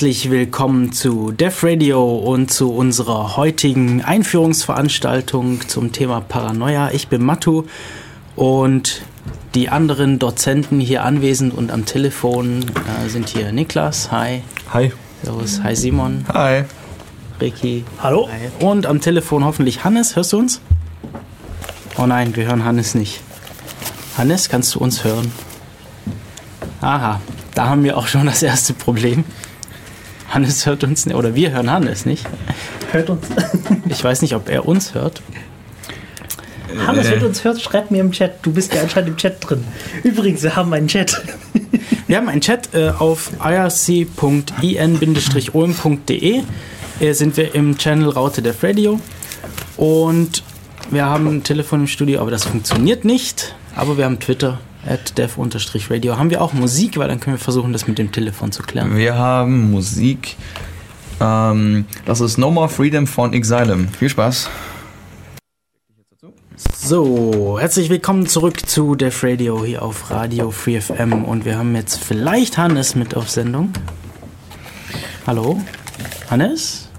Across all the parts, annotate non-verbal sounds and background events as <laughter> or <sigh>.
Herzlich willkommen zu Def Radio und zu unserer heutigen Einführungsveranstaltung zum Thema Paranoia. Ich bin Matu und die anderen Dozenten hier anwesend und am Telefon äh, sind hier Niklas. Hi. Hi. Servus. Hi Simon. Hi. Ricky. Hallo. Hi. Und am Telefon hoffentlich Hannes. Hörst du uns? Oh nein, wir hören Hannes nicht. Hannes, kannst du uns hören? Aha, da haben wir auch schon das erste Problem. Hannes hört uns nicht, oder wir hören Hannes nicht. Hört uns. <laughs> Ich weiß nicht, ob er uns hört. Hannes, wenn du uns hörst, schreib mir im Chat. Du bist ja anscheinend im Chat drin. Übrigens, wir haben einen Chat. <laughs> Wir haben einen Chat äh, auf irc.in-ulm.de. Äh, sind wir im Channel Raute Def Radio. Und wir haben ein Telefon im Studio, aber das funktioniert nicht. Aber wir haben Twitter, at dev-radio. Haben wir auch Musik, weil dann können wir versuchen, das mit dem Telefon zu klären. Wir haben Musik. Ähm, das ist No More Freedom von Exilem. Viel Spaß. So, herzlich willkommen zurück zu Def Radio hier auf Radio Free FM und wir haben jetzt vielleicht Hannes mit auf Sendung. Hallo? Hannes?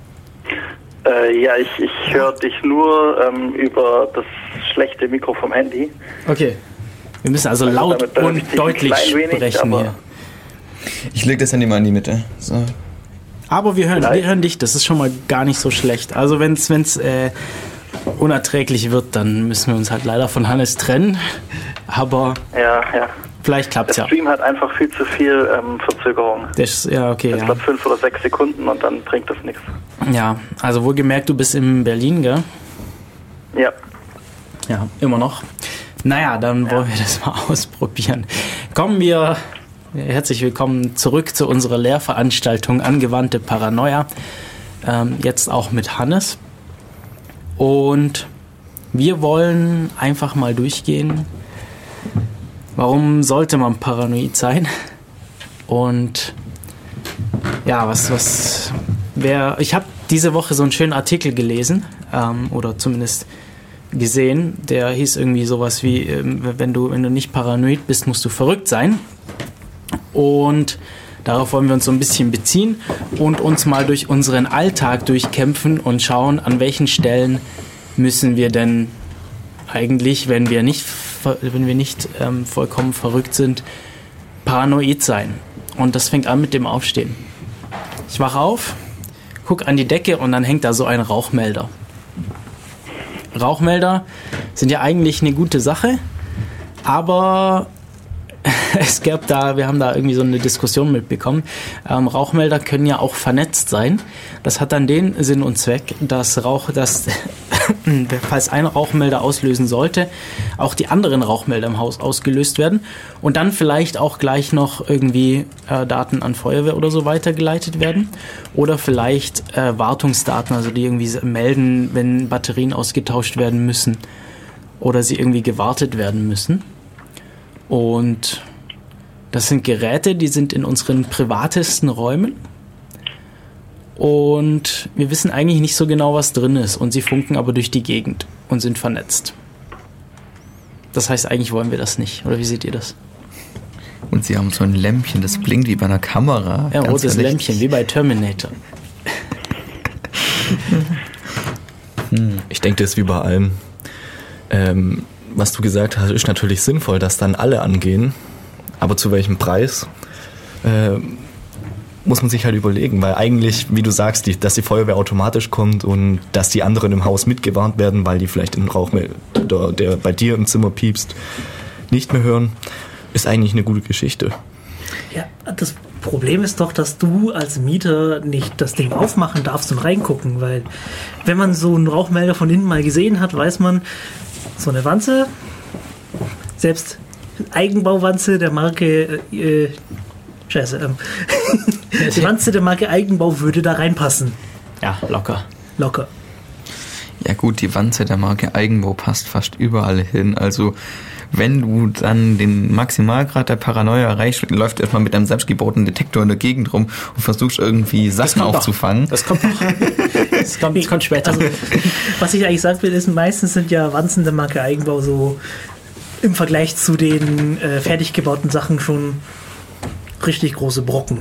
Äh, ja, ich, ich höre dich nur ähm, über das schlechte Mikro vom Handy. Okay. Wir müssen also Also laut benutze und deutlich wenig, sprechen aber- hier. Ich leg das Handy mal in die Mitte. So. Aber wir hören, wir hören dich, das ist schon mal gar nicht so schlecht. Also wenn es äh, unerträglich wird, dann müssen wir uns halt leider von Hannes trennen. Aber Ja, ja. vielleicht klappt's Der ja. Stream hat einfach viel zu viel ähm, Verzögerung. Das, ja, okay, Ich ja. glaube fünf oder sechs Sekunden und dann bringt das nichts. Ja, also wohlgemerkt, du bist in Berlin, gell? Ja. Ja, immer noch. Naja, dann wollen wir das mal <laughs> ausprobieren. Kommen wir, herzlich willkommen zurück zu unserer Lehrveranstaltung Angewandte Paranoia. Ähm, jetzt auch mit Hannes. Und wir wollen einfach mal durchgehen, warum sollte man paranoid sein? Und ja, was, was, wer, ich habe diese Woche so einen schönen Artikel gelesen, ähm, oder zumindest gesehen, der hieß irgendwie sowas wie, ähm, wenn du, wenn du nicht paranoid bist, musst du verrückt sein. Und darauf wollen wir uns so ein bisschen beziehen und uns mal durch unseren Alltag durchkämpfen und schauen, an welchen Stellen müssen wir denn eigentlich, wenn wir nicht, wenn wir nicht ähm, vollkommen verrückt sind, paranoid sein. Und das fängt an mit dem Aufstehen. Ich wache auf, guck an die Decke und dann hängt da so ein Rauchmelder. Rauchmelder sind ja eigentlich eine gute Sache, aber es gab da, wir haben da irgendwie so eine Diskussion mitbekommen. Ähm, Rauchmelder können ja auch vernetzt sein. Das hat dann den Sinn und Zweck, dass Rauch, dass <laughs> falls ein Rauchmelder auslösen sollte, auch die anderen Rauchmelder im Haus ausgelöst werden und dann vielleicht auch gleich noch irgendwie äh, Daten an Feuerwehr oder so weitergeleitet werden oder vielleicht äh, Wartungsdaten, also die irgendwie melden, wenn Batterien ausgetauscht werden müssen oder sie irgendwie gewartet werden müssen. Und das sind Geräte, die sind in unseren privatesten Räumen. Und wir wissen eigentlich nicht so genau, was drin ist. Und sie funken aber durch die Gegend und sind vernetzt. Das heißt, eigentlich wollen wir das nicht. Oder wie seht ihr das? Und sie haben so ein Lämpchen, das blinkt wie bei einer Kamera. Ja, Ganz rotes ehrlich. Lämpchen, wie bei Terminator. Ich denke, das ist wie bei allem. Ähm, was du gesagt hast, ist natürlich sinnvoll, dass dann alle angehen. Aber zu welchem Preis? Ähm, muss man sich halt überlegen, weil eigentlich, wie du sagst, die, dass die Feuerwehr automatisch kommt und dass die anderen im Haus mitgewarnt werden, weil die vielleicht den Rauch, mehr- der, der bei dir im Zimmer piepst, nicht mehr hören, ist eigentlich eine gute Geschichte. Ja, das Problem ist doch, dass du als Mieter nicht das Ding aufmachen darfst und reingucken, weil wenn man so einen Rauchmelder von innen mal gesehen hat, weiß man, so eine Wanze, selbst Eigenbauwanze der Marke, äh, äh, scheiße, ähm, <laughs> die Wanze der Marke Eigenbau würde da reinpassen. Ja, locker. Locker. Ja gut, die Wanze der Marke Eigenbau passt fast überall hin. Also wenn du dann den Maximalgrad der Paranoia erreichst, läuft erstmal mit einem selbstgebauten Detektor in der Gegend rum und versuchst irgendwie Sachen aufzufangen. Das kommt noch. Das kommt, das kommt später. Also, was ich eigentlich sagen will, ist, meistens sind ja Wanzen der Marke Eigenbau so im Vergleich zu den äh, fertig gebauten Sachen schon richtig große Brocken.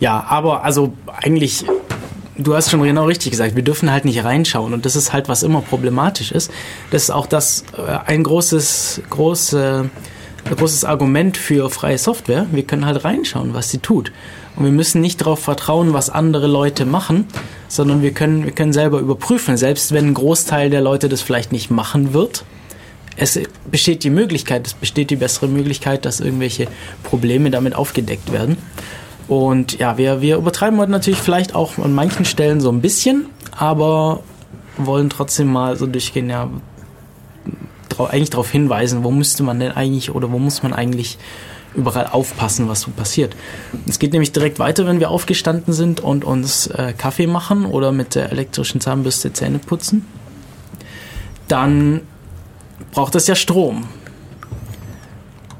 Ja, aber also eigentlich, du hast schon genau richtig gesagt, wir dürfen halt nicht reinschauen und das ist halt, was immer problematisch ist. Das ist auch das äh, ein großes, große, großes Argument für freie Software. Wir können halt reinschauen, was sie tut. Und wir müssen nicht darauf vertrauen, was andere Leute machen, sondern wir können, wir können selber überprüfen, selbst wenn ein Großteil der Leute das vielleicht nicht machen wird. Es besteht die Möglichkeit, es besteht die bessere Möglichkeit, dass irgendwelche Probleme damit aufgedeckt werden. Und ja, wir, wir übertreiben heute natürlich vielleicht auch an manchen Stellen so ein bisschen, aber wollen trotzdem mal so durchgehen, ja, eigentlich darauf hinweisen, wo müsste man denn eigentlich oder wo muss man eigentlich überall aufpassen, was so passiert. Es geht nämlich direkt weiter, wenn wir aufgestanden sind und uns äh, Kaffee machen oder mit der elektrischen Zahnbürste Zähne putzen. Dann braucht es ja Strom.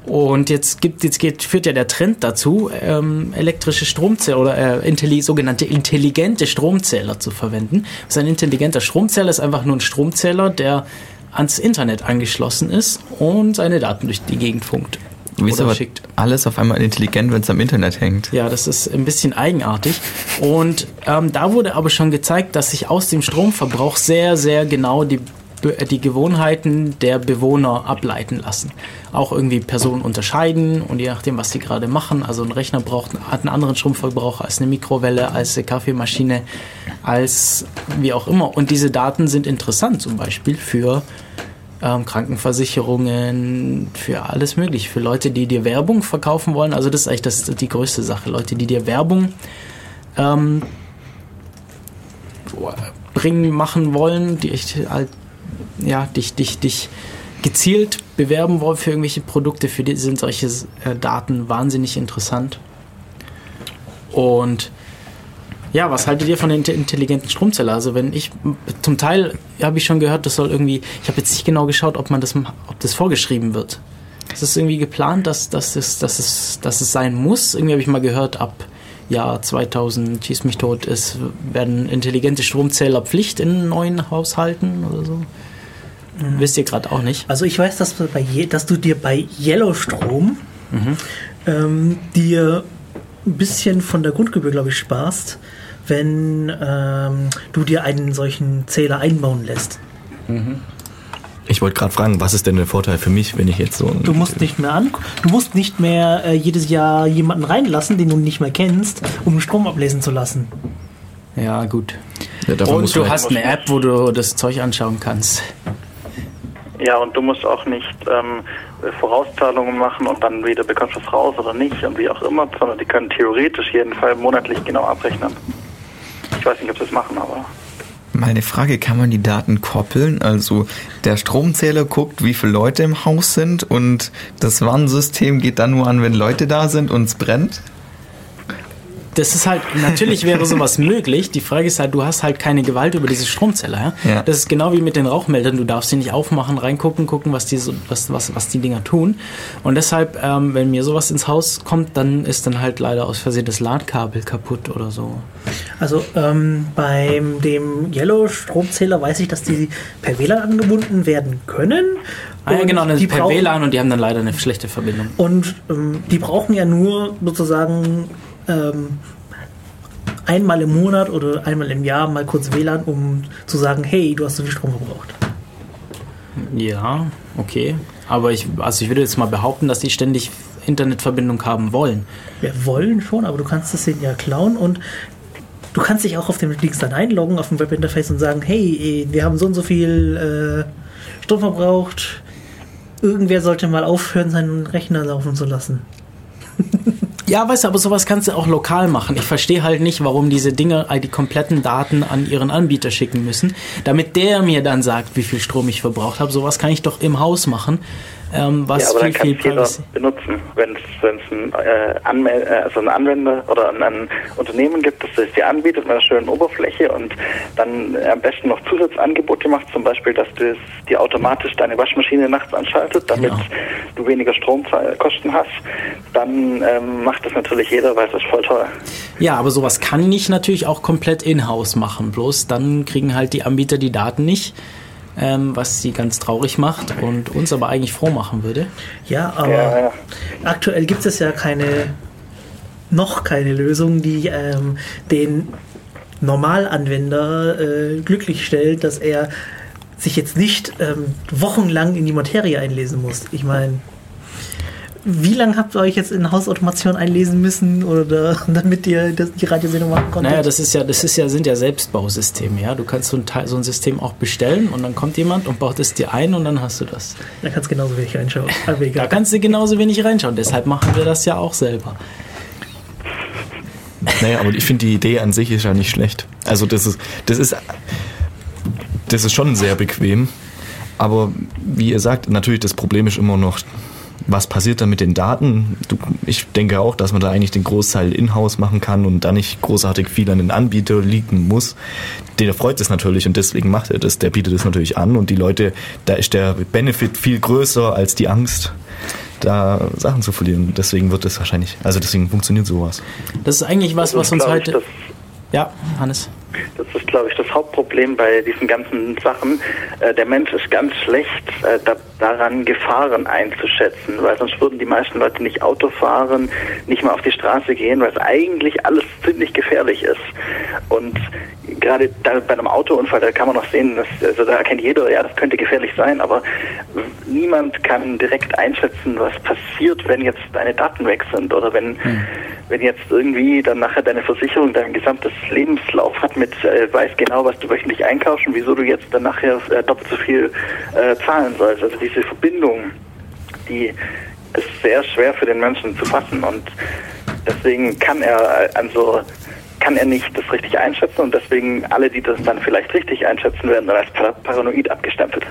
Und jetzt gibt, jetzt geht, führt ja der Trend dazu, ähm, elektrische Stromzähler oder äh, intelli sogenannte intelligente Stromzähler zu verwenden. Also ein intelligenter Stromzähler ist einfach nur ein Stromzähler, der ans Internet angeschlossen ist und seine Daten durch die Gegend funkt. Wie ist oder aber schickt. alles auf einmal intelligent, wenn es am Internet hängt? Ja, das ist ein bisschen eigenartig. Und ähm, da wurde aber schon gezeigt, dass sich aus dem Stromverbrauch sehr, sehr genau die, Be- die Gewohnheiten der Bewohner ableiten lassen. Auch irgendwie Personen unterscheiden und je nachdem, was sie gerade machen. Also ein Rechner braucht, hat einen anderen Stromverbrauch als eine Mikrowelle, als eine Kaffeemaschine, als wie auch immer. Und diese Daten sind interessant zum Beispiel für ähm, Krankenversicherungen, für alles mögliche, für Leute, die dir Werbung verkaufen wollen. Also das ist eigentlich das, die größte Sache. Leute, die dir Werbung ähm, bringen, machen wollen, die echt halt, ja, dich, dich, dich gezielt bewerben wollen für irgendwelche Produkte, für die sind solche äh, Daten wahnsinnig interessant. Und ja, was haltet ihr von den intelligenten Stromzähler? Also wenn ich zum Teil habe ich schon gehört, das soll irgendwie, ich habe jetzt nicht genau geschaut, ob man das, ob das vorgeschrieben wird. Ist es irgendwie geplant, dass, dass, es, dass, es, dass es sein muss? Irgendwie habe ich mal gehört, ab Jahr 2000, schieß mich tot, ist, werden intelligente Stromzähler Pflicht in neuen Haushalten oder so. Wisst ihr gerade auch nicht. Also ich weiß, dass, du bei dass du dir bei Yellowstrom ähm, dir ein bisschen von der Grundgebühr, glaube ich, sparst, wenn ähm, du dir einen solchen Zähler einbauen lässt. Ich wollte gerade fragen, was ist denn der Vorteil für mich, wenn ich jetzt so ein Du musst nicht mehr an, du musst nicht mehr äh, jedes Jahr jemanden reinlassen, den du nicht mehr kennst, um Strom ablesen zu lassen. Ja, gut. Ja, Und du hast eine App, wo du das Zeug anschauen kannst. Ja, und du musst auch nicht ähm, Vorauszahlungen machen und dann wieder bekommst du es raus oder nicht und wie auch immer, sondern die können theoretisch jeden Fall monatlich genau abrechnen. Ich weiß nicht, ob sie das machen, aber Meine Frage, kann man die Daten koppeln? Also der Stromzähler guckt, wie viele Leute im Haus sind und das Warnsystem geht dann nur an, wenn Leute da sind und es brennt? Das ist halt, natürlich wäre sowas <laughs> möglich. Die Frage ist halt, du hast halt keine Gewalt über diese Stromzähler. Ja? Ja. Das ist genau wie mit den Rauchmeldern. Du darfst sie nicht aufmachen, reingucken, gucken, was die, so, was, was, was die Dinger tun. Und deshalb, ähm, wenn mir sowas ins Haus kommt, dann ist dann halt leider aus Versehen das Ladkabel kaputt oder so. Also ähm, beim dem Yellow-Stromzähler weiß ich, dass die per WLAN angebunden werden können. Ah, ja, genau, die per brauchen- WLAN und die haben dann leider eine schlechte Verbindung. Und ähm, die brauchen ja nur sozusagen ähm, einmal im Monat oder einmal im Jahr mal kurz WLAN, um zu sagen, hey, du hast so viel Strom verbraucht. Ja, okay. Aber ich, also ich würde jetzt mal behaupten, dass die ständig Internetverbindung haben wollen. Wir wollen schon, aber du kannst es denen ja klauen und du kannst dich auch auf dem Dings dann einloggen, auf dem Webinterface und sagen, hey, wir haben so und so viel äh, Strom verbraucht. Irgendwer sollte mal aufhören, seinen Rechner laufen zu lassen. <laughs> Ja, weißt du, aber sowas kannst du auch lokal machen. Ich verstehe halt nicht, warum diese Dinger all die kompletten Daten an ihren Anbieter schicken müssen, damit der mir dann sagt, wie viel Strom ich verbraucht habe. Sowas kann ich doch im Haus machen. Ähm, was ja, aber viel, dann kann viel jeder Privacy. benutzen. Wenn es ein, äh, Anmel äh, also ein Anwender oder ein, ein Unternehmen gibt, das es dir anbietet mit einer schönen Oberfläche und dann am besten noch Zusatzangebote macht, zum Beispiel, dass du es dir automatisch deine Waschmaschine nachts anschaltet, damit Genau. du weniger Stromkosten hast, dann ähm, macht das natürlich jeder, weil es ist voll teuer. Ja, aber sowas kann ich natürlich auch komplett in-house machen. Bloß dann kriegen halt die Anbieter die Daten nicht, ähm, was sie ganz traurig macht und uns aber eigentlich froh machen würde. Ja, aber Ja, ja. aktuell gibt es ja keine, noch keine Lösung, die ähm, den Normalanwender äh, glücklich stellt, dass er sich jetzt nicht ähm, wochenlang in die Materie einlesen muss. Ich meine, wie lange habt ihr euch jetzt in Hausautomation einlesen müssen oder <laughs> damit ihr das, die Radiosendung machen konntet? Naja, das ist ja, das ist ja, sind ja Selbstbausysteme, ja. Du kannst so ein, Teil, so ein System auch bestellen und dann kommt jemand und baut es dir ein und dann hast du das. da kannst du genauso wenig reinschauen. <laughs> Aber Da kannst du genauso wenig reinschauen. Deshalb machen wir das ja auch selber. Naja, aber ich finde die Idee an sich ist ja nicht schlecht. Also das ist, das ist, das ist schon sehr bequem. Aber wie ihr sagt, natürlich das Problem ist immer noch, was passiert dann mit den Daten? Du, ich denke auch, dass man da eigentlich den Großteil in-house machen kann und da nicht großartig viel an den Anbieter liegen muss. Der freut es natürlich und deswegen macht er das. Der bietet es natürlich an und die Leute, da ist der Benefit viel größer als die Angst, da Sachen zu verlieren. Deswegen wird es wahrscheinlich, also deswegen funktioniert sowas. Das ist eigentlich was, was uns heute. Ja, Hannes. Das ist, glaube ich, das Hauptproblem bei diesen ganzen Sachen. Äh, der Mensch ist ganz schlecht äh, da, daran, Gefahren einzuschätzen, weil sonst würden die meisten Leute nicht Auto fahren, nicht mal auf die Straße gehen, weil es eigentlich alles ziemlich gefährlich ist. Und gerade da, bei einem Autounfall, da kann man noch sehen, dass, also da erkennt jeder, ja, das könnte gefährlich sein, aber niemand kann direkt einschätzen, was passiert, wenn jetzt deine Daten weg sind oder wenn, wenn jetzt irgendwie dann nachher deine Versicherung dein gesamtes Lebenslauf hat mit, äh, weiß genau, was du wöchentlich einkaufst und wieso du jetzt dann nachher äh, doppelt so viel äh, zahlen sollst. Also diese Verbindung, die ist sehr schwer für den Menschen zu fassen und deswegen kann er an so kann er nicht das richtig einschätzen und deswegen alle, die das dann vielleicht richtig einschätzen, werden dann als par paranoid abgestempelt.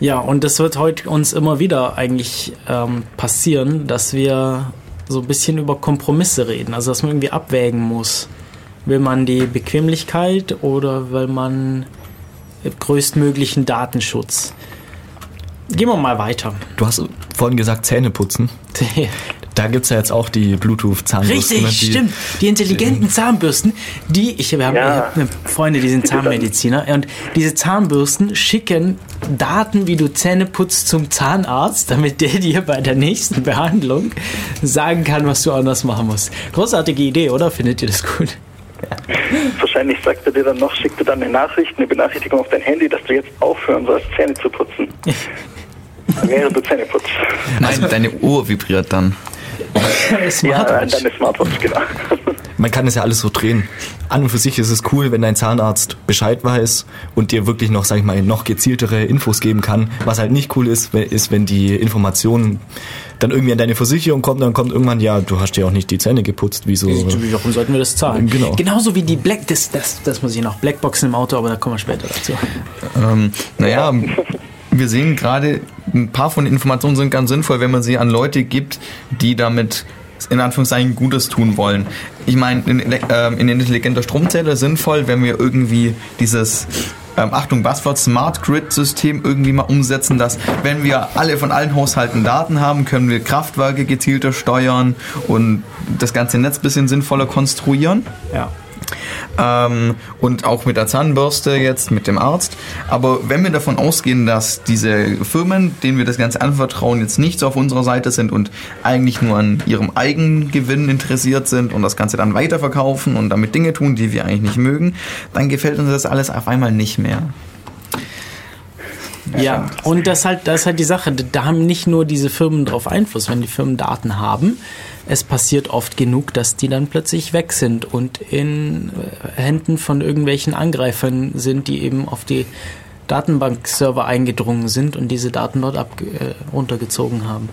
Ja, und das wird heute uns immer wieder eigentlich ähm, passieren, dass wir so ein bisschen über Kompromisse reden. Also, dass man irgendwie abwägen muss. Will man die Bequemlichkeit oder will man größtmöglichen Datenschutz? Gehen wir mal weiter. Du hast vorhin gesagt Zähne putzen. Da gibt es ja jetzt auch die Bluetooth-Zahnbürsten. ne, Richtig, die, stimmt. Die intelligenten Zahnbürsten, die, ich wir haben Ja. Freunde, die sind Zahnmediziner und diese Zahnbürsten schicken Daten, wie du Zähne putzt, zum Zahnarzt, damit der dir bei der nächsten Behandlung sagen kann, was du anders machen musst. Großartige Idee, oder? Findet ihr das gut? Wahrscheinlich sagt er dir dann noch, schickt dir dann eine Nachricht, eine Benachrichtigung auf dein Handy, dass du jetzt aufhören sollst, Zähne zu putzen. <laughs> Während du Zähne putzt. Nein, deine Uhr vibriert dann. Ja, Smartwatch. deine Smartwatch, genau. <laughs> Man kann es ja alles so drehen. An und für sich ist es cool, wenn dein Zahnarzt Bescheid weiß und dir wirklich noch, sag ich mal, noch gezieltere Infos geben kann. Was halt nicht cool ist, ist, wenn die Informationen dann irgendwie an deine Versicherung kommen, dann kommt irgendwann, ja, du hast dir auch nicht die Zähne geputzt, wieso? Warum sollten wir das zahlen? Genau. Genauso wie die Black, das, das, das muss ich noch, Blackboxen im Auto, aber da kommen wir später dazu. Ähm, naja, <laughs> wir sehen gerade, ein paar von den Informationen sind ganz sinnvoll, wenn man sie an Leute gibt, die damit in Anführungszeichen Gutes tun wollen. Ich meine, in, ähm, in intelligenter Stromzähler sinnvoll, wenn wir irgendwie dieses ähm, Achtung, Buzzword Smart Grid System irgendwie mal umsetzen, dass wenn wir alle von allen Haushalten Daten haben, können wir Kraftwerke gezielter steuern und das ganze Netz bisschen sinnvoller konstruieren Ja. Ähm, und auch mit der Zahnbürste jetzt mit dem Arzt. Aber wenn wir davon ausgehen, dass diese Firmen, denen wir das Ganze anvertrauen, jetzt nicht so auf unserer Seite sind und eigentlich nur an ihrem Eigengewinn interessiert sind und das Ganze dann weiterverkaufen und damit Dinge tun, die wir eigentlich nicht mögen, dann gefällt uns das alles auf einmal nicht mehr. Ja, und das halt, das ist halt die Sache. Da haben nicht nur diese Firmen drauf Einfluss, wenn die Firmen Daten haben. Es passiert oft genug, dass die dann plötzlich weg sind und in äh, Händen von irgendwelchen Angreifern sind, die eben auf die Datenbankserver eingedrungen sind und diese Daten dort ab, äh, runtergezogen haben.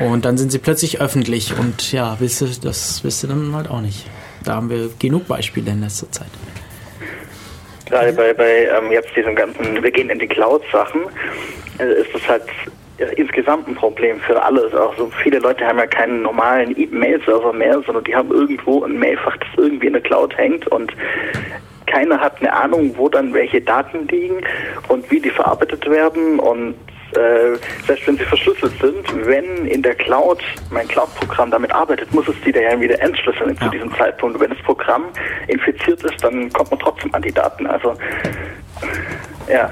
Und dann sind sie plötzlich öffentlich und ja, willst du, das willst du dann halt auch nicht. Da haben wir genug Beispiele in letzter Zeit. Gerade bei, bei ähm, jetzt diesen ganzen, wir gehen in die Cloud-Sachen, äh, ist das halt insgesamt ein Problem für alle. Auch so viele Leute haben ja keinen normalen E-Mail-Server mehr, sondern die haben irgendwo ein Mailfach, das irgendwie in der Cloud hängt und keiner hat eine Ahnung, wo dann welche Daten liegen und wie die verarbeitet werden und äh, selbst wenn sie verschlüsselt sind, wenn in der Cloud mein Cloud-Programm damit arbeitet, muss es die dann wieder entschlüsseln zu Ja. diesem Zeitpunkt. Und wenn das Programm infiziert ist, dann kommt man trotzdem an die Daten. Also ja.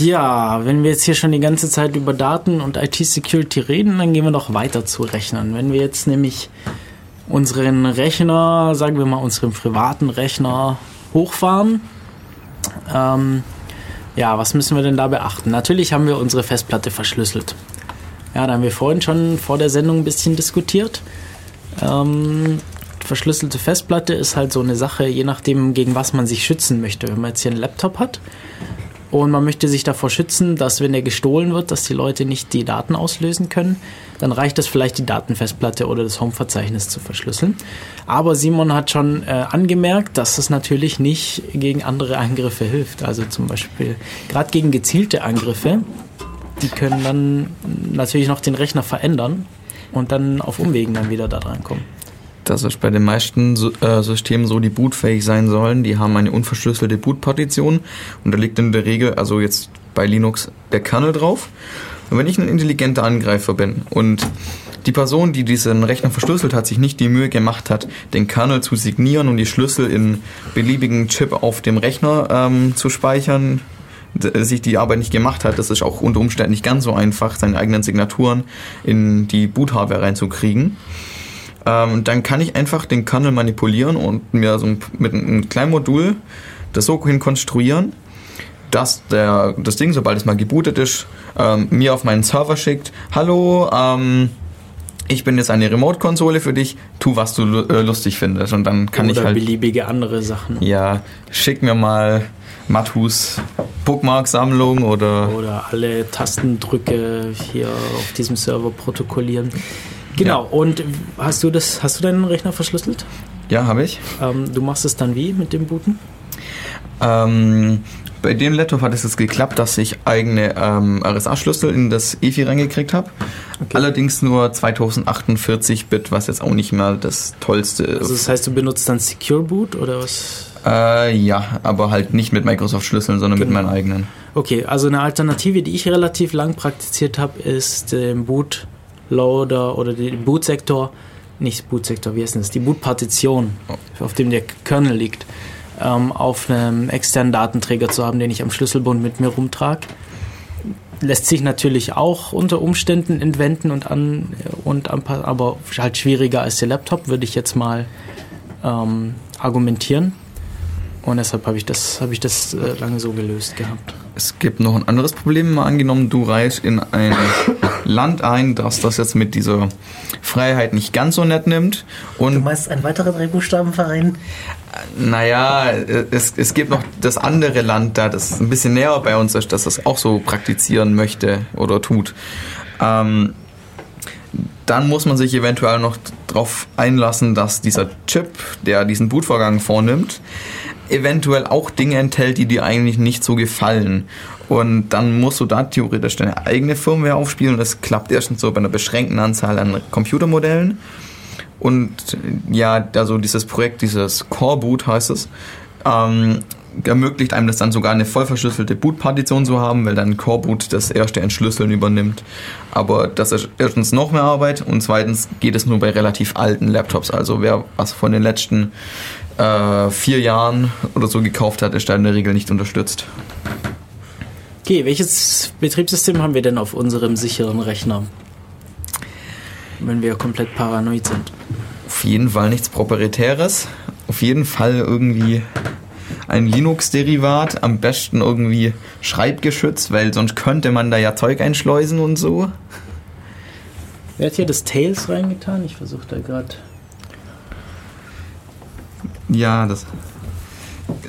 Ja, wenn wir jetzt hier schon die ganze Zeit über Daten und IT-Security reden, dann gehen wir doch weiter zu Rechnern. Wenn wir jetzt nämlich unseren Rechner, sagen wir mal unseren privaten Rechner hochfahren, ähm, ja, was müssen wir denn da beachten? Natürlich haben wir unsere Festplatte verschlüsselt. Ja, da haben wir vorhin schon vor der Sendung ein bisschen diskutiert. Ähm, verschlüsselte Festplatte ist halt so eine Sache, je nachdem, gegen was man sich schützen möchte. Wenn man jetzt hier einen Laptop hat und man möchte sich davor schützen, dass wenn er gestohlen wird, dass die Leute nicht die Daten auslösen können, dann reicht es vielleicht, die Datenfestplatte oder das Home-Verzeichnis zu verschlüsseln. Aber Simon hat schon äh, angemerkt, dass es natürlich nicht gegen andere Angriffe hilft. Also zum Beispiel gerade gegen gezielte Angriffe, die können dann natürlich noch den Rechner verändern und dann auf Umwegen dann wieder da dran kommen. Das ist bei den meisten äh, Systemen so, die bootfähig sein sollen. Die haben eine unverschlüsselte Bootpartition und da liegt in der Regel, also jetzt bei Linux, der Kernel drauf. Und wenn ich ein intelligenter Angreifer bin und die Person, die diesen Rechner verschlüsselt hat, sich nicht die Mühe gemacht hat, den Kernel zu signieren und die Schlüssel in beliebigen Chip auf dem Rechner ähm, zu speichern, d- sich die Arbeit nicht gemacht hat, das ist auch unter Umständen nicht ganz so einfach, seine eigenen Signaturen in die Boot-Hardware reinzukriegen. Ähm, dann kann ich einfach den Kernel manipulieren und mir so ein, mit einem kleinen Modul das so hin konstruieren, dass der, das Ding, sobald es mal gebootet ist, ähm, mir auf meinen Server schickt, hallo, ähm, ich bin jetzt eine Remote-Konsole für dich, tu, was du äh, lustig findest. Und dann kann oder ich halt, beliebige andere Sachen. ja, schick mir mal Mathus Bookmark-Sammlung oder oder alle Tastendrücke hier auf diesem Server protokollieren. Genau, und hast du das, hast du deinen Rechner verschlüsselt? ja, habe ich. Ähm, du machst es dann wie mit dem Booten? Ähm, bei dem Laptop hat es jetzt geklappt, dass ich eigene ähm, RSA-Schlüssel in das EFI reingekriegt habe. Allerdings nur 2048-Bit, was jetzt auch nicht mehr das tollste Also das heißt, du benutzt dann Secure Boot oder was? Äh, ja, aber halt nicht mit Microsoft-Schlüsseln, sondern mit Genau. meinen eigenen. Okay, also eine Alternative, die ich relativ lang praktiziert habe, ist den Bootloader oder den Bootsektor, nicht Bootsektor, wie heißt das? Die Bootpartition, auf dem der Kernel liegt, ähm, auf einem externen Datenträger zu haben, den ich am Schlüsselbund mit mir rumtrage. Lässt sich natürlich auch unter Umständen entwenden und an und anpassen, aber halt schwieriger als der Laptop, würde ich jetzt mal ähm, argumentieren. Und deshalb habe ich das, habe ich das äh, lange so gelöst gehabt. Es gibt noch ein anderes Problem. Mal angenommen, du reist in ein Land ein, das das jetzt mit dieser Freiheit nicht ganz so nett nimmt. Du Und meinst ein weiterer Drei-Buchstaben-Verein? naja, es, es gibt noch das andere Land da, das ein bisschen näher bei uns ist, das das auch so praktizieren möchte oder tut. Ähm, dann muss man sich eventuell noch darauf einlassen, dass dieser Chip, der diesen Bootvorgang vornimmt, eventuell auch Dinge enthält, die dir eigentlich nicht so gefallen. Und dann musst du da theoretisch deine eigene Firmware aufspielen. Und das klappt erstens so bei einer beschränkten Anzahl an Computermodellen. Und ja, also dieses Projekt, dieses Core Boot heißt es, ähm, ermöglicht einem das dann sogar eine voll verschlüsselte Boot-Partition zu haben, weil dann Core Boot das erste Entschlüsseln übernimmt. Aber das ist erstens noch mehr Arbeit und zweitens geht es nur bei relativ alten Laptops. Also wer was von den letzten äh, vier Jahren oder so gekauft hat, ist da in der Regel nicht unterstützt. Okay, welches Betriebssystem haben wir denn auf unserem sicheren Rechner? Wenn wir komplett paranoid sind. Auf jeden Fall nichts Proprietäres. Auf jeden Fall irgendwie ein Linux-Derivat. Am besten irgendwie schreibgeschützt, weil sonst könnte man da ja Zeug einschleusen und so. Wer hat hier das Tails reingetan? Ich versuche da gerade. Ja, das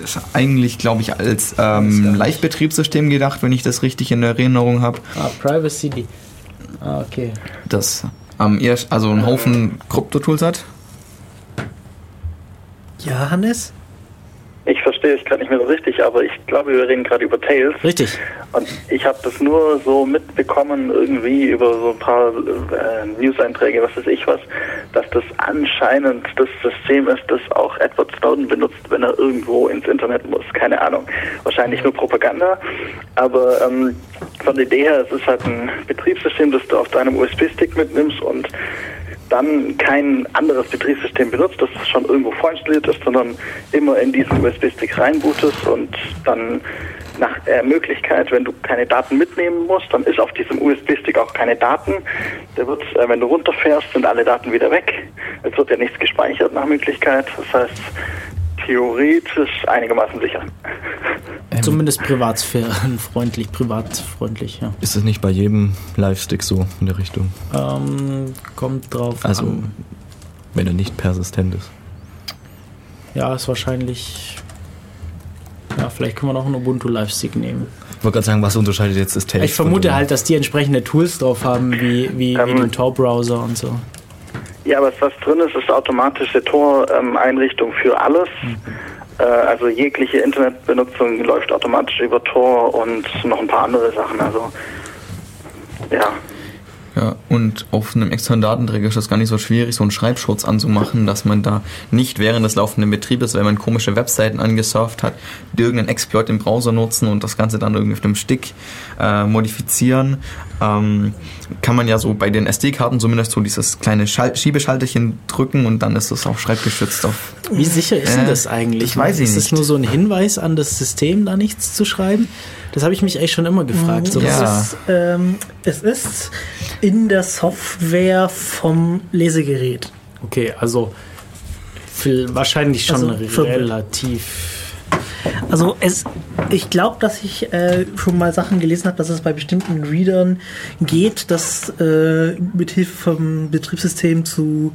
ist eigentlich, glaube ich, als ähm, Live-Betriebssystem gedacht, wenn ich das richtig in Erinnerung habe. Ah, Privacy. Ah, okay. Das am erst, also einen Haufen Krypto-Tools hat. Ja, Hannes? Ich verstehe es gerade nicht mehr so richtig, aber ich glaube, wir reden gerade über Tails. Richtig. Und ich habe das nur so mitbekommen, irgendwie über so ein paar äh, News-Einträge, was weiß ich was, dass das anscheinend das System ist, das auch Edward Snowden benutzt, wenn er irgendwo ins Internet muss. Keine Ahnung. Wahrscheinlich nur Propaganda. Aber ähm, von der Idee her, es ist halt ein Betriebssystem, das du auf deinem USB-Stick mitnimmst und dann kein anderes Betriebssystem benutzt, das schon irgendwo vorinstalliert ist, sondern immer in diesen USB-Stick reinbootest und dann nach der Möglichkeit, wenn du keine Daten mitnehmen musst, dann ist auf diesem USB-Stick auch keine Daten. Der wird, äh, wenn du runterfährst, sind alle Daten wieder weg. Es wird ja nichts gespeichert nach Möglichkeit. Das heißt, theoretisch einigermaßen sicher. Zumindest privatsphärenfreundlich, privatfreundlich, ja. Ist das nicht bei jedem Live-Stick so in der Richtung? Ähm, kommt drauf Also, an. wenn er nicht persistent ist. Ja, ist wahrscheinlich. Ja, vielleicht können wir noch einen Ubuntu Live-Stick nehmen. Ich wollte gerade sagen, was unterscheidet jetzt das Tails? Ich vermute halt, dass die entsprechende Tools drauf haben, wie, wie, wie Ähm. den Tor-Browser und so. Ja, was, was drin ist, ist automatische Tor-Einrichtung für alles. Äh, also jegliche Internetbenutzung läuft automatisch über Tor und noch ein paar andere Sachen. Also ja. Ja, und auf einem externen Datenträger ist das gar nicht so schwierig, so einen Schreibschutz anzumachen, dass man da nicht während des laufenden Betriebes, wenn man komische Webseiten angesurft hat, irgendeinen Exploit im Browser nutzen und das Ganze dann irgendwie auf dem Stick äh, modifizieren. Ähm, kann man ja so bei den SD-Karten zumindest so dieses kleine Schal Schiebeschalterchen drücken und dann ist das auch schreibgeschützt auf. Wie sicher ist denn Äh, das eigentlich? ich weiß ich ist das nicht. nur so ein Hinweis an das System, da nichts zu schreiben? Das habe ich mich echt schon immer gefragt. So, Ja. Es, ist, ähm, es ist in der Software vom Lesegerät. Okay, also wahrscheinlich schon Also für- relativ. Also es, ich glaube, dass ich äh, schon mal Sachen gelesen habe, dass es bei bestimmten Readern geht, das äh, mit Hilfe vom Betriebssystem zu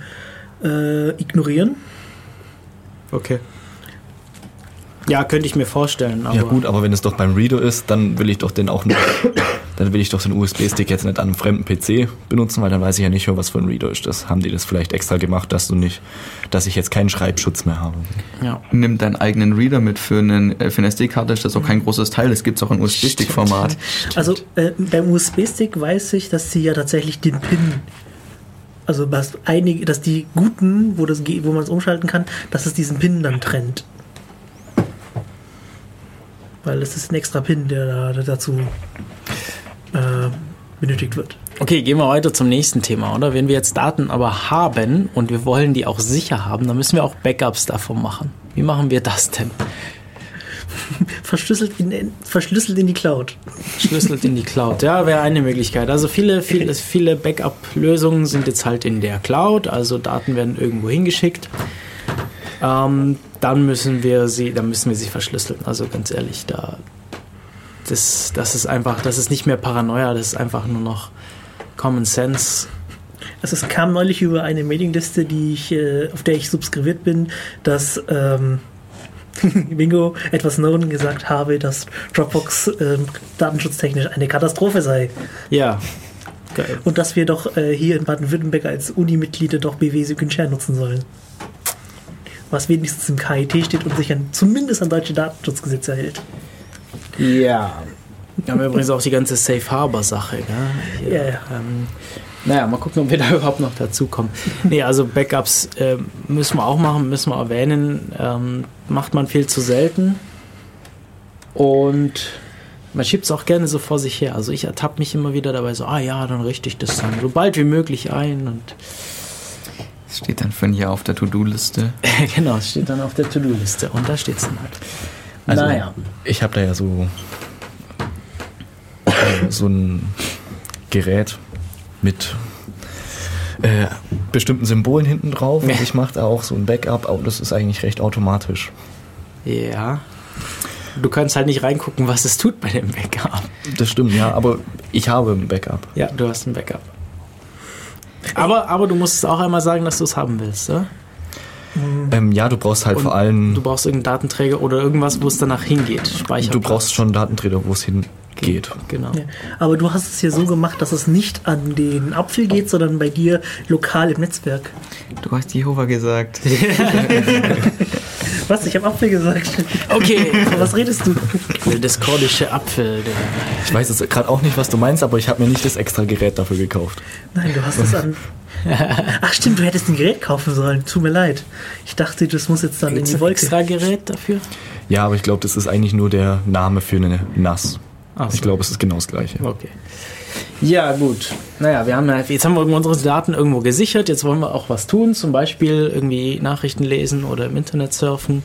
äh, ignorieren. Okay. Ja, könnte ich mir vorstellen. Aber Ja gut, aber wenn es doch beim Reader ist, dann will ich doch den auch nicht, dann will ich doch den USB-Stick jetzt nicht an einem fremden PC benutzen, weil dann weiß ich ja nicht mehr, was für ein Reader ist das. Haben die das vielleicht extra gemacht, dass du nicht, dass ich jetzt keinen Schreibschutz mehr habe? Ja. Nimm deinen eigenen Reader mit für, einen, äh, für eine SD-Karte, ist das auch kein großes Teil, das gibt es auch in USB-Stick-Format. Also äh, beim USB-Stick weiß ich, dass sie ja tatsächlich den Pin, also dass einige, dass die guten, wo das wo man es umschalten kann, dass es diesen Pin dann trennt. Weil es ist ein extra Pin, der, da, der dazu äh, benötigt wird. Okay, gehen wir weiter zum nächsten Thema, oder? Wenn wir jetzt Daten aber haben und wir wollen die auch sicher haben, dann müssen wir auch Backups davon machen. Wie machen wir das denn? <laughs> Verschlüsselt in, verschlüsselt in die Cloud. Schlüsselt in die Cloud. Ja, wäre eine Möglichkeit. Also viele, viele, <laughs> viele Backup-Lösungen sind jetzt halt in der Cloud, also Daten werden irgendwo hingeschickt. Ähm, dann müssen wir sie, dann müssen wir sie verschlüsseln. Also ganz ehrlich, da das, das ist einfach, das ist nicht mehr Paranoia, das ist einfach nur noch Common Sense. Also es kam neulich über eine Mailingliste, die ich, äh, auf der ich subskribiert bin, dass ähm, <laughs> Bingo etwas Snowden gesagt habe, dass Dropbox ähm, datenschutztechnisch eine Katastrophe sei. Ja. Geil. Und dass wir doch äh, hier in Baden-Württemberg als Uni-Mitglieder doch BW Share nutzen sollen. Was wenigstens im KIT steht und sich an, zumindest an deutsche Datenschutzgesetze hält. Ja. Wir haben übrigens auch die ganze Safe Harbor Sache. Gell? Ja, ja. Ähm, naja, mal gucken, ob wir da <laughs> überhaupt noch dazu kommen. Nee, also Backups äh, müssen wir auch machen, müssen wir erwähnen. Ähm, macht man viel zu selten. Und man schiebt es auch gerne so vor sich her. Also ich ertappe mich immer wieder dabei so, ah ja, dann richte ich das dann so bald wie möglich ein. Und Das steht dann für ein Jahr auf der To-Do-Liste. <laughs> genau, es steht dann auf der To-Do-Liste. Und da steht es dann halt. Also, naja. ich habe da ja so, äh, so ein Gerät mit äh, bestimmten Symbolen hinten drauf. Und ich mache da auch so ein Backup, aber das ist eigentlich recht automatisch. Ja. Du kannst halt nicht reingucken, was es tut bei dem Backup. Das stimmt, ja, aber ich habe ein Backup. Ja, du hast ein Backup. Aber, aber du musst es auch einmal sagen, dass du es haben willst, ja? Ähm, ja, du brauchst halt Und vor allem, Du brauchst irgendeinen Datenträger oder irgendwas, wo es danach hingeht. Speicher. du brauchst schon einen Datenträger, wo es hingeht. Genau. Ja. Aber du hast es hier so gemacht, dass es nicht an den Apfel geht, sondern bei dir lokal im Netzwerk. Du hast Jehova gesagt. <laughs> <laughs> Was? Ich habe Apfel gesagt. Okay. <laughs> Was redest du? Der diskordische Apfel. Der Ich weiß jetzt gerade auch nicht, was du meinst, aber ich habe mir nicht das extra Gerät dafür gekauft. Nein, du hast es an. <laughs> Ach stimmt, du hättest ein Gerät kaufen sollen. Tut mir leid. Ich dachte, das muss jetzt dann Gibt's in ein die Wolke. extra Gerät dafür? Ja, aber ich glaube, das ist eigentlich nur der Name für eine NAS. So. Ich glaube, es ist genau das gleiche. Okay. Ja, gut. Naja, wir haben jetzt haben wir unsere Daten irgendwo gesichert. Jetzt wollen wir auch was tun. Zum Beispiel irgendwie Nachrichten lesen oder im Internet surfen.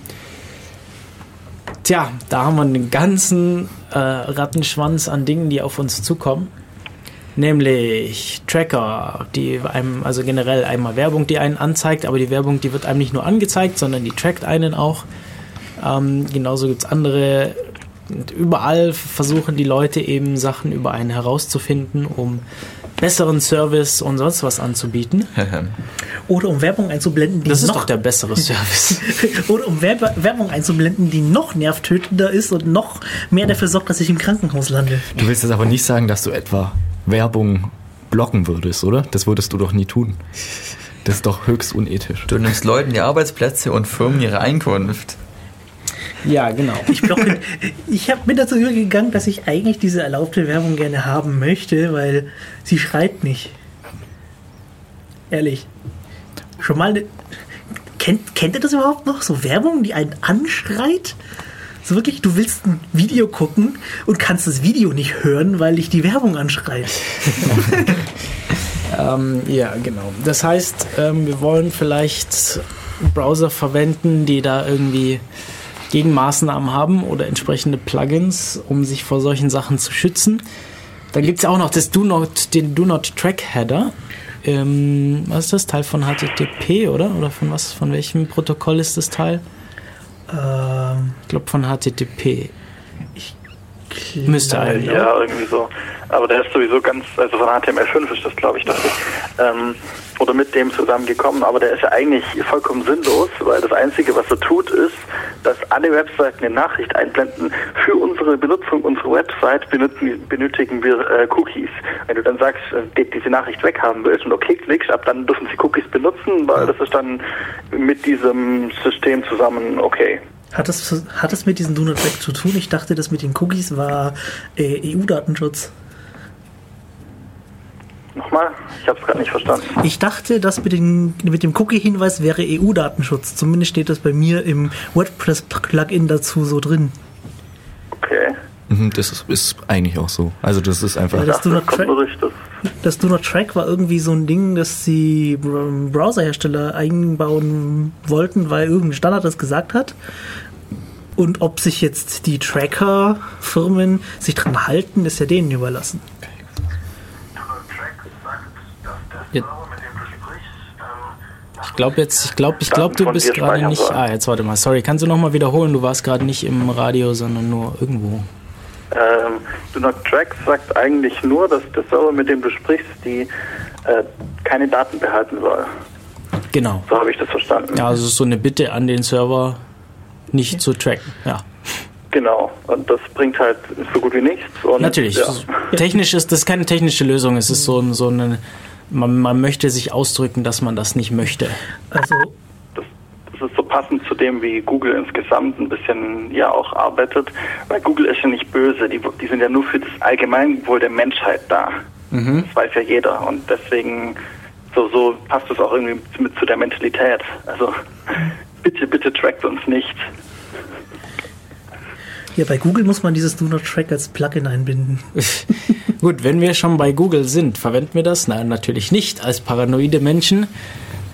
Tja, da haben wir einen ganzen äh, Rattenschwanz an Dingen, die auf uns zukommen. Nämlich Tracker, die einem, also generell einmal Werbung, die einen anzeigt, aber die Werbung, die wird einem nicht nur angezeigt, sondern die trackt einen auch. Ähm, genauso gibt es andere. Und überall versuchen die Leute eben Sachen über einen herauszufinden, um besseren Service und sonst was anzubieten. <laughs> Oder um Werbung einzublenden, die Das ist noch doch der bessere Service. <laughs> Oder um Werbe Werbung einzublenden, die noch nervtötender ist und noch mehr dafür sorgt, dass ich im Krankenhaus lande. Du willst jetzt aber nicht sagen, dass du etwa Werbung blocken würdest, oder? Das würdest du doch nie tun. Das ist doch höchst unethisch. Du nimmst Leuten die Arbeitsplätze und Firmen ihre Einkunft. Ja, genau. Ich, blocke, ich hab, bin dazu übergegangen, dass ich eigentlich diese erlaubte Werbung gerne haben möchte, weil sie schreit nicht. Ehrlich. Schon mal. Ne, kennt, kennt ihr das überhaupt noch? So Werbung, die einen anschreit? So wirklich, du willst ein Video gucken und kannst das Video nicht hören, weil dich die Werbung anschreit. <laughs> Ähm, ja, genau. Das heißt, ähm, wir wollen vielleicht Browser verwenden, die da irgendwie Gegenmaßnahmen haben oder entsprechende Plugins, um sich vor solchen Sachen zu schützen. Dann gibt es auch noch das Do Not, den Do Not Track Header. Ähm, was ist das? Teil von HTTP, oder? Oder von was? Von welchem Protokoll ist das Teil? Ähm, Ich glaube von HTTP. Müsste eigentlich. Ja, irgendwie so. Aber der ist sowieso ganz, also von HTML5 ist das, glaube ich, dachte ich. Ähm, oder mit dem zusammengekommen, aber der ist ja eigentlich vollkommen sinnlos, weil das Einzige, was er tut, ist, dass alle Webseiten eine Nachricht einblenden. Für unsere Benutzung unserer Website benutzen, benötigen wir äh, Cookies. Wenn du dann sagst, äh, die, diese Nachricht weghaben willst und okay klickst, ab dann dürfen sie Cookies benutzen, weil das ist dann mit diesem System zusammen okay. Hat, das, hat das mit diesem Do Not Track zu tun? Ich dachte, das mit den Cookies war äh, EU-Datenschutz. Nochmal? Ich habe es gerade nicht verstanden. Ich dachte, das mit, den, mit dem Cookie-Hinweis wäre EU-Datenschutz. Zumindest steht das bei mir im WordPress-Plugin dazu so drin. Okay. Mhm, Das ist, ist eigentlich auch so. Also das ist einfach. Ja, das Do Not kommt Track, das. das Do Not Track war irgendwie so ein Ding, das die Browserhersteller einbauen wollten, weil irgendein Standard das gesagt hat. Und ob sich jetzt die Tracker-Firmen sich dran halten, ist ja denen überlassen. Ja. Ich glaube jetzt, ich glaube, ich glaube, du bist gerade nicht. Ah, jetzt warte mal. Sorry, kannst du nochmal wiederholen? Du warst gerade nicht im Radio, sondern nur irgendwo. Ähm, Do Not Track sagt eigentlich nur, dass der Server, mit dem du sprichst, die äh, keine Daten behalten soll. Genau. So habe ich das verstanden. Ja, also so eine Bitte an den Server, nicht zu tracken. Ja, Genau. Und das bringt halt so gut wie nichts. Und, natürlich. Ja. Technisch ist das keine technische Lösung. Es ist so, ein- so eine. Man, man möchte sich ausdrücken, dass man das nicht möchte. Also, Das, das ist so passend zu dem, wie Google insgesamt ein bisschen ja auch arbeitet. Weil Google ist ja nicht böse. Die, die sind ja nur für das Allgemeinwohl der Menschheit da. Mhm. Das weiß ja jeder. Und deswegen so, so passt es auch irgendwie mit zu der Mentalität. Also bitte, bitte trackt uns nicht. ja, bei Google muss man dieses Do Not Track als Plugin einbinden. <laughs> Gut, wenn wir schon bei Google sind, verwenden wir das? Nein, natürlich nicht. Als paranoide Menschen.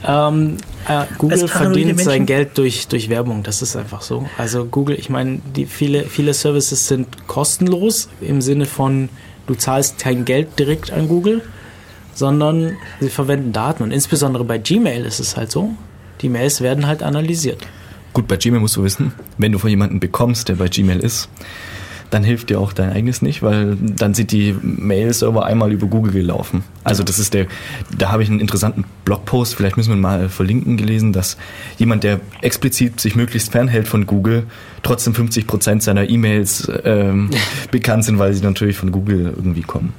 Ähm, äh, Google Als paranoide verdient sein? Geld durch, durch Werbung. Das ist einfach so. Also Google, ich meine, die viele, viele Services sind kostenlos im Sinne von, du zahlst kein Geld direkt an Google, sondern sie verwenden Daten. Und insbesondere bei Gmail ist es halt so. Die Mails werden halt analysiert. Gut, bei Gmail musst du wissen, wenn du von jemandem bekommst, der bei Gmail ist, dann hilft dir auch dein eigenes nicht, weil dann sind die Mail-Server einmal über Google gelaufen. Also das ist der, da habe ich einen interessanten Blogpost, vielleicht müssen wir ihn mal verlinken, gelesen, dass jemand, der explizit sich möglichst fernhält von Google, trotzdem 50% seiner E-Mails ähm, <laughs> bekannt sind, weil sie natürlich von Google irgendwie kommen.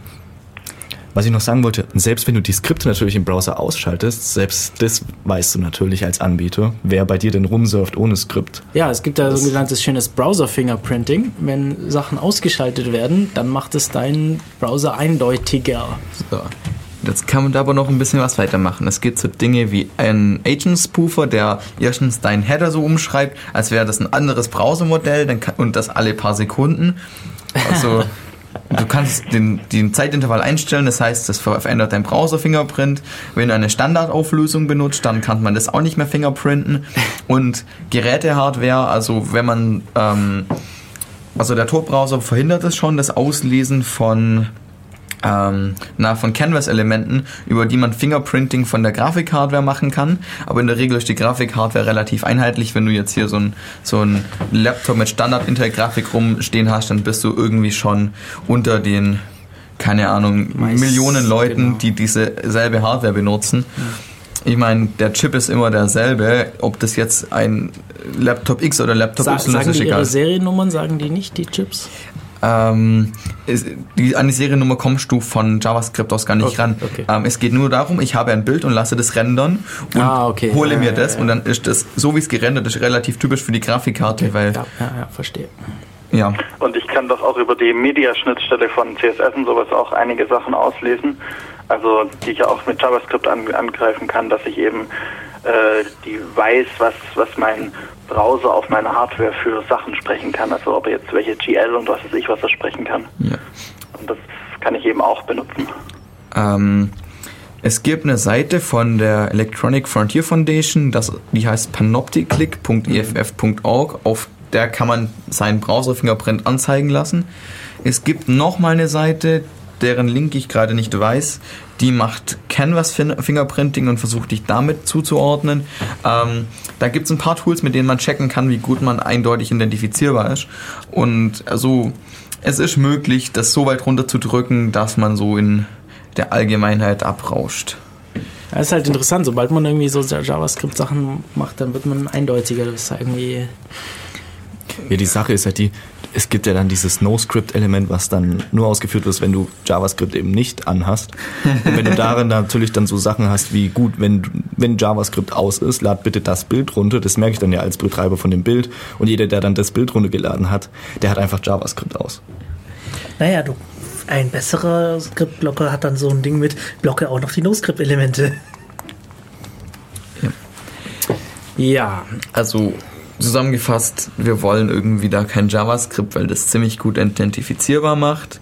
Was ich noch sagen wollte, selbst wenn du die Skripte natürlich im Browser ausschaltest, selbst das weißt du natürlich als Anbieter, wer bei dir denn rumsurft ohne Skript. Ja, es gibt da so ein genanntes schönes Browser-Fingerprinting. Wenn Sachen ausgeschaltet werden, dann macht es deinen Browser eindeutiger. So. Jetzt kann man da aber noch ein bisschen was weitermachen. Es gibt so Dinge wie ein Agent-Spoofer, der erstens deinen Header so umschreibt, als wäre das ein anderes Browsermodell und das alle paar Sekunden. Also <laughs> du kannst den, den Zeitintervall einstellen, das heißt, das verändert dein Browser-Fingerprint. Wenn du eine Standardauflösung benutzt, dann kann man das auch nicht mehr fingerprinten. Und Gerätehardware, also wenn man, ähm, also der Tor-Browser verhindert es schon, das Auslesen von ähm, na, von Canvas-Elementen, über die man Fingerprinting von der Grafikhardware machen kann. Aber in der Regel ist die Grafikhardware relativ einheitlich. Wenn du jetzt hier so ein, so ein Laptop mit Standard-Intel-Grafik rumstehen hast, dann bist du irgendwie schon unter den, keine Ahnung, Meist, Millionen Leuten, genau. die diese selbe Hardware benutzen. Ich meine, der Chip ist immer derselbe, ob das jetzt ein Laptop X oder Laptop Sa Y ist, sagen ist die ihre egal. Seriennummern, sagen die nicht, die Chips? Ähm, die, an die Seriennummer kommst du von JavaScript aus gar nicht Okay, ran. okay. Ähm, es geht nur darum, ich habe ein Bild und lasse das rendern und Ah, okay. hole Ja, mir ja, das ja. und dann ist das, so wie es gerendert ist, relativ typisch für die Grafikkarte, weil, Ja, ja, ja, verstehe. ja. Und ich kann doch auch über die Media-Schnittstelle von CSS und sowas auch einige Sachen auslesen, also die ich auch mit JavaScript an, angreifen kann, dass ich eben äh, die weiß, was, was mein Browser auf meiner Hardware für Sachen sprechen kann, also ob er jetzt welche GL und was weiß ich, was er sprechen kann. ja. Und das kann ich eben auch benutzen. Ähm, es gibt eine Seite von der Electronic Frontier Foundation, das, die heißt panopticlick.eff.org, auf der kann man seinen Browser-Fingerprint anzeigen lassen. Es gibt nochmal eine Seite, deren Link ich gerade nicht weiß, die macht Canvas-Fingerprinting und versucht dich damit zuzuordnen. Ähm, da gibt es ein paar Tools, mit denen man checken kann, wie gut man eindeutig identifizierbar ist. Und also es ist möglich, das so weit runterzudrücken, dass man so in der Allgemeinheit abrauscht. Das ist halt interessant, sobald man irgendwie so JavaScript-Sachen macht, dann wird man eindeutiger. Das ist irgendwie. Ja, die Sache ist halt die, es gibt ja dann dieses No-Script-Element, was dann nur ausgeführt wird, wenn du JavaScript eben nicht anhast. Und wenn du darin natürlich dann so Sachen hast wie, gut, wenn, wenn JavaScript aus ist, lad bitte das Bild runter. Das merke ich dann ja als Betreiber von dem Bild. Und jeder, der dann das Bild runtergeladen hat, der hat einfach JavaScript aus. Naja, du, ein besserer Skriptblocker hat dann so ein Ding mit, blocke auch noch die No-Script-Elemente. Ja, Also zusammengefasst, wir wollen irgendwie da kein JavaScript, weil das ziemlich gut identifizierbar macht.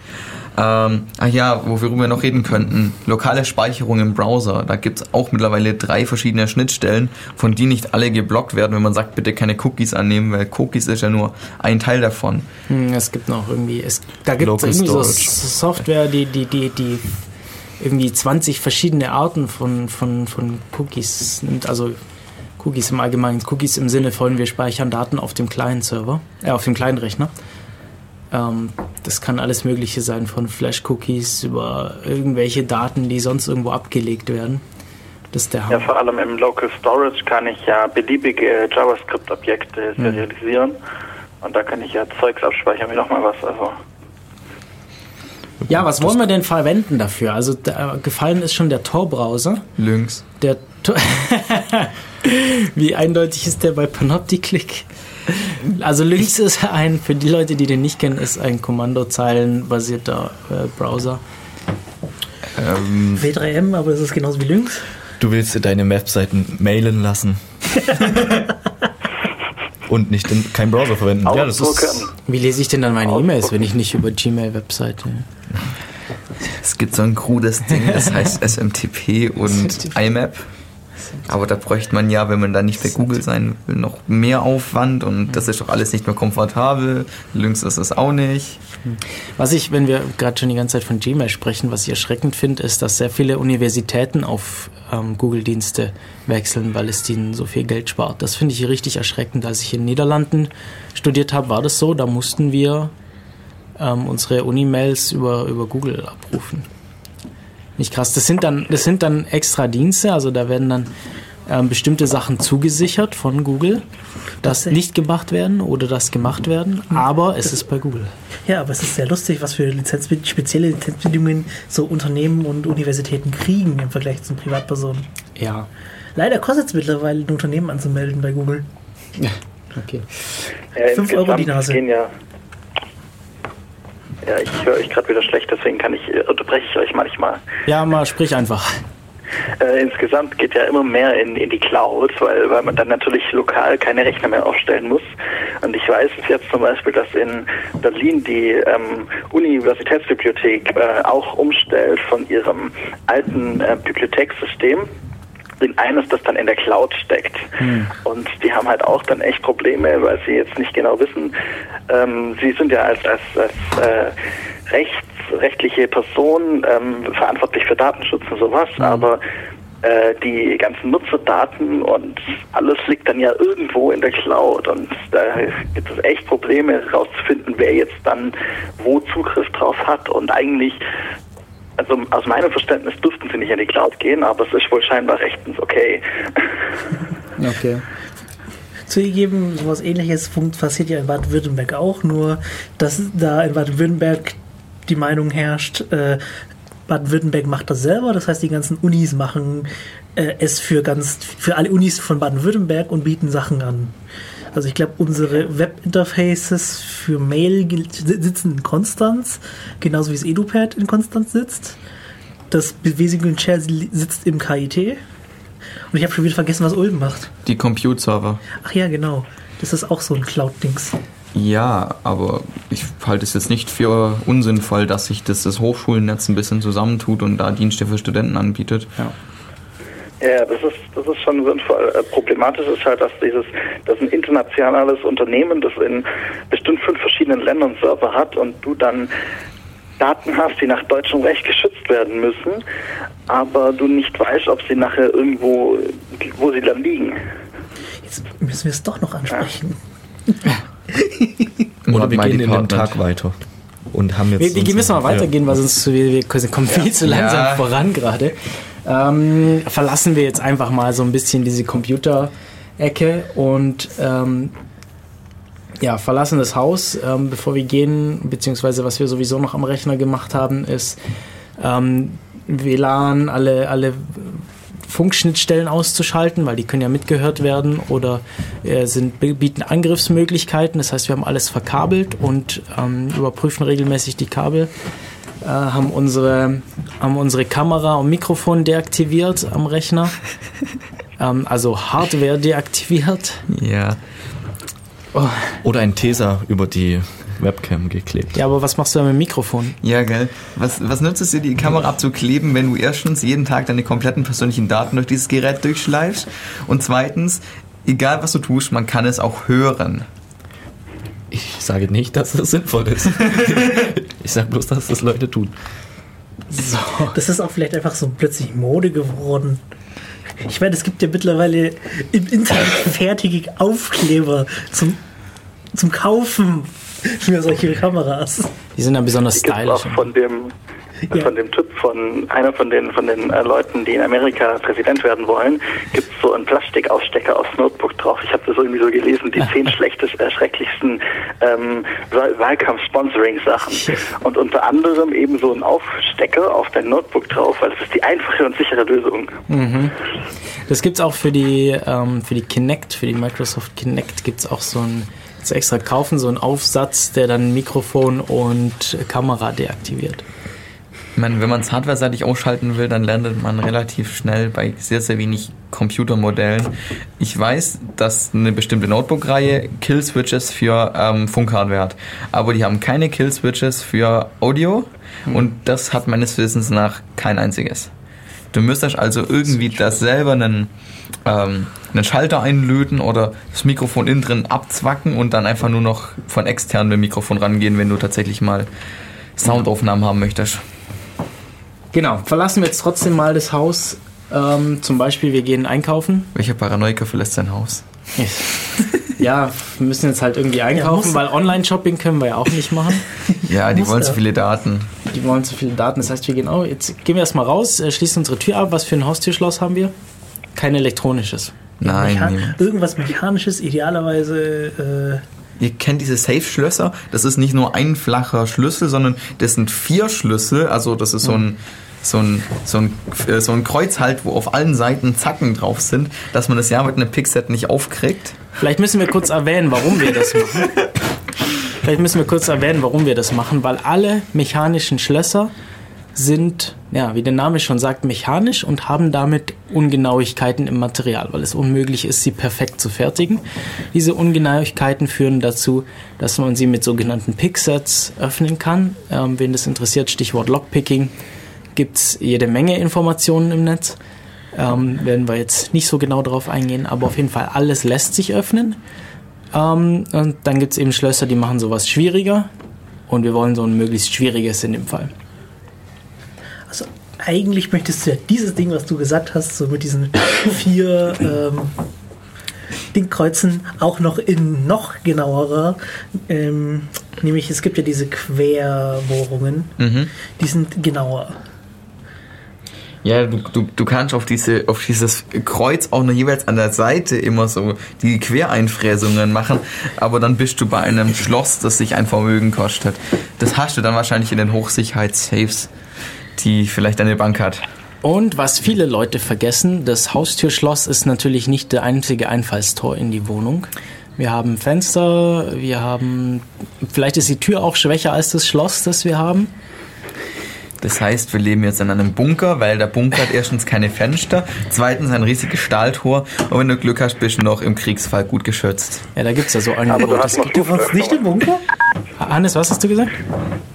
Ähm, ach ja, worüber wir noch reden könnten, lokale Speicherung im Browser. Da gibt es auch mittlerweile drei verschiedene Schnittstellen, von die nicht alle geblockt werden, wenn man sagt, bitte keine Cookies annehmen, weil Cookies ist ja nur ein Teil davon. hm, es gibt noch irgendwie. Es, da gibt es Local irgendwie so Storage. S- Software, die, die, die, die irgendwie 20 verschiedene Arten von, von, von Cookies nimmt. Also Cookies im Allgemeinen. Cookies im Sinne von, wir speichern Daten auf dem kleinen Server, äh, auf dem kleinen Rechner. Ähm, das kann alles Mögliche sein, von Flash-Cookies über irgendwelche Daten, die sonst irgendwo abgelegt werden. Das ist der Ja, Hammer. vor allem im Local Storage kann ich ja beliebige JavaScript-Objekte serialisieren. Und da kann ich ja Zeugs abspeichern, wie nochmal was. Also Ja, was wollen wir denn verwenden dafür? Also da, gefallen ist schon der Tor-Browser. Lynx. Der Tor <laughs> Wie eindeutig ist der bei Panopticlick? Also Lynx ist ein, für die Leute, die den nicht kennen, ist ein Kommandozeilenbasierter äh, Browser. Ähm, W3M, aber das ist genauso wie Lynx. Du willst dir deine Webseiten mailen lassen. <laughs> Und nicht den, keinen Browser verwenden. Ja, das ist. Wie lese ich denn dann meine E-Mails, wenn ich nicht über Gmail-Webseite? es gibt so ein krudes Ding, das <laughs> heißt SMTP und IMAP. Aber da bräuchte man ja, wenn man da nicht bei Google sein will, noch mehr Aufwand und das ist doch alles nicht mehr komfortabel. Lynx ist es auch nicht. Was ich, wenn wir gerade schon die ganze Zeit von Gmail sprechen, was ich erschreckend finde, ist, dass sehr viele Universitäten auf ähm, Google-Dienste wechseln, weil es denen so viel Geld spart. Das finde ich richtig erschreckend. Als ich in den Niederlanden studiert habe, war das so, da mussten wir ähm, unsere Uni-Mails über, über Google abrufen. Nicht krass. Das sind dann, das sind dann extra Dienste, also da werden dann ähm, bestimmte Sachen zugesichert von Google, dass Das- nicht gemacht werden oder das gemacht werden, aber es ist bei Google. Ja, aber es ist sehr lustig, was für Lizenz spezielle Lizenzbedingungen so Unternehmen und Universitäten kriegen im Vergleich zu Privatpersonen. Ja, Leider kostet es mittlerweile, ein Unternehmen anzumelden bei Google. <laughs> okay. Ja, Fünf Euro insgesamt die Nase. Gehen ja, ja, ich höre euch gerade wieder schlecht, deswegen kann ich, äh, unterbreche ich euch manchmal. Ja, mal sprich einfach. Äh, insgesamt geht ja immer mehr in, in die Cloud, weil, weil man dann natürlich lokal keine Rechner mehr aufstellen muss. Und ich weiß es jetzt zum Beispiel, dass in Berlin die ähm, Universitätsbibliothek äh, auch umstellt von ihrem alten äh, Bibliothekssystem in eines, das dann in der Cloud steckt. Und die haben halt auch dann echt Probleme, weil sie jetzt nicht genau wissen, ähm, sie sind ja als, als, als äh, rechts, rechtliche Person ähm, verantwortlich für Datenschutz und sowas, aber äh, die ganzen Nutzerdaten und alles liegt dann ja irgendwo in der Cloud. Und da gibt es echt Probleme herauszufinden, wer jetzt dann wo Zugriff drauf hat. Und eigentlich also aus meinem Verständnis durften sie nicht in die Cloud gehen, aber es ist wohl scheinbar rechtens okay. <laughs> Okay. Zugegeben, sowas ähnliches passiert ja in Baden-Württemberg auch, nur dass da in Baden-Württemberg die Meinung herrscht, äh, Baden-Württemberg macht das selber, das heißt die ganzen Unis machen äh, es für ganz für alle Unis von Baden-Württemberg und bieten Sachen an. Also ich glaube, unsere Webinterfaces für Mail sitzen in Konstanz, genauso wie das EduPad in Konstanz sitzt. Das Bewesigung Chair sitzt im KIT. Und ich habe schon wieder vergessen, was Ulm macht. Die Compute-Server. Ach ja, genau. Das ist auch so ein Cloud-Dings. Ja, aber ich halte es jetzt nicht für unsinnvoll, dass sich das, das Hochschulnetz ein bisschen zusammentut und da Dienste für Studenten anbietet. Ja. Ja, das ist, das ist schon sinnvoll. Äh, Problematisch ist halt, dass dieses, dass ein internationales Unternehmen, das in bestimmt fünf verschiedenen Ländern Server hat und du dann Daten hast, die nach deutschem Recht geschützt werden müssen, aber du nicht weißt, ob sie nachher irgendwo, wo sie dann liegen. Jetzt müssen wir es doch noch ansprechen. <laughs> Oder Not wir gehen in den. Tag weiter. Und haben jetzt. Wir, wir müssen mal weitergehen, weil sonst wir, wir kommen viel zu langsam Ja. voran gerade. Ähm, verlassen wir jetzt einfach mal so ein bisschen diese Computer-Ecke und ähm, ja, verlassen das Haus. Ähm, bevor wir gehen, beziehungsweise was wir sowieso noch am Rechner gemacht haben, ist ähm, WLAN, alle, alle Funkschnittstellen auszuschalten, weil die können ja mitgehört werden oder äh, sind, bieten Angriffsmöglichkeiten. Das heißt, wir haben alles verkabelt und ähm, überprüfen regelmäßig die Kabel. Äh, haben, unsere, haben unsere Kamera und Mikrofon deaktiviert am Rechner. <laughs> ähm, also Hardware deaktiviert. Ja. Oh, Oder ein Tesa über die Webcam geklebt. ja, aber was machst du da mit dem Mikrofon? Ja, gell. Was, was nützt es dir, die Kamera abzukleben, wenn du erstens jeden Tag deine kompletten persönlichen Daten durch dieses Gerät durchschleifst und zweitens, egal was du tust, man kann es auch hören. Ich sage nicht, dass es sinnvoll ist. <laughs> ich sage bloß, dass das Leute tun. So. Das ist auch vielleicht einfach so plötzlich Mode geworden. Ich meine, es gibt ja mittlerweile im Internet fertige Aufkleber zum, zum Kaufen für solche Kameras. Die sind dann besonders auch stylisch. von dem Ja. von dem Typ von einer von den von den äh, Leuten, die in Amerika Präsident werden wollen, gibt es so einen Plastikaufstecker aufs Notebook drauf. Ich habe das irgendwie so gelesen, die zehn schlechtesten, äh, schrecklichsten ähm, Wahl- Wahlkampf-Sponsoring-Sachen. Und unter anderem eben so ein Aufstecker auf dein Notebook drauf, weil das ist die einfache und sichere Lösung. Das gibt's auch für die, ähm, für die Kinect, für die Microsoft Kinect gibt's auch so ein extra kaufen, so einen Aufsatz, der dann Mikrofon und Kamera deaktiviert. Ich meine, wenn man es hardware-seitig ausschalten will, dann landet man relativ schnell bei sehr, sehr wenig Computermodellen. Ich weiß, dass eine bestimmte Notebook-Reihe Kill-Switches für ähm, Funkhardware hat, aber die haben keine Kill-Switches für Audio und das hat meines Wissens nach kein einziges. Du müsstest also irgendwie das selber einen, ähm, einen Schalter einlöten oder das Mikrofon innen drin abzwacken und dann einfach nur noch von extern mit dem Mikrofon rangehen, wenn du tatsächlich mal Soundaufnahmen haben möchtest. Genau, verlassen wir jetzt trotzdem mal das Haus. Ähm, zum Beispiel, wir gehen einkaufen. Welcher Paranoiker verlässt sein Haus? Ja, wir müssen jetzt halt irgendwie einkaufen, muss- weil Online-Shopping können wir ja auch nicht machen. <laughs> Ja, die wollen zu viele Daten. Die wollen zu viele Daten. Das heißt, wir gehen auch, jetzt gehen wir erstmal raus, äh, schließen unsere Tür ab. Was für ein Haustürschloss haben wir? Kein elektronisches. Nein. Mecha irgendwas Mechanisches, idealerweise. Äh, Ihr kennt diese Safe-Schlösser. Das ist nicht nur ein flacher Schlüssel, sondern das sind vier Schlüssel. Also das ist so ein so ein, so, ein, äh, so ein Kreuz halt, wo auf allen Seiten Zacken drauf sind, dass man das ja mit einem Pixet nicht aufkriegt. Vielleicht müssen wir kurz erwähnen, warum wir das machen. Vielleicht müssen wir kurz erwähnen, warum wir das machen, weil alle mechanischen Schlösser sind, ja, wie der Name schon sagt, mechanisch und haben damit Ungenauigkeiten im Material, weil es unmöglich ist, sie perfekt zu fertigen. Diese Ungenauigkeiten führen dazu, dass man sie mit sogenannten Picksets öffnen kann. Ähm, wen das interessiert, Stichwort Lockpicking, gibt es jede Menge Informationen im Netz. Ähm, werden wir jetzt nicht so genau drauf eingehen, aber auf jeden Fall alles lässt sich öffnen. Ähm, und dann gibt es eben Schlösser, die machen sowas schwieriger. Und wir wollen so ein möglichst schwieriges in dem Fall. also eigentlich möchtest du ja dieses Ding, was du gesagt hast, so mit diesen <coughs> vier ähm, Dingkreuzen auch noch in noch genauerer. Ähm, nämlich es gibt ja diese Querbohrungen, die sind genauer. Ja, du, du, du kannst auf, diese, auf dieses Kreuz auch nur jeweils an der Seite immer so die Quereinfräsungen machen, aber dann bist du bei einem Schloss, das sich ein Vermögen kostet. Das hast du dann wahrscheinlich in den Hochsicherheitssafes, die vielleicht eine Bank hat. Und was viele Leute vergessen, das Haustürschloss ist natürlich nicht der einzige Einfallstor in die Wohnung. Wir haben Fenster, wir haben, vielleicht ist die Tür auch schwächer als das Schloss, das wir haben. Das heißt, wir leben jetzt in einem Bunker, weil der Bunker hat erstens keine Fenster, zweitens ein riesiges Stahltor und wenn du Glück hast, bist du noch im Kriegsfall gut geschützt. Ja, da gibt es ja so Aber du hast noch Du warst nicht im. Bunker? Hannes, was hast du gesagt?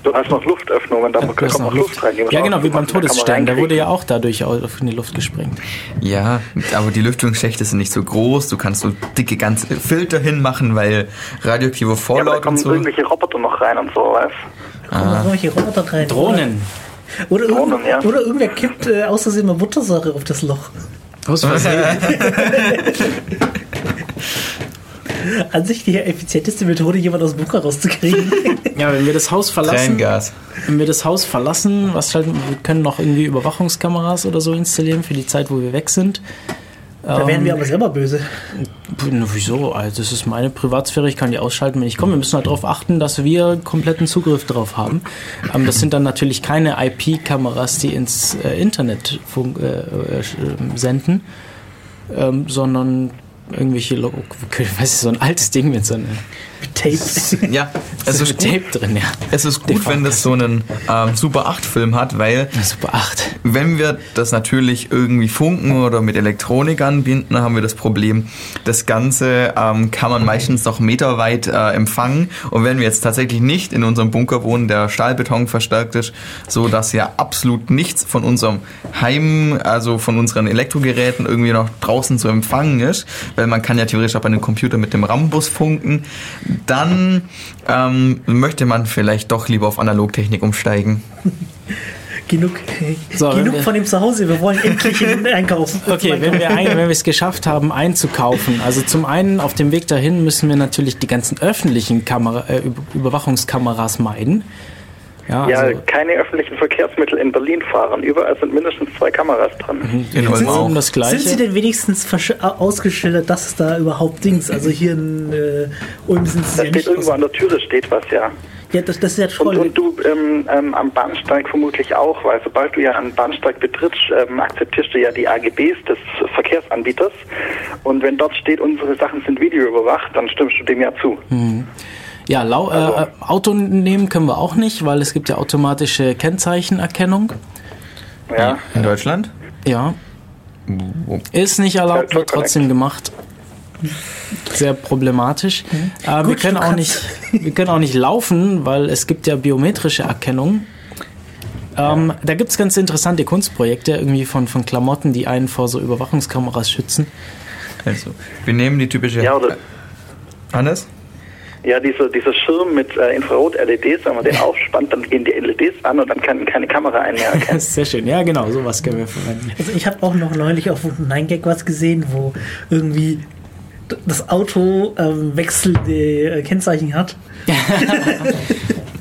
Du hast noch Luftöffnungen, da Du kommt hast noch Luft Luft. rein. Ja, genau, wie beim gemacht, da kann wurde ja auch dadurch auf in die Luft gesprengt. Ja, aber die Lüftungsschächte sind nicht so groß, du kannst so dicke ganze Filter hinmachen, weil radioaktive Ja, aber da Vorlaut und kommen so. irgendwelche Roboter noch rein und so, weißt Kommen noch irgendwelche Roboter rein. Drohnen. Oder, irgend, ja. oder irgendwer kippt äh, aus Versehen mal Buttersäure auf das Loch. Aus Versehen. <laughs> An sich die effizienteste Methode, jemanden aus dem Bunker rauszukriegen. <laughs> Ja, wenn wir das Haus verlassen, Tränengas. wenn wir das Haus verlassen, was schalten, wir können noch irgendwie Überwachungskameras oder so installieren für die Zeit, wo wir weg sind. Da werden wir aber selber böse. Wieso? Also das ist meine Privatsphäre, ich kann die ausschalten, wenn ich komme. Wir müssen halt darauf achten, dass wir kompletten Zugriff drauf haben. Ähm, das sind dann natürlich keine IP-Kameras, die ins äh, Internet äh, äh, ähm, senden, ähm, sondern irgendwelche, Lo ich weiß nicht, so ein altes Ding mit so einem Tape. Ja, es ist Tape drin, ja. es ist gut wenn das so einen ähm, Super 8 Film hat, weil Super 8. wenn wir das natürlich irgendwie funken oder mit Elektronik anbinden, haben wir das Problem, das Ganze ähm, kann man meistens noch meterweit äh, empfangen. Und wenn wir jetzt tatsächlich nicht in unserem Bunker wohnen, der Stahlbeton verstärkt ist, so dass ja absolut nichts von unserem Heim, also von unseren Elektrogeräten irgendwie noch draußen zu empfangen ist, weil man kann ja theoretisch auch bei einem Computer mit dem Rambus funken, dann ähm, möchte man vielleicht doch lieber auf Analogtechnik umsteigen. <laughs> genug So, genug von dem Zuhause. Wir wollen endlich in einkaufen. <laughs> Okay, wenn wir, ein, wenn wir es geschafft haben, einzukaufen, also zum einen auf dem Weg dahin müssen wir natürlich die ganzen öffentlichen Kamera, äh, Über- Überwachungskameras meiden. Ja, Ja, also keine öffentlichen Verkehrsmittel in Berlin fahren. Überall sind mindestens zwei Kameras dran. In Ulm auch. das gleiche. Sind sie denn wenigstens äh, ausgeschildert, dass es da überhaupt Dings? Also hier in äh, Ulm sind sie Da ja steht nicht. irgendwo an der Türe steht was, ja. Ja, das, das ist ja Und, toll. und du ähm, ähm, am Bahnsteig vermutlich auch, weil sobald du ja einen Bahnsteig betrittst, ähm, akzeptierst du ja die AGBs des Verkehrsanbieters. Und wenn dort steht, unsere Sachen sind videoüberwacht, dann stimmst du dem ja zu. Ja, lau Also- äh, Auto nehmen können wir auch nicht, weil es gibt ja automatische Kennzeichenerkennung. Ja. In Deutschland? Ja, ist nicht erlaubt, Ja, wird trotzdem gemacht. Sehr problematisch. Äh, wir, Gut, können du auch nicht, wir können auch nicht laufen, weil es gibt ja biometrische Erkennung. Ähm, Da gibt es ganz interessante Kunstprojekte irgendwie von, von Klamotten, die einen vor so Überwachungskameras schützen. Also, wir nehmen die typische. Ja, oder Hannes? Ja, dieser, dieser Schirm mit äh, Infrarot-LEDs, wenn man den aufspannt, dann gehen die LEDs an und dann kann keine Kamera einen mehr erkennen. <laughs> Sehr schön. Ja, genau, sowas können wir verwenden. Also ich habe auch noch neulich auf 9gag was gesehen, wo irgendwie das Auto ähm, wechselnde äh, Kennzeichen hat. <laughs>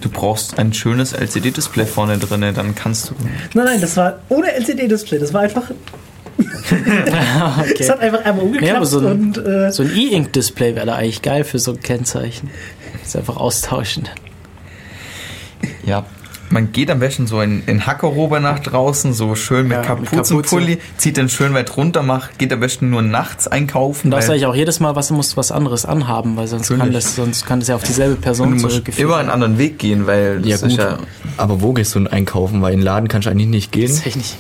Du brauchst ein schönes LCD-Display vorne drin, dann kannst du. Nein, nein, das war ohne LCD-Display. Das war einfach <laughs> okay. Es hat einfach einmal umgeklappt Ja, aber so ein, und äh, so ein E-Ink-Display wäre da eigentlich geil für so ein Kennzeichen. Das einfach austauschen. Ja. Man geht am besten so in, in Hackerober nach draußen, so schön mit Ja, Kapuzenpulli, zieht den schön weit runter, macht, geht am besten nur nachts einkaufen. Du darfst weil- eigentlich auch jedes Mal was, musst was anderes anhaben, weil sonst kann, das, sonst kann das ja auf dieselbe Person und du musst zurückgeführt immer einen anderen Weg gehen, weil Ja das gut, ist ja aber wo gehst du denn einkaufen? Weil in den Laden kannst du eigentlich nicht gehen. Tatsächlich.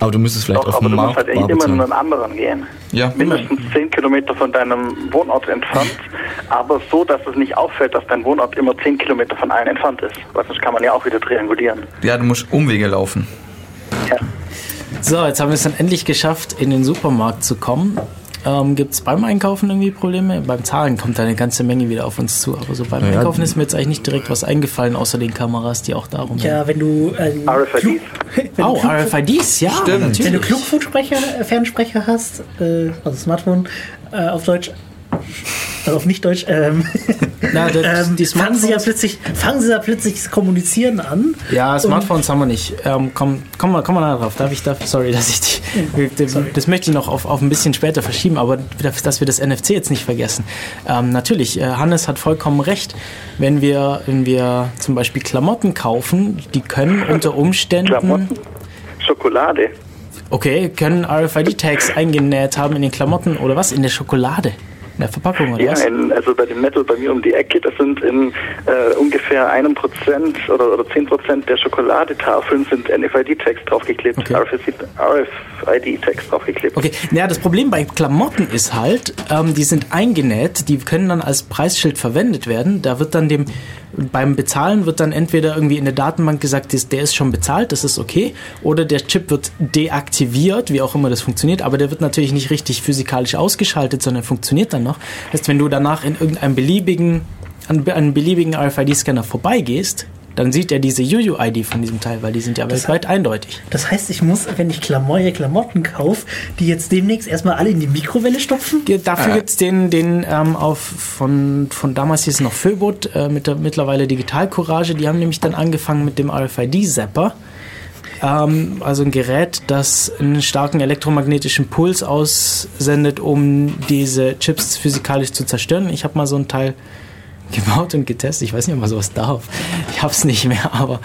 Aber du müsstest vielleicht Doch, auf aber dem du musst Markt halt immer in einen anderen gehen. Ja. Mindestens 10 Kilometer von deinem Wohnort entfernt, <laughs> aber so, dass es nicht auffällt, dass dein Wohnort immer 10 Kilometer von allen entfernt ist. Weil sonst kann man ja auch wieder triangulieren. ja, du musst Umwege laufen. Ja. So, jetzt haben wir es dann endlich geschafft, in den Supermarkt zu kommen. Ähm, Gibt es beim Einkaufen irgendwie Probleme? Beim Zahlen kommt da eine ganze Menge wieder auf uns zu. Aber so beim Naja, Einkaufen ist mir jetzt eigentlich nicht direkt was eingefallen, außer den Kameras, die auch darum ja, wenn du ein RFIDs. Klug, <laughs> wenn, du Oh, Klug, RFIDs, ja, Stimmt. wenn du natürlich. Klugfunksprecher, äh, Fernsprecher hast, äh, also Smartphone äh, auf Deutsch, also auf nicht Deutsch, ähm, <laughs> Na, das, ähm, die fangen sie ja plötzlich, fangen sie ja plötzlich das Kommunizieren an. ja, Smartphones haben wir nicht. Ähm, komm, komm mal, komm mal drauf. Darf ich da? Sorry, dass ich die. Das, das möchte ich noch auf, auf ein bisschen später verschieben, aber dass wir das NFC jetzt nicht vergessen. Ähm, natürlich, äh, Hannes hat vollkommen recht. Wenn wir, wenn wir zum Beispiel Klamotten kaufen, die können unter Umständen. Klamotten, Schokolade. Okay, können RFID-Tags eingenäht haben in den Klamotten oder was? In der Schokolade? In der Verpackung oder Ja, was? in, also bei dem Metal bei mir um die Ecke, das sind in äh, ungefähr einem Prozent oder, oder 10 Prozent der Schokoladetafeln sind NFID-Tags draufgeklebt, Okay. RFID-Tags draufgeklebt. Okay, naja, das Problem bei Klamotten ist halt, ähm, die sind eingenäht, die können dann als Preisschild verwendet werden. Da wird dann dem, beim Bezahlen wird dann entweder irgendwie in der Datenbank gesagt, der ist schon bezahlt, das ist okay, oder der Chip wird deaktiviert, wie auch immer das funktioniert, aber der wird natürlich nicht richtig physikalisch ausgeschaltet, sondern funktioniert dann noch. Das heißt, wenn du danach in irgendeinem beliebigen, an einem beliebigen RFID-Scanner vorbeigehst, dann sieht er diese UUID von diesem Teil, weil die sind ja weltweit eindeutig. Das heißt, ich muss, wenn ich neue Klamotten kaufe, die jetzt demnächst erstmal alle in die Mikrowelle stopfen? Dafür gibt's den, den ähm, auf von, von damals hieß es noch Föbot, äh, mit der mittlerweile Digital Courage. Die haben nämlich dann angefangen mit dem RFID-Zapper. Ähm, also ein Gerät, das einen starken elektromagnetischen Puls aussendet, um diese Chips physikalisch zu zerstören. Ich habe mal so ein Teil gebaut und getestet. Ich weiß nicht, ob man sowas darf. Ich hab's nicht mehr, aber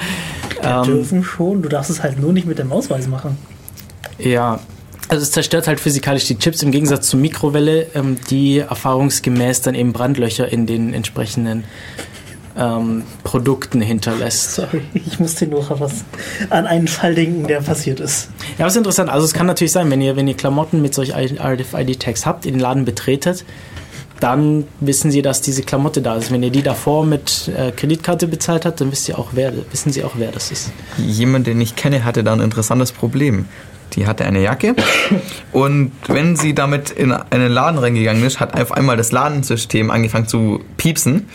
ähm, Dürfen schon, du darfst es halt nur nicht mit dem Ausweis machen. Ja, also es zerstört halt physikalisch die Chips im Gegensatz zur Mikrowelle, ähm, die erfahrungsgemäß dann eben Brandlöcher in den entsprechenden ähm, Produkten hinterlässt. Sorry, ich musste nur was an einen Fall denken, der passiert ist. Ja, was interessant. Also es kann natürlich sein, wenn ihr, wenn ihr Klamotten mit solch RFID-Tags habt, in den Laden betretet, dann wissen sie, dass diese Klamotte da ist. Wenn ihr die davor mit äh, Kreditkarte bezahlt habt, dann wisst ihr auch, wer, wissen sie auch, wer das ist. Jemand, den ich kenne, hatte da ein interessantes Problem. Die hatte eine Jacke <laughs> und wenn sie damit in einen Laden reingegangen ist, hat auf einmal das Ladensystem angefangen zu piepsen,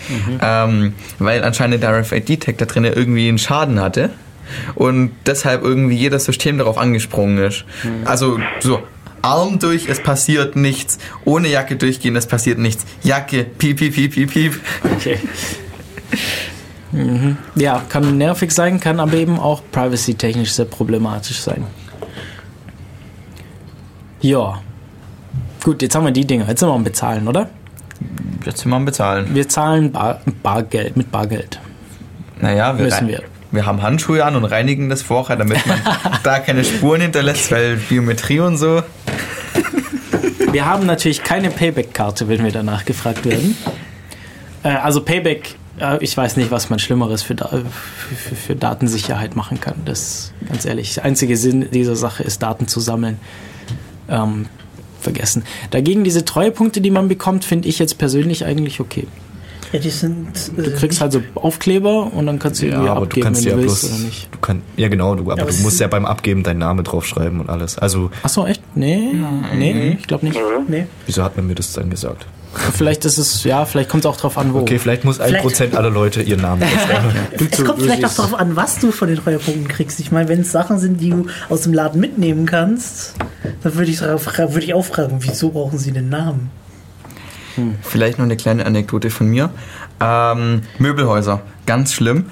ähm, weil anscheinend der RFID-Tag da drin irgendwie einen Schaden hatte und deshalb irgendwie jedes System darauf angesprungen ist. Also so Arm durch, es passiert nichts. Ohne Jacke durchgehen, es passiert nichts. Jacke, piep, piep, piep, piep, piep. Okay. mhm. Ja, kann nervig sein, kann aber eben auch privacy-technisch sehr problematisch sein. Ja. Gut, jetzt haben wir die Dinger. Jetzt sind wir am Bezahlen, oder? Jetzt sind wir am Bezahlen. Wir zahlen Bar Bargeld, mit Bargeld. Naja, wir, Müssen wir. Wir haben Handschuhe an und reinigen das vorher, damit man <laughs> da keine Spuren hinterlässt, weil Biometrie und so. Wir haben natürlich keine Payback-Karte, wenn wir danach gefragt werden. <laughs> Äh, also Payback, äh, ich weiß nicht, was man Schlimmeres für, Da- für, für, Datensicherheit machen kann. Das ganz ehrlich. Der einzige Sinn dieser Sache ist, Daten zu sammeln. Ähm, vergessen. Dagegen diese Treuepunkte, die man bekommt, finde ich jetzt persönlich eigentlich okay. Ja, die sind. Äh, Du kriegst halt so Aufkleber und dann kannst du Ja, irgendwie aber du abgeben, kannst wenn ja du bloß. willst oder nicht. Du kann, ja, genau, du, aber aber du musst ja beim Abgeben deinen Namen draufschreiben und alles. Also, Achso, echt? Nee, nee, ich glaube nicht. nee. wieso hat man mir das dann gesagt? Vielleicht ist es, ja, vielleicht kommt es auch drauf an, wo. Okay, vielleicht muss ein Prozent aller Leute ihren Namen <laughs> draufschreiben. Es kommt vielleicht auch darauf an, was du von den Treuepunkten kriegst. Ich meine, wenn es Sachen sind, die du aus dem Laden mitnehmen kannst, dann würde ich, würde ich auch fragen, wieso brauchen sie den Namen? Vielleicht noch eine kleine Anekdote von mir. Ähm, Möbelhäuser, ganz schlimm.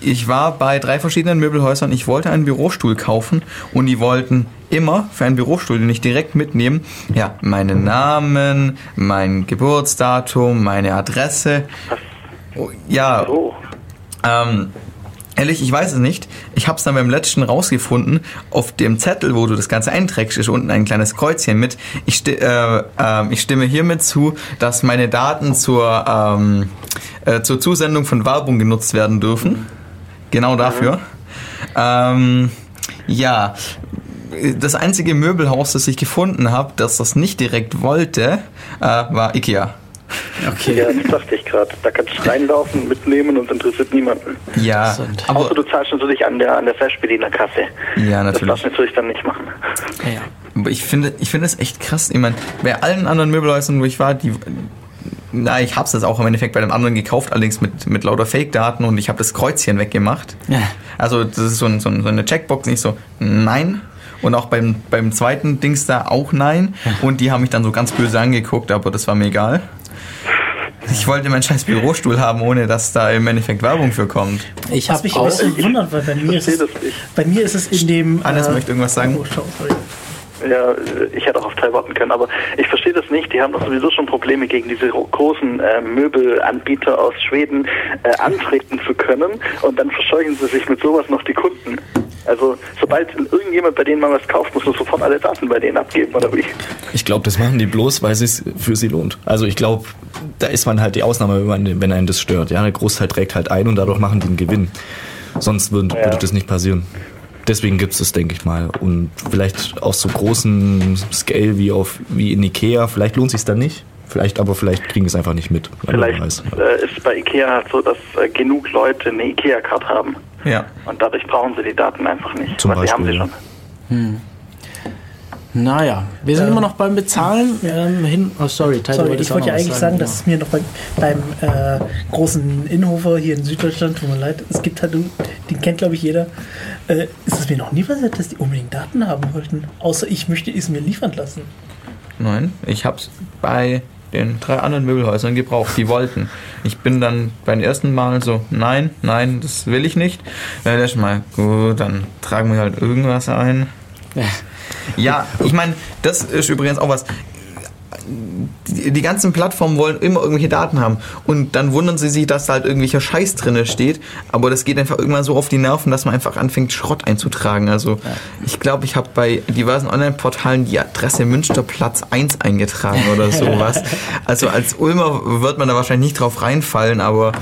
Ich war bei drei verschiedenen Möbelhäusern. Ich wollte einen Bürostuhl kaufen und die wollten immer für einen Bürostuhl, den ich direkt mitnehme, ja, meinen Namen, mein Geburtsdatum, meine Adresse. Ja, ähm, ehrlich, ich weiß es nicht. Ich habe es dann beim letzten rausgefunden. Auf dem Zettel, wo du das Ganze einträgst, ist unten ein kleines Kreuzchen mit. Ich, sti äh, äh, ich stimme hiermit zu, dass meine Daten zur, ähm, äh, zur Zusendung von Werbung genutzt werden dürfen. Genau dafür. Ähm, ja, das einzige Möbelhaus, das ich gefunden habe, das das nicht direkt wollte, äh, war Ikea. Okay. Ja, das dachte ich gerade. Da kannst du reinlaufen, mitnehmen und interessiert niemanden. Ja, Interessant. Außer aber du zahlst natürlich an der, an der Festbedienerkasse. ja, Das natürlich. darfst du natürlich dann nicht machen. Ja. Aber ich finde, ich finde es echt krass. Ich meine, bei allen anderen Möbelhäusern, wo ich war, die. Na, ich hab's das auch im Endeffekt bei dem anderen gekauft, allerdings mit, mit lauter Fake-Daten und ich habe das Kreuzchen weggemacht. Ja. Also, das ist so, ein, so, ein, so eine Checkbox, nicht so, nein. Und auch beim, beim zweiten Dings da auch nein. Und die haben mich dann so ganz böse angeguckt, aber das war mir egal. Ich wollte meinen scheiß Bürostuhl haben, ohne dass da im Endeffekt Werbung für kommt. Ich habe mich ein auch. bisschen wundert, weil bei mir ist es, bei mir ist es in dem. Hannes äh, möchte irgendwas sagen. Oh, schau, sorry. Ja, ich hätte auch auf drei warten können, aber ich verstehe das nicht. Die haben doch sowieso schon Probleme gegen diese ro- großen äh, Möbelanbieter aus Schweden äh, antreten zu können und dann verscheuchen sie sich mit sowas noch die Kunden. Also sobald irgendjemand bei denen mal was kauft, muss man sofort alle Daten bei denen abgeben, oder wie? Ich glaube, das machen die bloß, weil es für sie lohnt. Also ich glaube, da ist man halt die Ausnahme, wenn, man, wenn einen das stört. Ja, der Großteil trägt halt ein und dadurch machen die einen Gewinn. Sonst würd, Ja. würde das nicht passieren. Deswegen gibt es das, denke ich mal. Und vielleicht auf so großen Scale wie auf wie in Ikea, vielleicht lohnt sich dann nicht. Vielleicht, aber vielleicht kriegen es einfach nicht mit. Vielleicht weiß. äh, ist bei Ikea halt so, dass äh, genug Leute eine Ikea-Card haben Ja. und dadurch brauchen sie die Daten einfach nicht. Zum weil die haben sie Beispiel, schon. Naja, wir sind immer noch beim Bezahlen. Ähm, hin, oh, sorry, Teil, Sorry, ich wollte ja eigentlich sagen, genau. dass es mir noch beim, beim äh, großen Innenhofer hier in Süddeutschland, tut mir leid, es gibt halt, den kennt glaube ich jeder, äh, ist es mir noch nie passiert, dass die unbedingt Daten haben wollten. Außer ich möchte es mir liefern lassen. Nein, ich hab's bei den drei anderen Möbelhäusern gebraucht, die wollten. Ich bin dann beim ersten Mal so, nein, nein, das will ich nicht. Beim letzten Mal, gut, dann tragen wir halt irgendwas ein. Ja. Ich meine, das ist übrigens auch was. Die, die ganzen Plattformen wollen immer irgendwelche Daten haben und dann wundern sie sich, dass da halt irgendwelcher Scheiß drinne steht, aber das geht einfach irgendwann so auf die Nerven, dass man einfach anfängt, Schrott einzutragen. Also ich glaube, ich habe bei diversen Online-Portalen die Adresse Münsterplatz 1 eingetragen oder <laughs> sowas. Also als Ulmer wird man da wahrscheinlich nicht drauf reinfallen, aber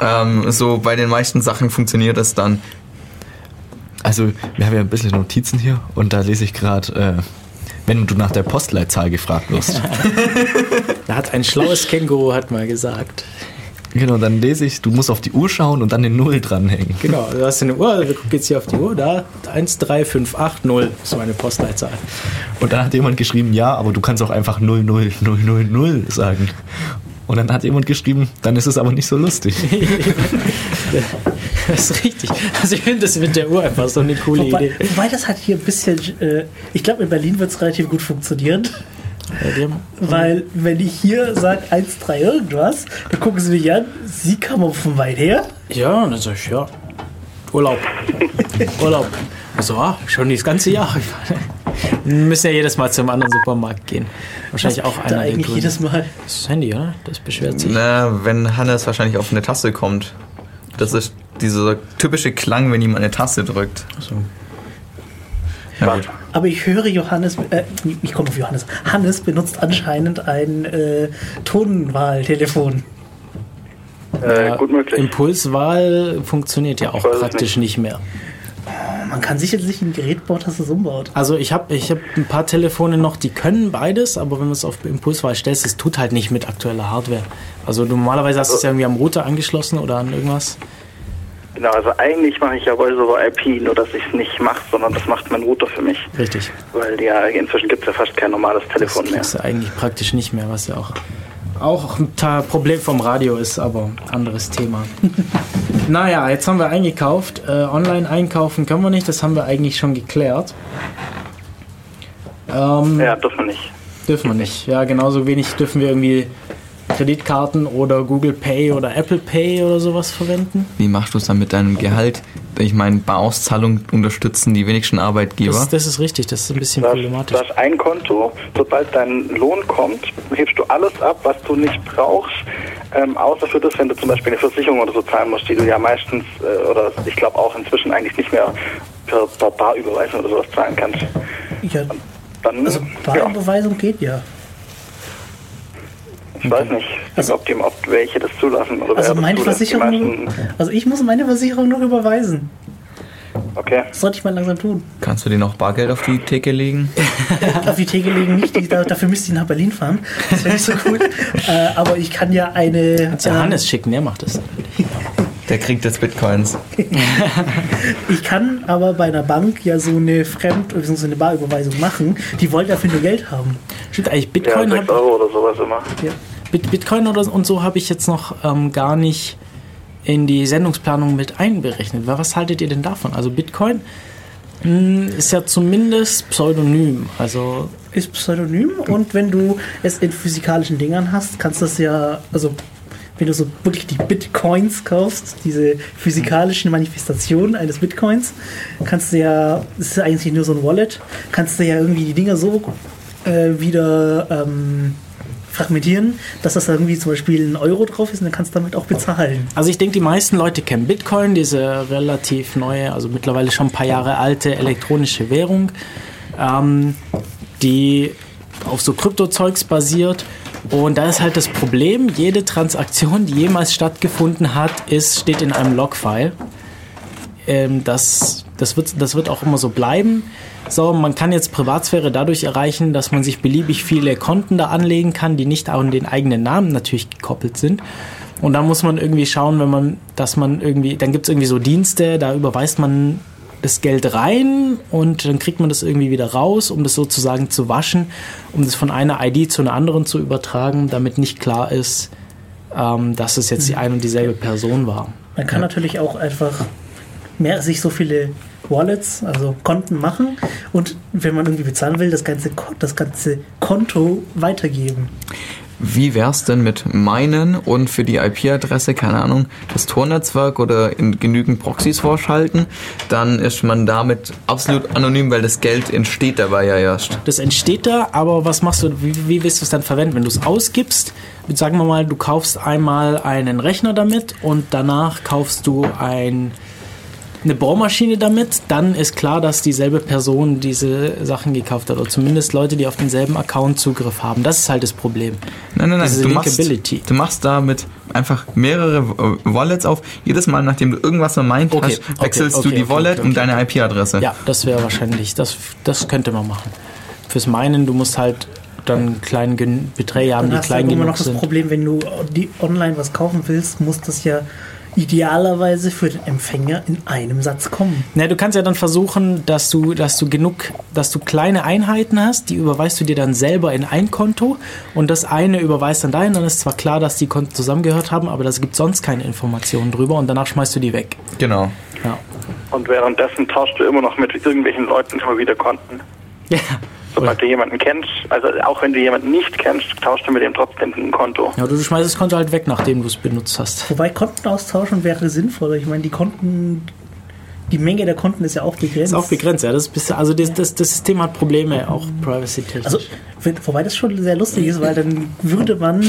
ähm, so bei den meisten Sachen funktioniert das dann. Also, wir haben ja ein bisschen Notizen hier und da lese ich gerade, äh, wenn du nach der Postleitzahl gefragt wirst. <laughs> Da hat ein schlaues Känguru hat mal gesagt. genau, dann lese ich, du musst auf die Uhr schauen und dann den Null dranhängen. Genau, du hast eine Uhr, wir gucken jetzt hier auf die Uhr, da 13580 ist meine Postleitzahl. Und dann hat jemand geschrieben, ja, aber du kannst auch einfach 00000 sagen. Und dann hat jemand geschrieben, dann ist es aber nicht so lustig. <laughs> <laughs> Das ist richtig. Also ich finde das mit der Uhr einfach so eine coole Wobei, Idee. wobei das hat hier ein bisschen, äh, ich glaube in Berlin wird es relativ gut funktionieren, Bei dem- weil wenn ich hier sage 1,3 irgendwas, dann gucken sie mich an, sie kam auch von weit her. Ja, und dann sag ich, ja, Urlaub. <laughs> Urlaub. Also, ah, schon das ganze Jahr. Wir müssen ja jedes Mal zum anderen Supermarkt gehen. Wahrscheinlich auch Da einer der eigentlich Gründe. jedes Mal. Das Handy, oder? Das beschwert sich. Na, wenn Hannes wahrscheinlich auf eine Taste kommt. Das ist dieser typische Klang, wenn jemand eine Taste drückt. So. Ja, gut. Aber ich höre Johannes, äh, ich komme auf Johannes. Hannes benutzt anscheinend ein äh, Tonwahltelefon. Äh, Ja, gut möglich. Impulswahl funktioniert ja auch praktisch nicht mehr. Man kann sicher sich ein Gerät bauen, das es umbaut. Also ich habe ich hab ein paar Telefone noch, die können beides, aber wenn du es auf Impulswahl stellst, es tut halt nicht mit aktueller Hardware. Also normalerweise hast du es ja irgendwie am Router angeschlossen oder an irgendwas. Genau, also eigentlich mache ich ja Voice over IP, nur dass ich es nicht mache, sondern das macht mein Router für mich. Richtig. Weil ja, inzwischen gibt es ja fast kein normales Das Telefon mehr. kriegst du eigentlich praktisch nicht mehr, was ja auch, auch ein Problem vom Radio ist, aber anderes Thema. <laughs> naja, jetzt haben wir eingekauft. Äh, online einkaufen können wir nicht, das haben wir eigentlich schon geklärt. Ähm, Ja, dürfen wir nicht. Dürfen wir nicht. Ja, genauso wenig dürfen wir irgendwie Kreditkarten oder Google Pay oder Apple Pay oder sowas verwenden. Wie machst du es dann mit deinem Gehalt? Ich meine, bei Auszahlung unterstützen die wenigsten Arbeitgeber. Das, das ist richtig, das ist ein bisschen Du hast, problematisch. du hast ein Konto, sobald dein Lohn kommt, hebst du alles ab, was du nicht brauchst, ähm, außer für das, wenn du zum Beispiel eine Versicherung oder so zahlen musst, die du ja meistens, äh, oder ich glaube auch inzwischen eigentlich nicht mehr per, per Barüberweisung oder sowas zahlen kannst. Ja, Dann, also ja, Barüberweisung geht ja. Ich weiß nicht, Also- ob, die, ob welche das zulassen oder Also meine Versicherung, meisten- also ich muss meine Versicherung noch überweisen. Okay. Das sollte ich mal langsam tun. Kannst du dir noch Bargeld auf die Theke legen? <laughs> Auf die Theke legen nicht, die, da, dafür müsste ich nach Berlin fahren. Das wäre nicht so cool. <laughs> äh, aber ich kann ja eine. Kannst ja ähm, Hannes schicken, der macht das. <laughs> Der kriegt jetzt Bitcoins. <laughs> Ich kann aber bei einer Bank ja so eine Fremd- bzw. eine Barüberweisung machen. Die wollen dafür nur Geld haben. Stimmt eigentlich, Ja, Bitcoin, 6 hab, Euro oder sowas immer. Ja. Bit, Bitcoin oder, und so habe ich jetzt noch ähm, gar nicht in die Sendungsplanung mit einberechnet. Wa- Was haltet ihr denn davon? Also Bitcoin mh, ist ja zumindest pseudonym. Also Ist Pseudonym und wenn du es in physikalischen Dingern hast, kannst du das ja, also wenn du so wirklich die Bitcoins kaufst, diese physikalischen Manifestationen eines Bitcoins, kannst du ja, das ist eigentlich nur so ein Wallet, kannst du ja irgendwie die Dinger so äh, wieder ähm, fragmentieren, dass das irgendwie zum Beispiel ein Euro drauf ist und dann kannst du damit auch bezahlen. Also ich denke, die meisten Leute kennen Bitcoin, diese relativ neue, also mittlerweile schon ein paar Jahre alte elektronische Währung, ähm, die auf so Kryptozeugs basiert. Und da ist halt das Problem, jede Transaktion, die jemals stattgefunden hat, ist, steht in einem Logfile. Ähm, das, das, wird, das wird auch immer so bleiben. So, man kann jetzt Privatsphäre dadurch erreichen, dass man sich beliebig viele Konten da anlegen kann, die nicht an den eigenen Namen natürlich gekoppelt sind. Und dann muss man irgendwie schauen, wenn man, dass man irgendwie, dann gibt es irgendwie so Dienste, da überweist man das Geld rein und dann kriegt man das irgendwie wieder raus, um das sozusagen zu waschen, um das von einer ID zu einer anderen zu übertragen, damit nicht klar ist, ähm, dass es jetzt die eine und dieselbe Person war. Man kann natürlich auch einfach mehr sich so viele Wallets, also Konten machen und wenn man irgendwie bezahlen will, das ganze, das ganze Konto weitergeben. Wie wär's denn mit meinen und für die IP-Adresse, keine Ahnung, das Tor-Netzwerk oder in genügend Proxys vorschalten? Dann ist man damit absolut anonym, weil das Geld entsteht dabei ja erst. Das entsteht da, aber was machst du, wie, wie willst du es dann verwenden? Wenn du es ausgibst, sagen wir mal, du kaufst einmal einen Rechner damit und danach kaufst du ein, eine Bohrmaschine damit, dann ist klar, dass dieselbe Person diese Sachen gekauft hat oder zumindest Leute, die auf denselben Account Zugriff haben. Das ist halt das Problem. Nein, nein, nein. Diese Du machst, du machst damit einfach mehrere äh, Wallets auf. Jedes Mal, nachdem du irgendwas meint Okay, hast, okay, wechselst okay, du die okay, Wallet okay, und deine IP-Adresse. Ja, das wäre wahrscheinlich, das, das könnte man machen. Fürs Meinen, du musst halt dann kleine Gen- Beträge haben, Dann die hast du klein aber immer genug noch das sind. Problem, wenn du die online was kaufen willst, muss das ja idealerweise für den Empfänger in einem Satz kommen. Na, du kannst ja dann versuchen, dass du, dass du genug, dass du kleine Einheiten hast, die überweist du dir dann selber in ein Konto und das eine überweist dann dahin. Dann ist zwar klar, dass die Konten zusammengehört haben, aber das gibt sonst keine Informationen drüber und danach schmeißt du die weg. Genau. Ja. Und währenddessen tauschst du immer noch mit irgendwelchen Leuten immer wieder Konten. Ja. Sobald du jemanden kennst, also auch wenn du jemanden nicht kennst, tauschst du mit dem trotzdem ein Konto. ja, du schmeißt das Konto halt weg, nachdem du es benutzt hast. Wobei Konten austauschen wäre sinnvoller. Ich meine, die Konten, die Menge der Konten ist ja auch begrenzt. Ist auch begrenzt, ja. Das, ist bisschen, also das, das, das System hat Probleme, auch privacy-technisch. Also, wobei das schon sehr lustig ist, weil dann würde man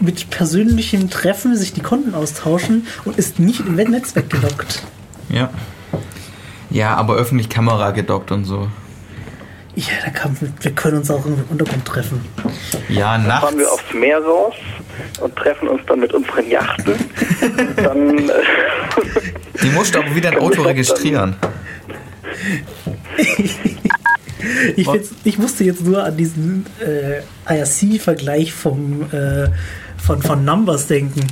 mit persönlichem Treffen sich die Konten austauschen und ist nicht im Netzwerk gelockt. Ja. Ja, aber öffentlich Kamera gedockt und so. Ja, da kann, wir können uns auch im Untergrund treffen. Ja, Dann nachts. fahren wir aufs Meer raus und treffen uns dann mit unseren Yachten. <laughs> dann äh, Die musst du aber wieder ein <laughs> Auto dann- registrieren. <laughs> Ich, find's- ich musste jetzt nur an diesen äh, IRC-Vergleich vom, äh, von, von Numbers denken.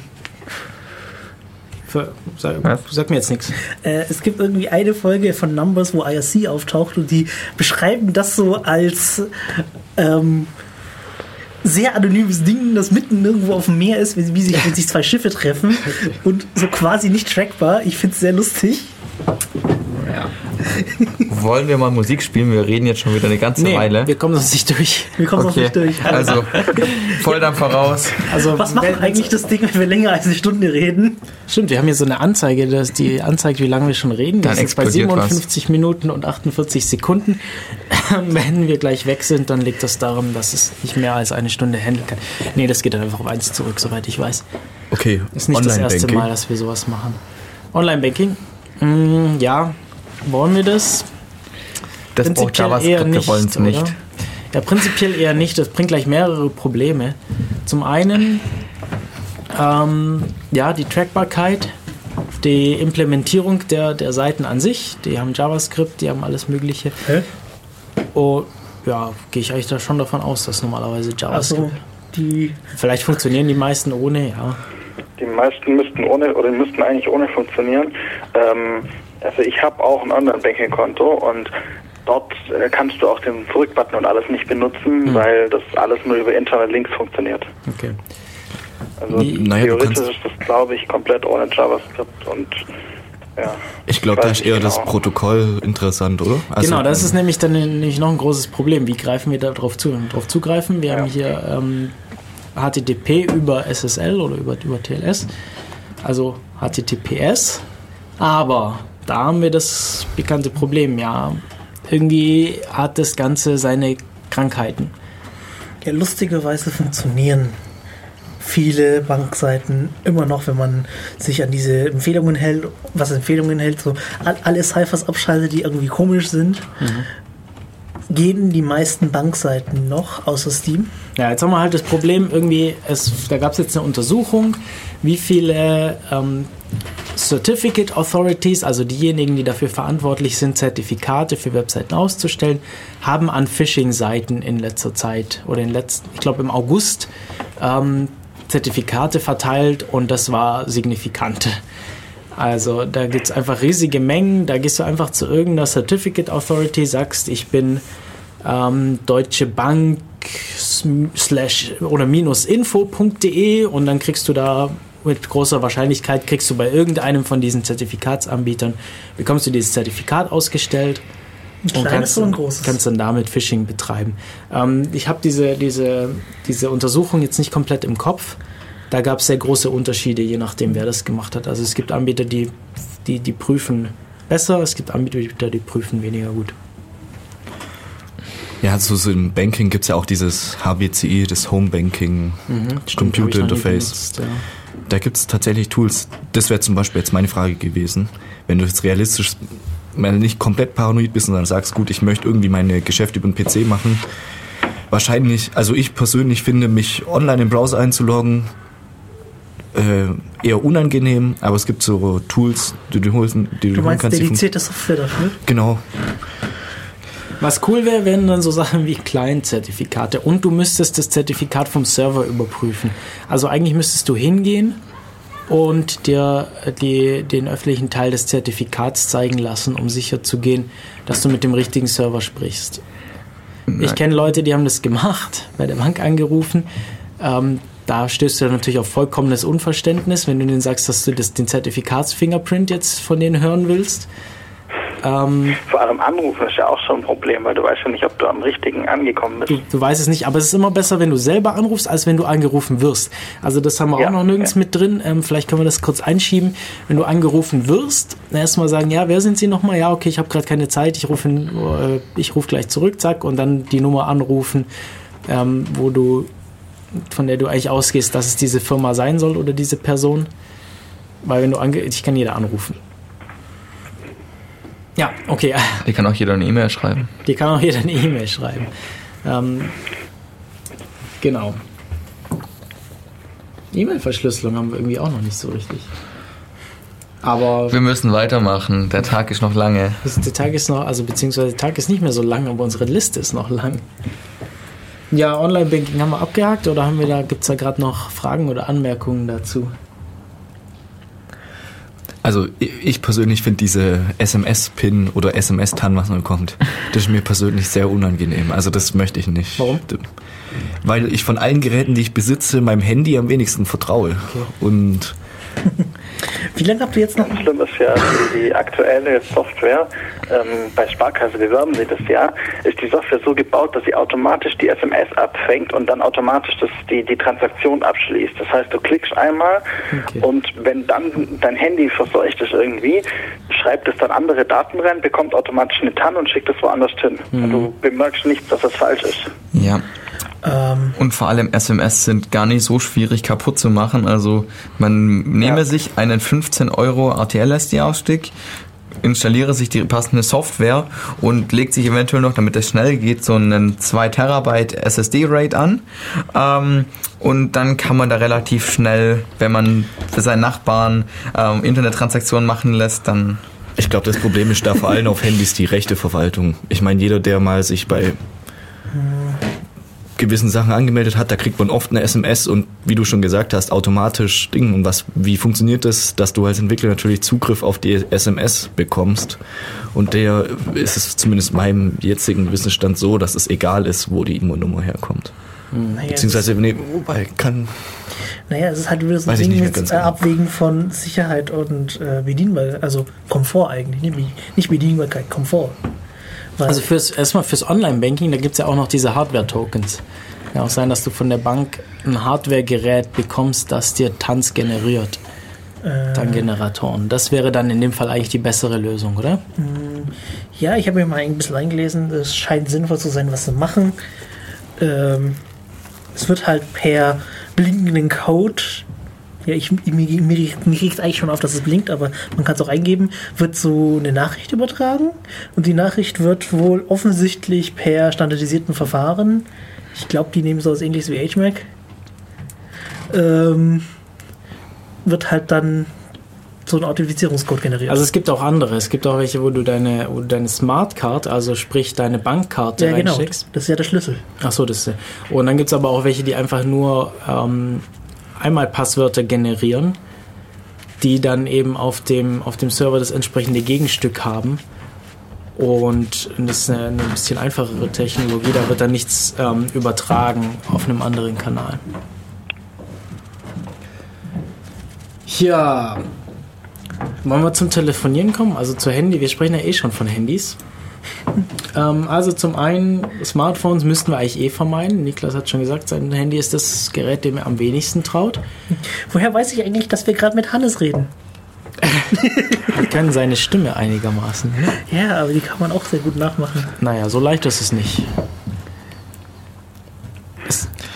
Für, sag, sag mir jetzt nichts. Äh, es gibt irgendwie eine Folge von Numbers, wo IRC auftaucht und die beschreiben das so als ähm, sehr anonymes Ding, das mitten irgendwo auf dem Meer ist, wie, wie sich, wenn sich zwei Schiffe treffen und so quasi nicht trackbar. Ich finde es sehr lustig. <laughs> Wollen wir mal Musik spielen? Wir reden jetzt schon wieder eine ganze Nee, Weile. wir kommen sonst nicht durch. Wir kommen noch Okay, nicht durch. also <laughs> Volldampf voraus. Also, Was macht wenn- eigentlich das Ding, wenn wir länger als eine Stunde reden? Stimmt, wir haben hier so eine Anzeige, dass die anzeigt, wie lange wir schon reden. Das Dann ist bei explodiert was. 57 Minuten und 48 Sekunden. <laughs> Wenn wir gleich weg sind, dann liegt das daran, dass es nicht mehr als eine Stunde handeln kann. Nee, das geht dann einfach auf eins zurück, soweit ich weiß. Okay, Ist nicht das erste. Mal, dass wir sowas machen. Online-Banking? Mm, ja, wollen wir das? Das braucht JavaScript, wir wollen es nicht. oder? Ja, prinzipiell eher nicht. Das bringt gleich mehrere Probleme. Zum einen, ähm, ja, die Trackbarkeit, die Implementierung der, der Seiten an sich. Die haben JavaScript, die haben alles Mögliche. Hä? Oh, ja, gehe ich eigentlich da schon davon aus, dass normalerweise JavaScript. Also, die. Vielleicht funktionieren die meisten ohne, ja. Die meisten müssten ohne oder müssten eigentlich ohne funktionieren. Ähm, also ich habe auch ein Online-Banking-Konto und dort äh, kannst du auch den Zurück-Button und alles nicht benutzen, weil das alles nur über interne Links funktioniert. Okay. Also Wie- naja, theoretisch ist das, glaube ich, komplett ohne JavaScript und ja. Ich glaube, da ist eher nicht das genau. Protokoll interessant, oder? Also, genau, das ist nämlich dann nämlich noch ein großes Problem. Wie greifen wir da drauf zu? Wenn wir drauf zugreifen, wir Ja. haben hier ähm, HTTP über SSL oder über, über TLS, also HTTPS, aber da haben wir das bekannte Problem, ja. Irgendwie hat das Ganze seine Krankheiten. Ja, lustigerweise funktionieren viele Bankseiten immer noch, wenn man sich an diese Empfehlungen hält, was Empfehlungen hält, so all- alle Cyphers abschaltet, die irgendwie komisch sind, gehen die meisten Bankseiten noch außer Steam. Ja, jetzt haben wir halt das Problem, irgendwie, es, da gab es jetzt eine Untersuchung, wie viele ähm, Certificate Authorities, also diejenigen, die dafür verantwortlich sind, Zertifikate für Webseiten auszustellen, haben an Phishing-Seiten in letzter Zeit oder in letzten, ich glaube im August, ähm, Zertifikate verteilt und das war signifikant. Also da gibt es einfach riesige Mengen. Da gehst du einfach zu irgendeiner Certificate Authority, sagst, ich bin ähm, Deutsche Bank slash oder minus info.de und dann kriegst du da mit großer Wahrscheinlichkeit kriegst du bei irgendeinem von diesen Zertifikatsanbietern bekommst du dieses Zertifikat ausgestellt Ein und kannst, großes? kannst dann damit Phishing betreiben. Ähm, ich habe diese, diese, diese Untersuchung jetzt nicht komplett im Kopf. Da gab es sehr große Unterschiede, je nachdem, wer das gemacht hat. Also es gibt Anbieter, die, die, die prüfen besser, es gibt Anbieter, die prüfen weniger gut. Ja, also so im Banking gibt es ja auch dieses HBCI, das Home Banking Stimmt, Computer Interface. benutzt, ja. Da gibt es tatsächlich Tools. Das wäre zum Beispiel jetzt meine Frage gewesen. Wenn du jetzt realistisch mal nicht komplett paranoid bist und dann sagst, gut, ich möchte irgendwie meine Geschäfte über den PC machen. Wahrscheinlich, also ich persönlich finde, mich online im Browser einzuloggen, äh, eher unangenehm, aber es gibt so Tools, die du holen, die du, Du holen meinst kannst. die fun- dedizierte Software dafür? Genau. Was cool wäre, wären dann so Sachen wie Client-Zertifikate und du müsstest das Zertifikat vom Server überprüfen. Also eigentlich müsstest du hingehen und dir die, den öffentlichen Teil des Zertifikats zeigen lassen, um sicher zu gehen, dass du mit dem richtigen Server sprichst. Ich kenne Leute, die haben das gemacht, bei der Bank angerufen. Ähm, da stößt du dann natürlich auf vollkommenes Unverständnis, wenn du denen sagst, dass du das, den Zertifikatsfingerprint jetzt von denen hören willst. Ähm, Vor allem Anrufen ist ja auch schon ein Problem, weil du weißt ja nicht, ob du am richtigen angekommen bist. Du, du weißt es nicht, aber es ist immer besser, wenn du selber anrufst, als wenn du angerufen wirst. Also das haben wir Ja, auch noch nirgends okay. mit drin. Ähm, vielleicht können wir das kurz einschieben. Wenn du angerufen wirst, erstmal sagen, ja, wer sind Sie nochmal? Ja, okay, ich habe gerade keine Zeit, ich rufe äh, ich ruf gleich zurück, zack, und dann die Nummer anrufen, ähm, wo du, von der du eigentlich ausgehst, dass es diese Firma sein soll oder diese Person. Weil wenn du ange ich kann jeder anrufen. Ja, okay. <laughs> Die kann auch jeder eine E-Mail schreiben. Die kann auch jeder eine E-Mail schreiben. Ähm, genau. E-Mail-Verschlüsselung haben wir irgendwie auch noch nicht so richtig. Aber Wir müssen weitermachen. Der Tag ist noch lange. der Tag ist noch, also beziehungsweise der Tag ist nicht mehr so lang, aber unsere Liste ist noch lang. Ja, Online-Banking haben wir abgehakt oder haben wir da, gibt es da gerade noch Fragen oder Anmerkungen dazu? Also ich ich persönlich finde diese SMS-Pin oder SMS-TAN, was man bekommt, das ist mir persönlich sehr unangenehm. Also das möchte ich nicht. Warum? Weil ich von allen Geräten, die ich besitze, meinem Handy am wenigsten vertraue. Und <laughs> Wie lange habt ihr jetzt noch? Schlimm ist ja, die, die aktuelle Software, ähm, bei Sparkasse bewerben sie das ja, ist die Software so gebaut, dass sie automatisch die SMS abfängt und dann automatisch das, die, die Transaktion abschließt. Das heißt, du klickst einmal Okay. und wenn dann dein Handy verseucht ist irgendwie, schreibt es dann andere Daten rein, bekommt automatisch eine TAN und schickt es woanders hin. Und du bemerkst nicht, dass das falsch ist. Ja. Ähm, Und vor allem SMS sind gar nicht so schwierig kaputt zu machen. Also man nehme Ja. sich einen 15 Euro RTL-SD-Ausstick, installiere sich die passende Software und legt sich eventuell noch, damit es schnell geht, so einen 2 Terabyte SSD-RAID an. Ähm, und dann kann man da relativ schnell, wenn man für seinen Nachbarn ähm, Internettransaktionen machen lässt, dann Ich glaube, das Problem ist da vor allem auf Handys die Rechteverwaltung. Ich meine, jeder, der mal sich bei gewissen Sachen angemeldet hat, da kriegt man oft eine SMS und wie du schon gesagt hast, automatisch Ding. Und was, wie funktioniert das, dass du als Entwickler natürlich Zugriff auf die SMS bekommst? Und der ist es zumindest meinem jetzigen Wissensstand so, dass es egal ist, wo die IMO-Nummer herkommt. naja, Beziehungsweise, nee, wobei, kann, Naja, es ist halt wieder so ein Ding mit äh, genau. Abwägen von Sicherheit und äh, Bedienbarkeit, also Komfort eigentlich, nicht Bedienbarkeit, Komfort. Also fürs, erstmal fürs Online-Banking, da gibt es ja auch noch diese Hardware-Tokens. Kann auch sein, dass du von der Bank ein Hardware-Gerät bekommst, das dir Tanz generiert. äh, TAN-Generatoren. Das wäre dann in dem Fall eigentlich die bessere Lösung, oder? ja, ich habe mir mal ein bisschen eingelesen, es scheint sinnvoll zu sein, was sie machen. Ähm, es wird halt per blinkenden Code, ja, ich, mir, mir, kriegt eigentlich schon auf, dass es blinkt, aber man kann es auch eingeben, wird so eine Nachricht übertragen und die Nachricht wird wohl offensichtlich per standardisierten Verfahren, ich glaube, die nehmen sowas ähnliches wie HMAC, ähm, wird halt dann so ein Authentifizierungscode generiert. Also es gibt auch andere. Es gibt auch welche, wo du deine, wo du deine Smartcard, also sprich deine Bankkarte ja, genau, das ist ja der Schlüssel. Ach so, das ist. Und dann gibt es aber auch welche, die einfach nur ähm, einmal Passwörter generieren, die dann eben auf dem, auf dem Server das entsprechende Gegenstück haben. Und das ist eine, eine bisschen einfachere Technologie, da wird dann nichts ähm, übertragen auf einem anderen Kanal. Ja, wollen wir zum Telefonieren kommen? Also zu Handy, wir sprechen ja eh schon von Handys. Ähm, also zum einen, Smartphones müssten wir eigentlich eh vermeiden. Niklas hat schon gesagt, sein Handy ist das Gerät, dem er am wenigsten traut. Woher weiß ich eigentlich, dass wir gerade mit Hannes reden? <laughs> Wir kennen seine Stimme einigermaßen. Ne? Ja, aber die kann man auch sehr gut nachmachen. Naja, so leicht ist es nicht.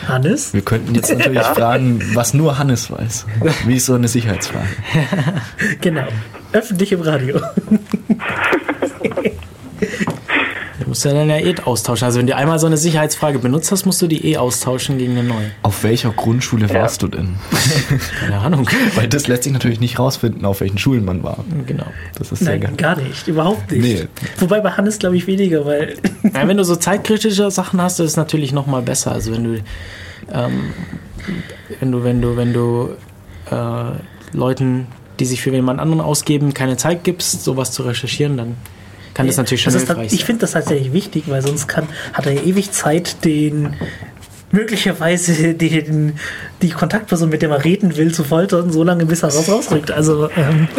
Hannes? wir könnten jetzt natürlich fragen, was nur Hannes weiß. Wie ist so eine Sicherheitsfrage? <laughs> Genau. Öffentlich im Radio. Du musst ja dann ja eh austauschen. Also wenn du einmal so eine Sicherheitsfrage benutzt hast, musst du die eh austauschen gegen eine neue. Auf welcher Grundschule warst du denn? <laughs> Keine Ahnung. Weil das lässt sich natürlich nicht rausfinden, auf welchen Schulen man war. Genau. Das ist sehr Nein, geil. gar nicht. Überhaupt nicht. Nee. Wobei bei Hannes glaube ich weniger, weil <laughs> Ja, wenn du so zeitkritische Sachen hast, ist es natürlich noch mal besser. Also wenn du, ähm, wenn du, wenn du, wenn du äh, Leuten, die sich für jemand anderen ausgeben, keine Zeit gibst, sowas zu recherchieren, dann kann das natürlich schon das ist, hilfreich Ich sein. finde das tatsächlich wichtig, weil sonst kann, hat er ja ewig Zeit, den möglicherweise den, die Kontaktperson, mit der man reden will, zu foltern, so lange bis er raus rausrückt. Also ähm, <laughs>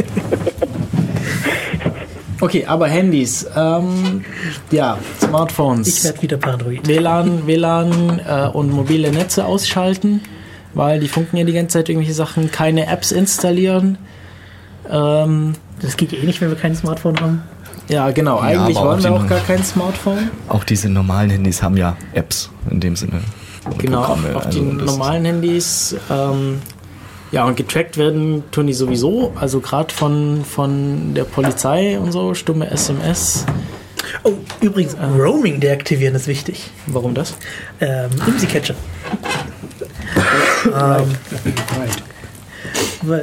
Okay, aber Handys, ähm, ja, Smartphones. ich werde wieder paranoid. WLAN, <laughs> WLAN äh, und mobile Netze ausschalten, weil die funken ja die ganze Zeit irgendwelche Sachen, keine Apps installieren. Ähm, Das geht ja eh nicht, wenn wir kein Smartphone haben. Ja, genau. Ja, Eigentlich auch wollen wir auch noch- gar kein Smartphone. Auch diese normalen Handys haben ja Apps in dem Sinne. Genau, Programme. auf Also die normalen Handys. Ähm, ja, und getrackt werden tun die sowieso. Also gerade von, von der Polizei und so, stumme SMS. Oh, übrigens, Roaming deaktivieren ist wichtig. Warum das? Ähm, IMSI-Catcher. ähm,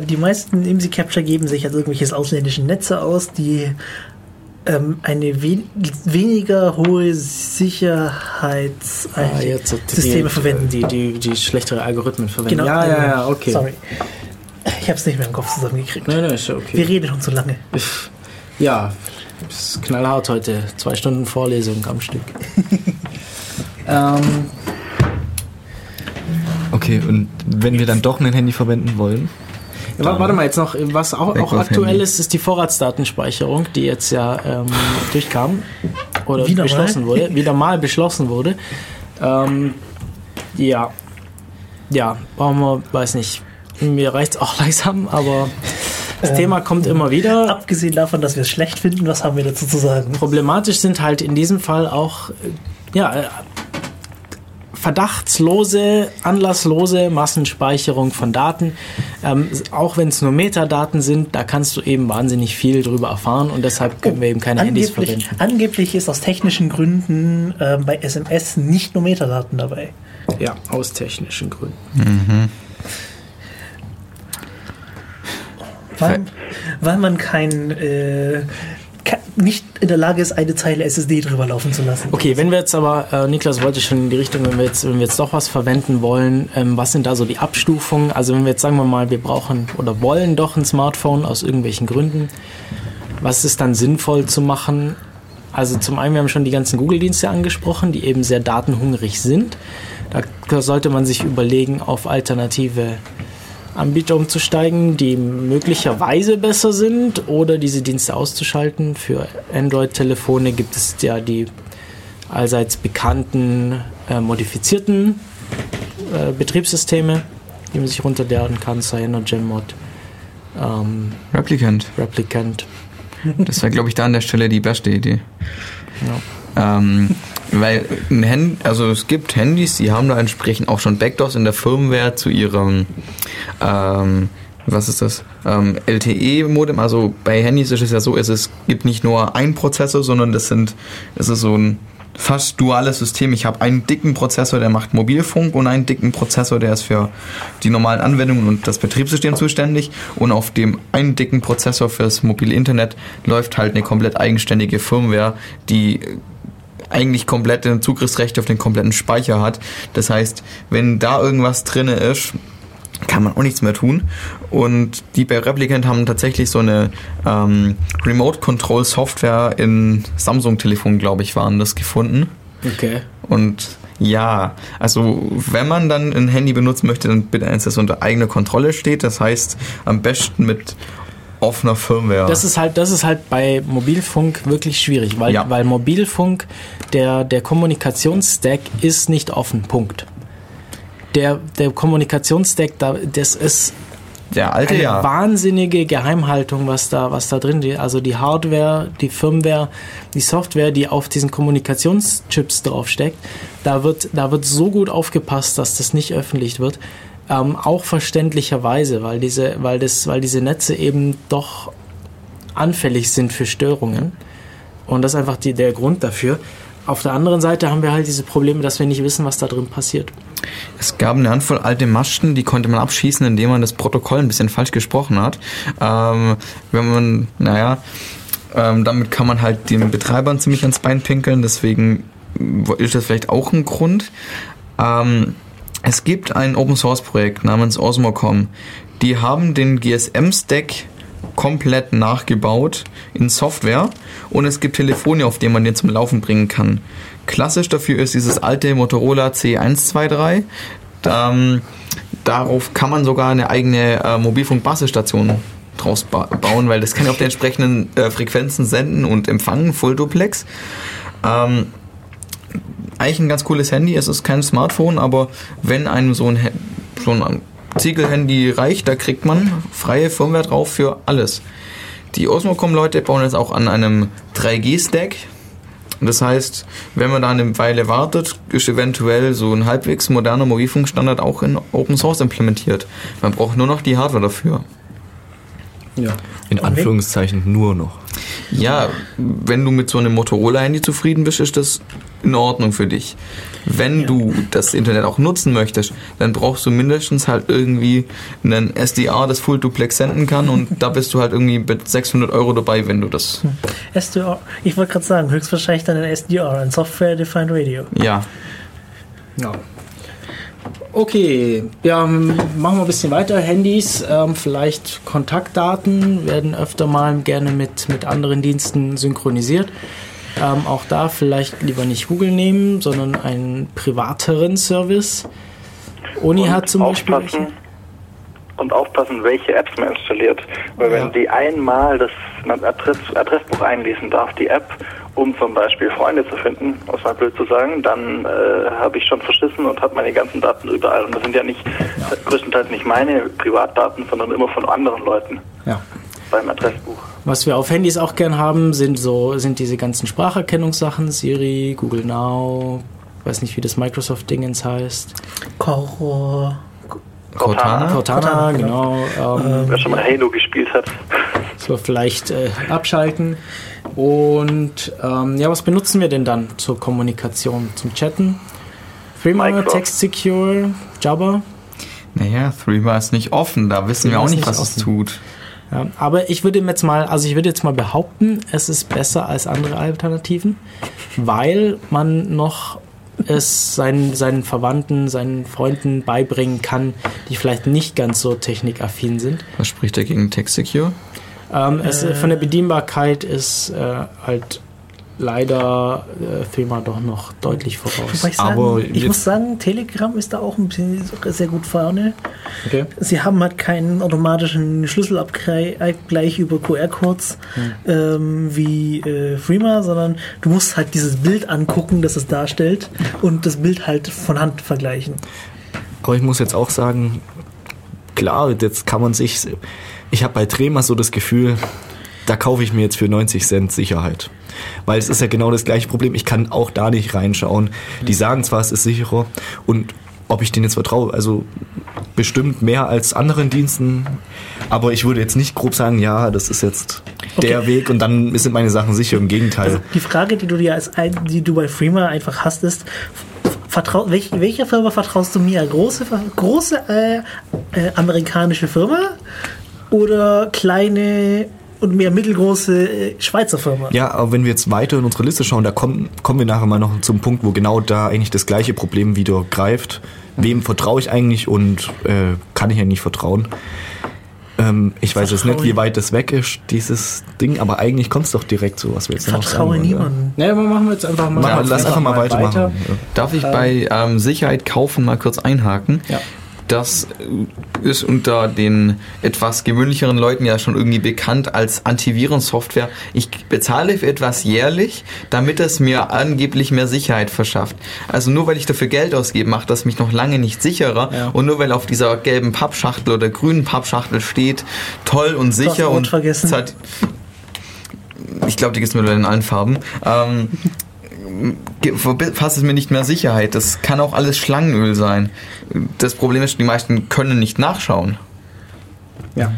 die meisten IMSI-Capture geben sich als irgendwelche ausländischen Netze aus, die ähm, eine wen weniger hohe Sicherheitssysteme die, verwenden. Die, die, die schlechtere Algorithmen verwenden. Genau. Ja, ja, ja, okay. Sorry. Ich habe es nicht mehr im Kopf zusammengekriegt. Nein, nein, ist ja Wir okay. reden schon zu lange. Ja, ist knallhart heute. Zwei Stunden Vorlesung am Stück. <laughs> ähm, Okay, und wenn wir dann doch ein Handy verwenden wollen, Ja, warte mal, jetzt noch, was auch, auch aktuell Handy. ist, ist die Vorratsdatenspeicherung, die jetzt ja ähm, durchkam oder Wieder mal? beschlossen wurde, <laughs> wieder mal beschlossen wurde. Ähm, ja, ja, brauchen wir, weiß nicht, mir reicht es auch <laughs> langsam, aber das Ähm, Thema kommt immer wieder. Abgesehen davon, dass wir es schlecht finden, was haben wir dazu zu sagen? Problematisch sind halt in diesem Fall auch äh, ja, äh, verdachtslose, anlasslose Massenspeicherung von Daten. Ähm, auch wenn es nur Metadaten sind, da kannst du eben wahnsinnig viel drüber erfahren und deshalb können wir eben keine Handys Angeblich, verwenden. angeblich ist aus technischen Gründen ähm, bei SMS nicht nur Metadaten dabei. Ja, aus technischen Gründen. Weil, weil man kein, äh, nicht in der Lage ist, eine Zeile SSD drüber laufen zu lassen. Okay, wenn wir jetzt aber, äh, Niklas wollte schon in die Richtung, wenn wir jetzt, wenn wir jetzt doch was verwenden wollen, ähm, was sind da so die Abstufungen? Also wenn wir jetzt sagen wir mal, wir brauchen oder wollen doch ein Smartphone aus irgendwelchen Gründen, was ist dann sinnvoll zu machen? Also zum einen, wir haben schon die ganzen Google-Dienste angesprochen, die eben sehr datenhungrig sind. Da sollte man sich überlegen, auf alternative Anbieter umzusteigen, die möglicherweise besser sind oder diese Dienste auszuschalten. Für Android-Telefone gibt es ja die allseits bekannten äh, modifizierten äh, Betriebssysteme, die man sich runterladen kann, CyanogenMod, ähm, Replicant. Replicant. Das wäre, glaube ich, da an der Stelle die beste Idee. Ähm, weil ein Handy, also es gibt Handys, die haben da entsprechend auch schon Backdoors in der Firmware zu ihrem ähm, was ist das? Ähm, LTE-Modem. Also bei Handys ist es ja so, es gibt nicht nur einen Prozessor, sondern das sind, es ist so ein fast duales System. Ich habe einen dicken Prozessor, der macht Mobilfunk und einen dicken Prozessor, der ist für die normalen Anwendungen und das Betriebssystem zuständig. Und auf dem einen dicken Prozessor fürs mobile Internet läuft halt eine komplett eigenständige Firmware, die eigentlich komplette Zugriffsrechte auf den kompletten Speicher hat. Das heißt, wenn da irgendwas drinne ist, kann man auch nichts mehr tun. Und die bei Replicant haben tatsächlich so eine ähm, Remote Control Software in Samsung-Telefonen, glaube ich, waren das gefunden. Okay. Und ja, also wenn man dann ein Handy benutzen möchte, dann bitte eins, das unter eigener Kontrolle steht. Das heißt, am besten mit offener Firmware. Das ist halt, das ist halt bei Mobilfunk wirklich schwierig, weil, Ja. weil Mobilfunk, der, der Kommunikationsstack ist nicht offen. Punkt. Der, der Kommunikationsstack, da, das ist der alte eine ja. wahnsinnige Geheimhaltung, was da, was da drin ist. Also die Hardware, die Firmware, die Software, die auf diesen Kommunikationschips draufsteckt, da wird, da wird so gut aufgepasst, dass das nicht öffentlich wird. Ähm, auch verständlicherweise, weil diese, weil das, weil diese Netze eben doch anfällig sind für Störungen. Und das ist einfach die, der Grund dafür. Auf der anderen Seite haben wir halt diese Probleme, dass wir nicht wissen, was da drin passiert. Es gab eine Handvoll alte Masten, die konnte man abschießen, indem man das Protokoll ein bisschen falsch gesprochen hat. Ähm, wenn man, naja, ähm, damit kann man halt den Betreibern ziemlich ans Bein pinkeln, deswegen ist das vielleicht auch ein Grund. Ähm, es gibt ein Open Source Projekt namens Osmocom. Die haben den GSM-Stack komplett nachgebaut in Software und es gibt Telefone, auf denen man den zum Laufen bringen kann. Klassisch dafür ist dieses alte Motorola C123. Ähm, darauf kann man sogar eine eigene äh, Mobilfunk-Basisstation draus ba bauen, weil das kann auf den entsprechenden äh, Frequenzen senden und empfangen, Full Duplex. Ähm, eigentlich ein ganz cooles Handy. Es ist kein Smartphone, aber wenn einem so ein, so ein Ziegelhandy reicht, da kriegt man freie Firmware drauf für alles. Die Osmocom-Leute bauen jetzt auch an einem 3G-Stack. Das heißt, wenn man da eine Weile wartet, ist eventuell so ein halbwegs moderner Mobilfunkstandard auch in Open Source implementiert. Man braucht nur noch die Hardware dafür. Ja. In Anführungszeichen nur noch. Ja, wenn du mit so einem Motorola-Handy zufrieden bist, ist das in Ordnung für dich. Wenn du das Internet auch nutzen möchtest, dann brauchst du mindestens halt irgendwie einen SDR, das Full Duplex senden kann und da bist du halt irgendwie mit 600 Euro dabei, wenn du das, SDR, ich wollte gerade sagen, höchstwahrscheinlich dann ein SDR, ein Software Defined Radio. ja. Ja. Okay, ja, machen wir ein bisschen weiter. Handys, ähm, vielleicht Kontaktdaten werden öfter mal gerne mit, mit anderen Diensten synchronisiert. Ähm, auch da vielleicht lieber nicht Google nehmen, sondern einen privateren Service. Uni Und hat zum Beispiel. aufpassen, und aufpassen, welche Apps man installiert. Weil Ja. wenn die einmal das Adress, Adressbuch einlesen darf, die App, um zum Beispiel Freunde zu finden, es mal blöd zu sagen, dann äh, habe ich schon verschissen und habe meine ganzen Daten überall. Und das sind ja nicht größtenteils nicht meine Privatdaten, sondern immer von anderen Leuten Ja. beim Adressbuch. Was wir auf Handys auch gern haben, sind so sind diese ganzen Spracherkennungssachen, Siri, Google Now, weiß nicht, wie das Microsoft-Dingens heißt. Koro. Cortana? Cortana, Cortana, genau. Ähm, Wer schon mal Halo gespielt hat. so vielleicht äh, abschalten. Und ähm, ja, was benutzen wir denn dann zur Kommunikation, zum Chatten? Microsoft. Text Secure, Jabber. Naja, Threema ist nicht offen, da wissen wir Threema auch ist nicht, was es offen. tut. Ja, aber ich würde jetzt mal, also ich würde jetzt mal behaupten, es ist besser als andere Alternativen, weil man noch es seinen, seinen Verwandten, seinen Freunden beibringen kann, die vielleicht nicht ganz so technikaffin sind. Was spricht dagegen Text Secure? Ähm, es, von der Bedienbarkeit ist äh, halt leider äh, Thema doch noch deutlich voraus. Ich, sagen, Aber ich muss sagen, Telegram ist da auch ein bisschen sehr gut vorne. Okay. Sie haben halt keinen automatischen Schlüsselabgleich über QR-Codes ähm, wie äh, Freema, sondern du musst halt dieses Bild angucken, das es darstellt und das Bild halt von Hand vergleichen. Aber ich muss jetzt auch sagen, klar, jetzt kann man sich. Ich habe bei Trema so das Gefühl, da kaufe ich mir jetzt für 90 Cent Sicherheit. Weil es ist ja genau das gleiche Problem. Ich kann auch da nicht reinschauen. Die sagen zwar, es ist sicherer und ob ich denen jetzt vertraue, also bestimmt mehr als anderen Diensten, aber ich würde jetzt nicht grob sagen, ja, das ist jetzt der Weg und dann sind meine Sachen sicher. Im Gegenteil. Also die Frage, die du dir als ein, die du bei Freema einfach hast, ist, vertrau, welch, welcher Firma vertraust du mir? Große, große äh, äh, amerikanische Firma oder kleine und mehr mittelgroße äh, Schweizer Firma? Ja, aber wenn wir jetzt weiter in unsere Liste schauen, da kommen, kommen wir nachher mal noch zum Punkt, wo genau da eigentlich das gleiche Problem wieder greift. Wem vertraue ich eigentlich und äh, kann ich ja nicht vertrauen? Ähm, ich weiß jetzt nicht, Vertraue- wie weit das weg ist, dieses Ding, aber eigentlich kommt es doch direkt so, was wir jetzt noch Vertraue sagen wollen, niemandem. Naja, aber machen wir jetzt einfach mal. Ja. Mach, lass einfach mal weitermachen. Ja. Darf ich bei ähm, Sicherheit kaufen mal kurz einhaken? Ja. Das äh, ist unter den etwas gewöhnlicheren Leuten ja schon irgendwie bekannt als Antivirensoftware. Ich bezahle für etwas jährlich, damit es mir angeblich mehr Sicherheit verschafft. Also nur weil ich dafür Geld ausgebe, macht das mich noch lange nicht sicherer. Ja. Und nur weil auf dieser gelben Pappschachtel oder grünen Pappschachtel steht, toll und sicher und vergessen. Ich glaube, die gibt es mittlerweile in allen Farben. Ähm, verpasst es mir nicht mehr Sicherheit. Das kann auch alles Schlangenöl sein. Das Problem ist, die meisten können nicht nachschauen. Ja.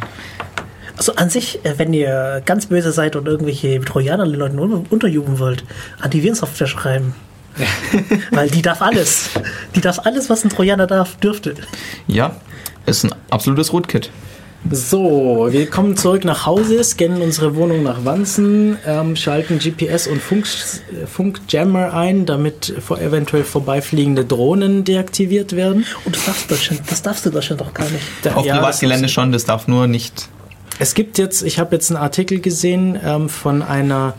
Also an sich, äh, wenn ihr ganz böse seid und irgendwelche Trojaner den Leuten un- unterjubeln wollt, Antivirensoftware schreiben. <laughs> Weil die darf alles. Die darf alles, was ein Trojaner darf, dürfte. Ja, ist ein absolutes Rootkit. So, wir kommen zurück nach Hause, scannen unsere Wohnung nach Wanzen, ähm, schalten GPS und Funk, Funkjammer ein, damit vor eventuell vorbeifliegende Drohnen deaktiviert werden. Und das darfst du Deutschland, das darfst du Deutschland doch gar nicht. Da- Auf ja, Privatgelände schon, das darf nur nicht. Es gibt jetzt, ich habe jetzt einen Artikel gesehen ähm, von einer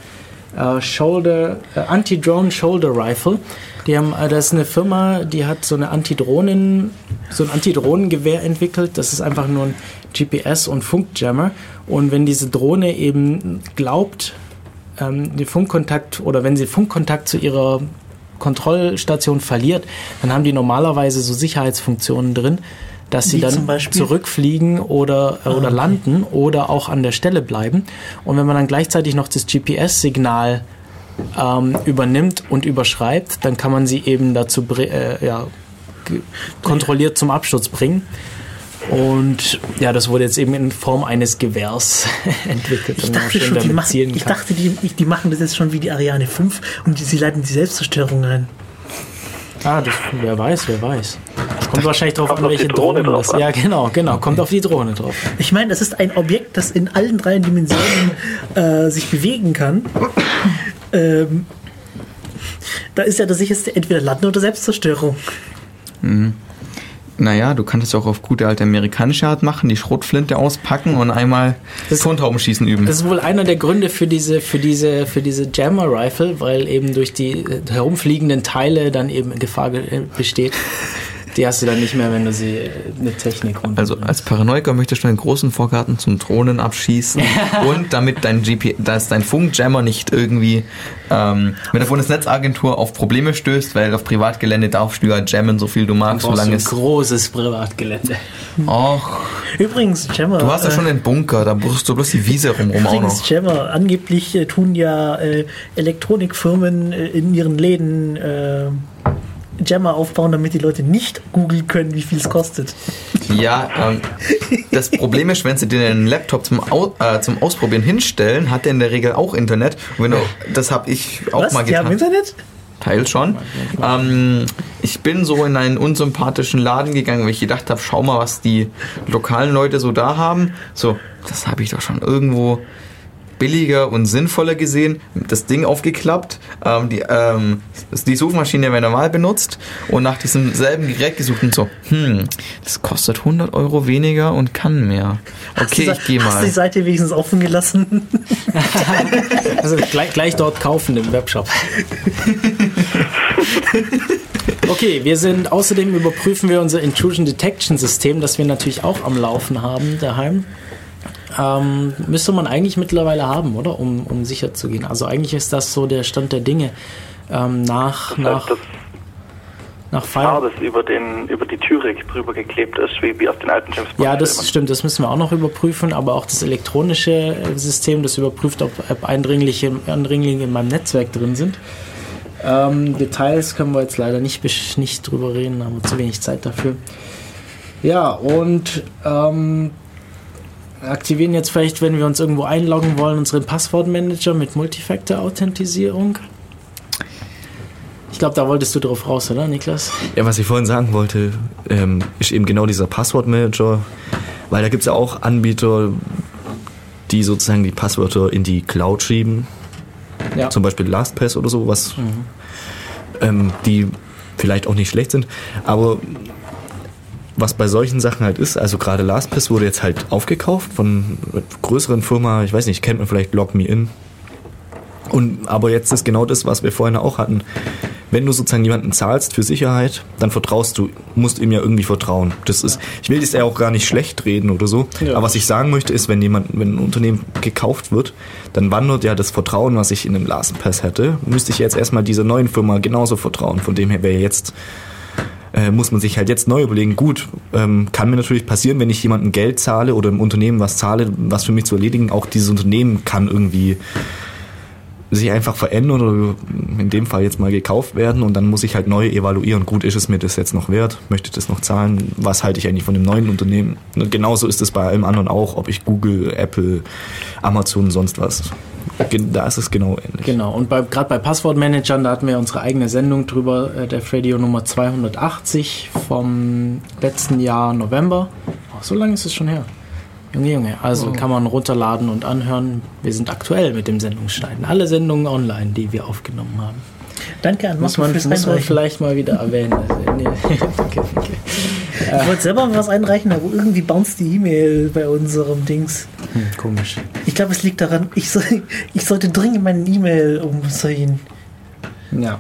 äh, Shoulder, äh, Anti-Drone Shoulder Rifle. Die haben, äh, das ist eine Firma, die hat so eine Antidrohnen, so ein Antidrohnengewehr entwickelt. Das ist einfach nur ein GPS und Funkjammer. Und wenn diese Drohne eben glaubt, ähm, den Funkkontakt oder wenn sie Funkkontakt zu ihrer Kontrollstation verliert, dann haben die normalerweise so Sicherheitsfunktionen drin, dass sie Wie dann zurückfliegen oder, äh, oder okay. landen oder auch an der Stelle bleiben. Und wenn man dann gleichzeitig noch das GPS-Signal ähm, übernimmt und überschreibt, dann kann man sie eben dazu äh, ja, kontrolliert zum Absturz bringen. Und ja, das wurde jetzt eben in Form eines Gewehrs <laughs> entwickelt. Ich dachte schon, die machen, ich dachte, die, die machen das jetzt schon wie die Ariane 5 und die, sie leiten die Selbstzerstörung ein. Ah, das, wer weiß, wer weiß. Kommt wahrscheinlich drauf Kommt an, welche Drohne Drohne das an. Ja, genau, genau. Kommt auf die Drohne drauf. Ich meine, das ist ein Objekt, das in allen drei Dimensionen äh, sich bewegen kann. Ähm, da ist ja das sicherste entweder Landen oder Selbstzerstörung. Naja, du kannst es auch auf gute alte amerikanische Art machen, die Schrotflinte auspacken und einmal Das- Tontaubenschießen üben. Das ist wohl einer der Gründe für diese, für diese, für diese Jammer Rifle, weil eben durch die äh, herumfliegenden Teile dann eben Gefahr ge- äh, besteht, Die hast du dann nicht mehr, wenn du sie äh, mit Technik runter. Also als Paranoiker möchtest du einen großen Vorgarten zum Drohnen abschießen <laughs> und damit dein GP, dass dein Funkjammer nicht irgendwie ähm, mit der Bundesnetzagentur auf Probleme stößt, weil auf Privatgelände darfst du ja jammen, so viel du magst, brauchst du solange ein es. großes Privatgelände. Och, Übrigens, Jammer. du hast ja äh, schon einen Bunker, da brauchst du bloß die Wiese rumrum auch Übrigens, noch. Jammer, angeblich äh, tun ja äh, Elektronikfirmen äh, in ihren Läden äh, Jammer aufbauen, damit die Leute nicht googeln können, wie viel es kostet. Ja, ähm, das Problem ist, wenn sie dir einen Laptop zum, Au äh, zum Ausprobieren hinstellen, hat der in der Regel auch Internet. Und wenn du, das habe ich auch Was? mal Die haben getan. Internet? Teil schon. Ähm, ich bin so in einen unsympathischen Laden gegangen, weil ich gedacht habe, schau mal, was die lokalen Leute so da haben. So, das habe ich doch schon irgendwo billiger und sinnvoller gesehen. Das Ding aufgeklappt, ähm, die, ähm, die Suchmaschine wäre normal benutzt und nach diesem selben Gerät gesucht und so, hm, das kostet 100 Euro weniger und kann mehr. Okay, ich gehe Hast du die mal. Seite wenigstens offen gelassen? <laughs> <laughs> Also gleich, gleich dort kaufen im Webshop. Okay, wir sind außerdem überprüfen wir unser Intrusion Detection System, das wir natürlich auch am Laufen haben daheim. Ähm, müsste man eigentlich mittlerweile haben, oder? Um, um sicher zu gehen. Also eigentlich ist das so der Stand der Dinge. Ähm, nach, nach, das nach Haar, Fire. das über, den, über die Türe drüber geklebt ist, wie, wie auf den alten James Bond Ja, das Filmen. stimmt, das müssen wir auch noch überprüfen, aber auch das elektronische äh, System, das überprüft, ob, Eindringliche, Eindringlinge in meinem Netzwerk drin sind. Ähm, Details können wir jetzt leider nicht, nicht drüber reden, haben wir zu wenig Zeit dafür. Ja, und ähm, aktivieren jetzt vielleicht, wenn wir uns irgendwo einloggen wollen, unseren Passwortmanager mit Multifactor-Authentisierung. Ich glaube, da wolltest du drauf raus, oder, Niklas? Ja, was ich vorhin sagen wollte, ähm, ist eben genau dieser Passwortmanager, weil da gibt es ja auch Anbieter, die sozusagen die Passwörter in die Cloud schieben, Ja. zum Beispiel LastPass oder so, was ähm, die vielleicht auch nicht schlecht sind, aber was bei solchen Sachen halt ist, also gerade LastPass wurde jetzt halt aufgekauft von einer größeren Firma, ich weiß nicht, kennt man vielleicht LogMeIn. Und aber jetzt ist genau das, was wir vorhin auch hatten. Wenn du sozusagen jemanden zahlst für Sicherheit, dann vertraust du, musst ihm ja irgendwie vertrauen. Das ist, ich will das ja auch gar nicht schlecht reden oder so. Ja. Aber was ich sagen möchte, ist, wenn jemand, wenn ein Unternehmen gekauft wird, dann wandert ja das Vertrauen, was ich in einem LastPass hätte, müsste ich jetzt erstmal dieser neuen Firma genauso vertrauen. Von dem her wäre jetzt äh, muss man sich halt jetzt neu überlegen, gut, ähm, kann mir natürlich passieren, wenn ich jemandem Geld zahle oder im Unternehmen was zahle, was für mich zu erledigen, auch dieses Unternehmen kann irgendwie sich einfach verändern oder in dem Fall jetzt mal gekauft werden und dann muss ich halt neu evaluieren, gut, ist es mir das jetzt noch wert, möchte ich das noch zahlen, was halte ich eigentlich von dem neuen Unternehmen. Und genauso ist es bei allem anderen auch, ob ich Google, Apple, Amazon, sonst was. Da ist es genau ähnlich. Genau, und gerade bei Passwortmanagern, da hatten wir unsere eigene Sendung drüber, äh, der Radio Nummer 280 vom letzten Jahr November. Oh, so lange ist es schon her. Junge, Junge. Also kann man runterladen und anhören. Wir sind aktuell mit dem Sendungsschneiden. Alle Sendungen online, die wir aufgenommen haben. Danke an Muss man, fürs muss man vielleicht mal wieder erwähnen. Also, nee, <laughs> danke, danke. Ich wollte selber was einreichen, aber irgendwie bounced die E-Mail bei unserem Dings. Hm, komisch. Ich glaube, es liegt daran, ich, soll, <laughs> ich sollte dringend meine E-Mail umziehen. Ja.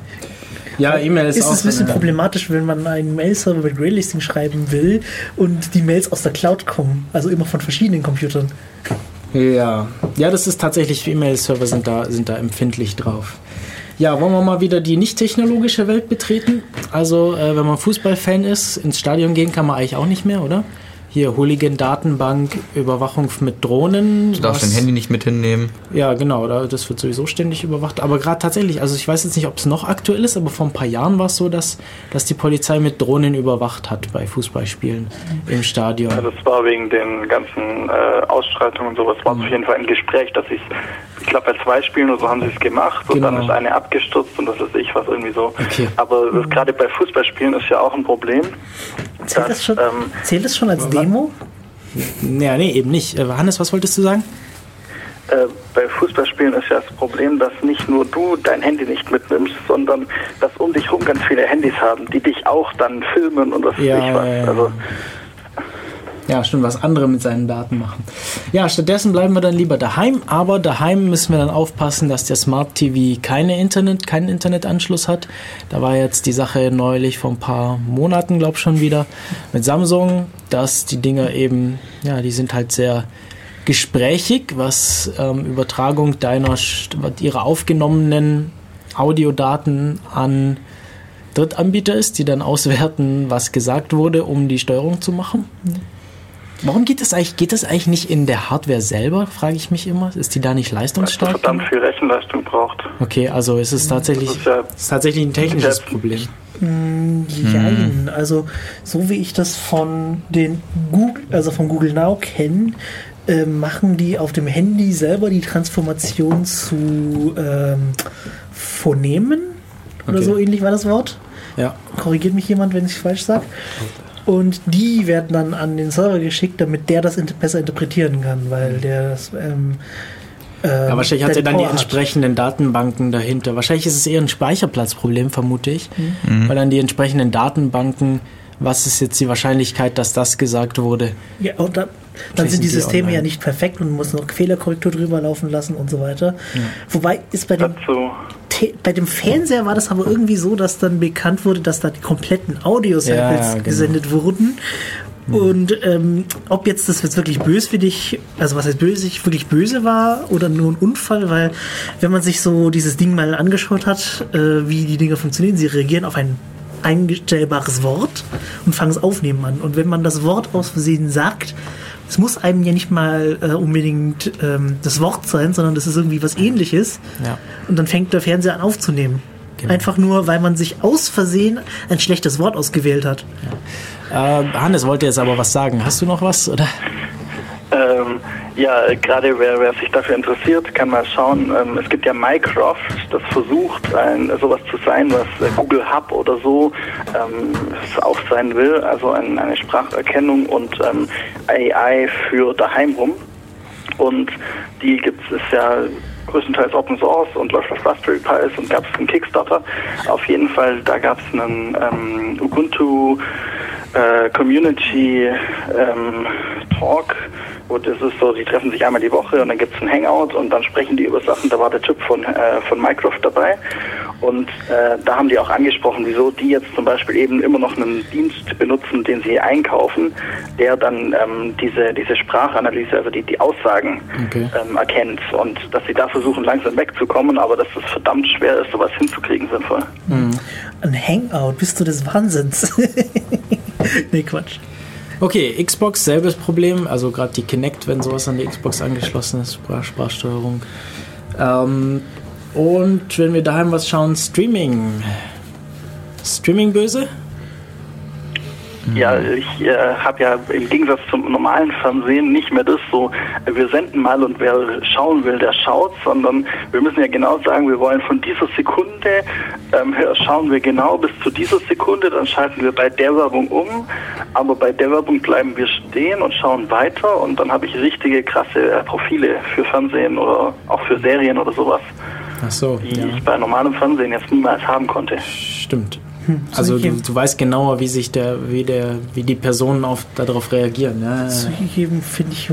Ja, E-Mail ist, Ist auch es ein bisschen eine- problematisch, wenn man einen Mail-Server mit Graylisting schreiben will und die Mails aus der Cloud kommen, also immer von verschiedenen Computern. Ja, ja, das ist tatsächlich, E-Mail-Server sind da, sind da empfindlich drauf. Ja, wollen wir mal wieder die nicht technologische Welt betreten? Also, äh, wenn man Fußballfan ist, ins Stadion gehen kann man eigentlich auch nicht mehr, oder? Hier Hooligan-Datenbank, Überwachung mit Drohnen. Du darfst was- dein Handy nicht mit hinnehmen. Ja, genau, da- das wird sowieso ständig überwacht. Aber gerade tatsächlich, also ich weiß jetzt nicht, ob es noch aktuell ist, aber vor ein paar Jahren war es so, dass, dass die Polizei mit Drohnen überwacht hat bei Fußballspielen im Stadion. Ja, das war wegen den ganzen äh, Ausschreitungen und sowas, war es auf jeden Fall ein Gespräch, dass ich, ich glaube bei zwei Spielen oder so haben sie es gemacht und Genau. dann ist eine abgestürzt und das ist ich was irgendwie so. Okay. Aber das, gerade bei Fußballspielen ist ja auch ein Problem. Zählt das schon, ähm, zählt das schon als Demo? Ja, nee, eben nicht. Äh, Hannes, was wolltest du sagen? Äh, bei Fußballspielen ist ja das Problem, dass nicht nur du dein Handy nicht mitnimmst, sondern dass um dich rum ganz viele Handys haben, die dich auch dann filmen und was weiß Ja, ich was. ja, ja. Also Ja, stimmt, was andere mit seinen Daten machen. Ja, stattdessen bleiben wir dann lieber daheim, aber daheim müssen wir dann aufpassen, dass der Smart TV keine Internet, keinen Internetanschluss hat. Da war jetzt die Sache neulich vor ein paar Monaten, glaube ich, schon wieder mit Samsung, dass die Dinger eben, ja, die sind halt sehr gesprächig, was ähm, Übertragung deiner, ihrer aufgenommenen Audiodaten an Drittanbieter ist, die dann auswerten, was gesagt wurde, um die Steuerung zu machen. Warum geht das eigentlich? Geht das eigentlich nicht in der Hardware selber? Frage ich mich immer. Ist die da nicht leistungsstark? Weil verdammt viel Rechenleistung braucht. Okay, also ist es tatsächlich, ist ja- ist tatsächlich ein technisches Problem. Mm, Jein. Also so wie ich das von den Google, also von Google Now kenne, äh, machen die auf dem Handy selber die Transformation zu ähm, Phonemen oder Okay. so ähnlich war das Wort. Ja. Korrigiert mich jemand, wenn ich es falsch sage. Und die werden dann an den Server geschickt, damit der das inter besser interpretieren kann, weil der das ähm, Ja, wahrscheinlich hat er dann die Power hat. entsprechenden Datenbanken dahinter. Wahrscheinlich ist es eher ein Speicherplatzproblem, vermute ich. Weil dann die entsprechenden Datenbanken, was ist jetzt die Wahrscheinlichkeit, dass das gesagt wurde? Ja, und da, dann sind die Systeme online. ja nicht perfekt und man muss noch Fehlerkorrektur drüber laufen lassen und so weiter. Wobei ist bei dem. Te- bei dem Fernseher war das aber irgendwie so, dass dann bekannt wurde, dass da die kompletten Audio-Samples Ja, genau. gesendet wurden. Und ähm, ob jetzt das jetzt wirklich böswillig, also was heißt böse, wirklich böse war oder nur ein Unfall, weil wenn man sich so dieses Ding mal angeschaut hat, äh, wie die Dinge funktionieren, sie reagieren auf ein eingestellbares Wort und fangen es aufnehmen an. Und wenn man das Wort aus Versehen sagt, es muss einem ja nicht mal äh, unbedingt ähm, das Wort sein, sondern das ist irgendwie was ähnliches. Ja. Und dann fängt der Fernseher an aufzunehmen. Genau. Einfach nur, weil man sich aus Versehen ein schlechtes Wort ausgewählt hat. Äh, Hannes wollte jetzt aber was sagen. Hast du noch was? Oder? Ähm, ja, gerade wer, wer sich dafür interessiert, kann mal schauen. Ähm, es gibt ja Mycroft, das versucht, ein, sowas zu sein, was äh, Google Hub oder so ähm, auch sein will. Also ein, eine Spracherkennung und ähm, AI für daheim rum. Und die gibt es ja größtenteils Open Source und läuft auf Raspberry Pis und gab es einen Kickstarter. Auf jeden Fall, da gab es einen ähm, Ubuntu äh, Community ähm, Talk, wo das ist so, die treffen sich einmal die Woche und dann gibt es ein Hangout und dann sprechen die über Sachen. Da war der Typ von, äh, von Microsoft dabei und äh, da haben die auch angesprochen, wieso die jetzt zum Beispiel eben immer noch einen Dienst benutzen, den sie einkaufen, der dann ähm, diese, diese Sprachanalyse, also die, die Aussagen Okay. ähm, erkennt und dass sie da versuchen langsam wegzukommen, aber dass es verdammt schwer ist, sowas hinzukriegen sinnvoll. Ein Hangout, bist du des Wahnsinns? <laughs> nee, Quatsch. Okay, Xbox, selbes Problem. Also gerade die Kinect, wenn sowas an die Xbox angeschlossen ist, Sprach Sprachsteuerung. Ähm, und wenn wir daheim was schauen, Streaming. Streaming böse? Ja, ich äh, habe ja im Gegensatz zum normalen Fernsehen nicht mehr das so, wir senden mal und wer schauen will, der schaut, sondern wir müssen ja genau sagen, wir wollen von dieser Sekunde, ähm, schauen wir genau bis zu dieser Sekunde, dann schalten wir bei der Werbung um, aber bei der Werbung bleiben wir stehen und schauen weiter und dann habe ich richtige krasse äh, Profile für Fernsehen oder auch für Serien oder sowas, Ach so, die ja. ich bei normalem Fernsehen jetzt niemals haben konnte. Stimmt. Also du, du weißt genauer, wie sich der, wie der, wie die Personen auf, darauf reagieren. Ja, ja. Zugegeben finde ich,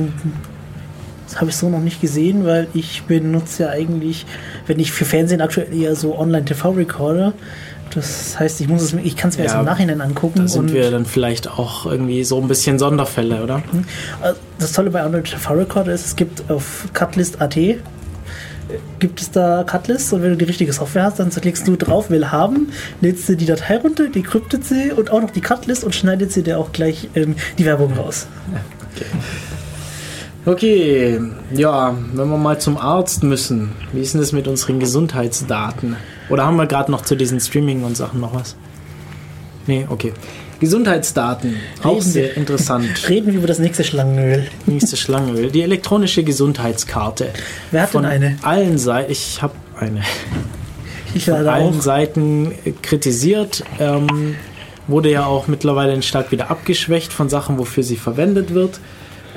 das habe ich so noch nicht gesehen, weil ich benutze ja eigentlich, wenn ich für Fernsehen aktuell eher so Online-TV-Recorder. Das heißt, ich muss es, ich kann es mir erst Ja, im Nachhinein angucken. Da sind und wir dann vielleicht auch irgendwie so ein bisschen Sonderfälle, oder? Äh, Das Tolle bei Online-TV-Recorder ist, es gibt auf Cutlist.at gibt es da Cutlist und wenn du die richtige Software hast, dann klickst du drauf, will haben, lädst du die Datei runter, decryptet sie und auch noch die Cutlist und schneidet sie dir auch gleich ähm, die Werbung raus. Okay, ja, wenn wir mal zum Arzt müssen, wie ist denn das mit unseren Gesundheitsdaten? Oder haben wir gerade noch zu diesen Streaming und Sachen noch was? Nee, okay. Gesundheitsdaten, auch Reden sehr wir- interessant. <laughs> Reden wir über das nächste Schlangenöl. Nächste Schlangenöl. Die elektronische Gesundheitskarte. Wer hat Von denn eine? allen Seiten, ich habe eine. <laughs> Ich Von allen auch. Seiten äh, kritisiert. Ähm, wurde ja auch mittlerweile stark wieder abgeschwächt von Sachen, wofür sie verwendet wird.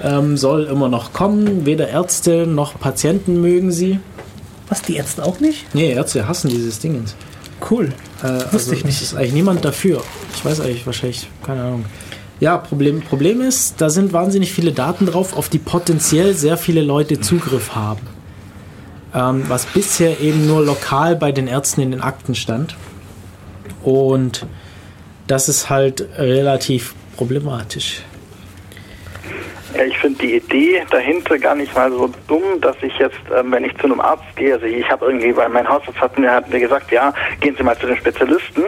Ähm, soll immer noch kommen. Weder Ärzte noch Patienten mögen sie. Was, die Ärzte auch nicht? Nee, Ärzte hassen dieses Dingens. Cool. Äh, Wusste ich nicht. Ist eigentlich niemand dafür. Ich weiß eigentlich wahrscheinlich, keine Ahnung. Ja, Problem, Problem ist, da sind wahnsinnig viele Daten drauf, auf die potenziell sehr viele Leute Zugriff haben. Ähm, was bisher eben nur lokal bei den Ärzten in den Akten stand. Und das ist halt relativ problematisch. Ja, ich finde die Idee dahinter gar nicht mal so dumm, dass ich jetzt, ähm, wenn ich zu einem Arzt gehe, also ich habe irgendwie, weil mein Hausarzt hat mir, hat mir gesagt, ja, gehen Sie mal zu den Spezialisten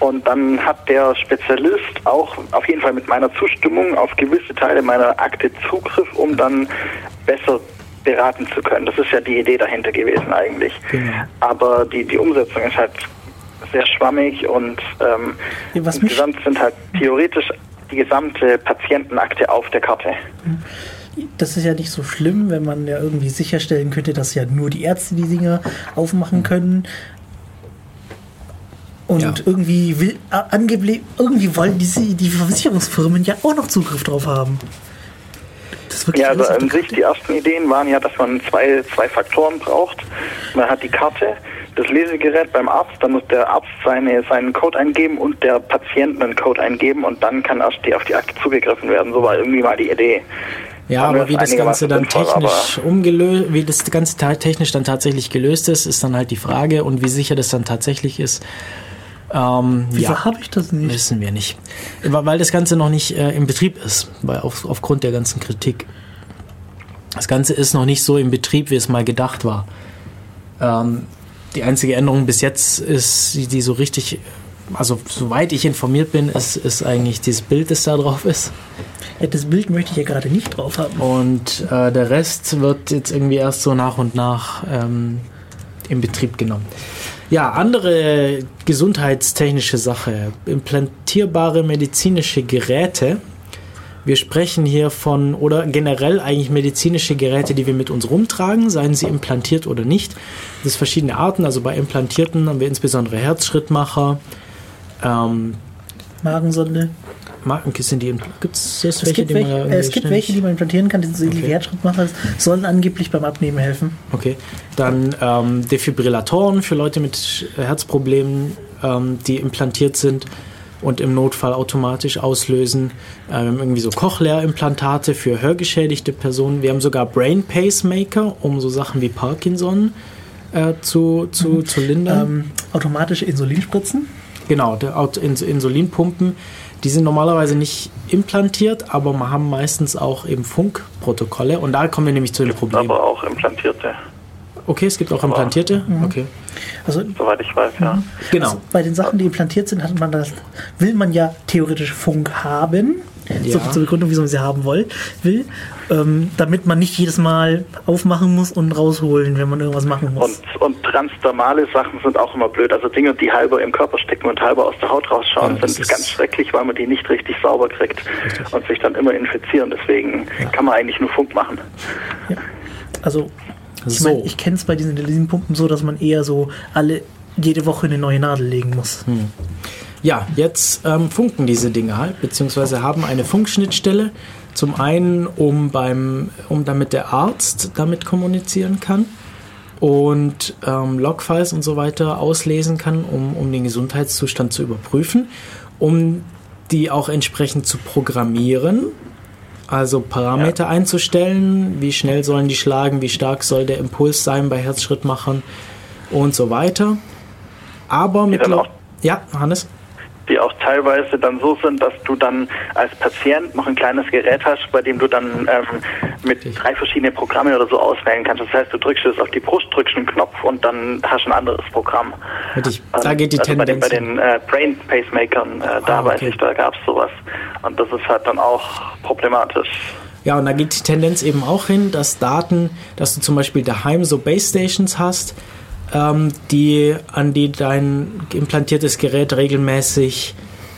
und dann hat der Spezialist auch auf jeden Fall mit meiner Zustimmung auf gewisse Teile meiner Akte Zugriff, um dann besser beraten zu können. Das ist ja die Idee dahinter gewesen eigentlich. Genau. Aber die, die Umsetzung ist halt sehr schwammig und ähm, Ja, insgesamt sind halt theoretisch die gesamte Patientenakte auf der Karte. Das ist ja nicht so schlimm, wenn man ja irgendwie sicherstellen könnte, dass ja nur die Ärzte die Dinge aufmachen können. Und Ja. irgendwie will äh, angeblich irgendwie wollen diese die Versicherungsfirmen ja auch noch Zugriff drauf haben. Das ist wirklich Ja, also an sich die ersten Ideen waren ja, dass man zwei, zwei Faktoren braucht. Man hat die Karte, das Lesegerät beim Arzt, dann muss der Arzt seine, seinen Code eingeben und der Patient einen Code eingeben und dann kann erst die auf die Akte zugegriffen werden. So war irgendwie mal die Idee. Ja, aber wie das Ganze dann technisch umgelöst, wie das Ganze technisch dann tatsächlich gelöst ist, ist dann halt die Frage und wie sicher das dann tatsächlich ist. Ähm, Wieso ja, habe ich das nicht? wissen wir nicht. Weil weil das Ganze noch nicht äh, im Betrieb ist, weil auf, aufgrund der ganzen Kritik. Das Ganze ist noch nicht so im Betrieb, wie es mal gedacht war. Ähm, die einzige Änderung bis jetzt ist, die, die so richtig, also soweit ich informiert bin, ist, ist eigentlich dieses Bild, das da drauf ist. Ja, das Bild möchte ich ja gerade nicht drauf haben. Und äh, der Rest wird jetzt irgendwie erst so nach und nach ähm, in Betrieb genommen. Ja, andere gesundheitstechnische Sache. Implantierbare medizinische Geräte. Wir sprechen hier von, oder generell eigentlich medizinische Geräte, die wir mit uns rumtragen, seien sie implantiert oder nicht. Das ist verschiedene Arten. Also bei implantierten haben wir insbesondere Herzschrittmacher. Ähm, Magensonde. Marken sind die, gibt es Es welche, gibt, die man welche, äh, es gibt welche, die man implantieren kann, die sind so Okay. Herzschrittmacher, sollen angeblich beim Abnehmen helfen. Okay, dann ähm, Defibrillatoren für Leute mit Herzproblemen, ähm, die implantiert sind und im Notfall automatisch auslösen. Wir haben irgendwie so Cochlea-Implantate für hörgeschädigte Personen. Wir haben sogar Brain Pacemaker, um so Sachen wie Parkinson äh, zu, zu, zu lindern. Ähm, automatische Insulinspritzen. Genau, der Aut- Ins Insulinpumpen, die sind normalerweise nicht implantiert, aber wir haben meistens auch eben Funkprotokolle und da kommen wir nämlich zu dem Problem. Aber auch implantierte, Okay, es gibt auch implantierte. Okay. Also soweit ich weiß, ja. Genau. Also bei den Sachen, die implantiert sind, hat man das, will man ja theoretisch Funk haben. So Ja. viel zur Begründung, wieso man sie haben will, will ähm, damit man nicht jedes Mal aufmachen muss und rausholen, wenn man irgendwas machen muss. Und, und transdermale Sachen sind auch immer blöd. Also Dinge, die halber im Körper stecken und halber aus der Haut rausschauen, Ja, sind ganz schrecklich, weil man die nicht richtig sauber kriegt und sich dann immer infizieren. Deswegen kann man eigentlich nur Funk machen. Also ich, So. ich kenne es bei diesen Insulinpumpen so, dass man eher so alle jede Woche eine neue Nadel legen muss. Ja, jetzt ähm, funken diese Dinge halt, beziehungsweise haben eine Funkschnittstelle. Zum einen, um beim, um damit der Arzt damit kommunizieren kann und ähm, Logfiles und so weiter auslesen kann, um, um den Gesundheitszustand zu überprüfen, um die auch entsprechend zu programmieren, also Parameter einzustellen, wie schnell sollen die schlagen, wie stark soll der Impuls sein bei Herzschrittmachern und so weiter. Aber mit ja, Hannes. Die auch teilweise dann so sind, dass du dann als Patient noch ein kleines Gerät hast, bei dem du dann ähm, mit drei verschiedenen Programmen oder so auswählen kannst. Das heißt, du drückst es auf die Brust, drückst einen Knopf und dann hast du ein anderes Programm. Richtig. Da Ähm, geht die also bei den, Tendenz. bei den äh, Brain Pacemakern, äh, da Ah, weiß okay. ich, da gab es sowas. Und das ist halt dann auch problematisch. Ja, und da geht die Tendenz eben auch hin, dass Daten, dass du zum Beispiel daheim so Base Stations hast, ähm, die an die dein implantiertes Gerät regelmäßig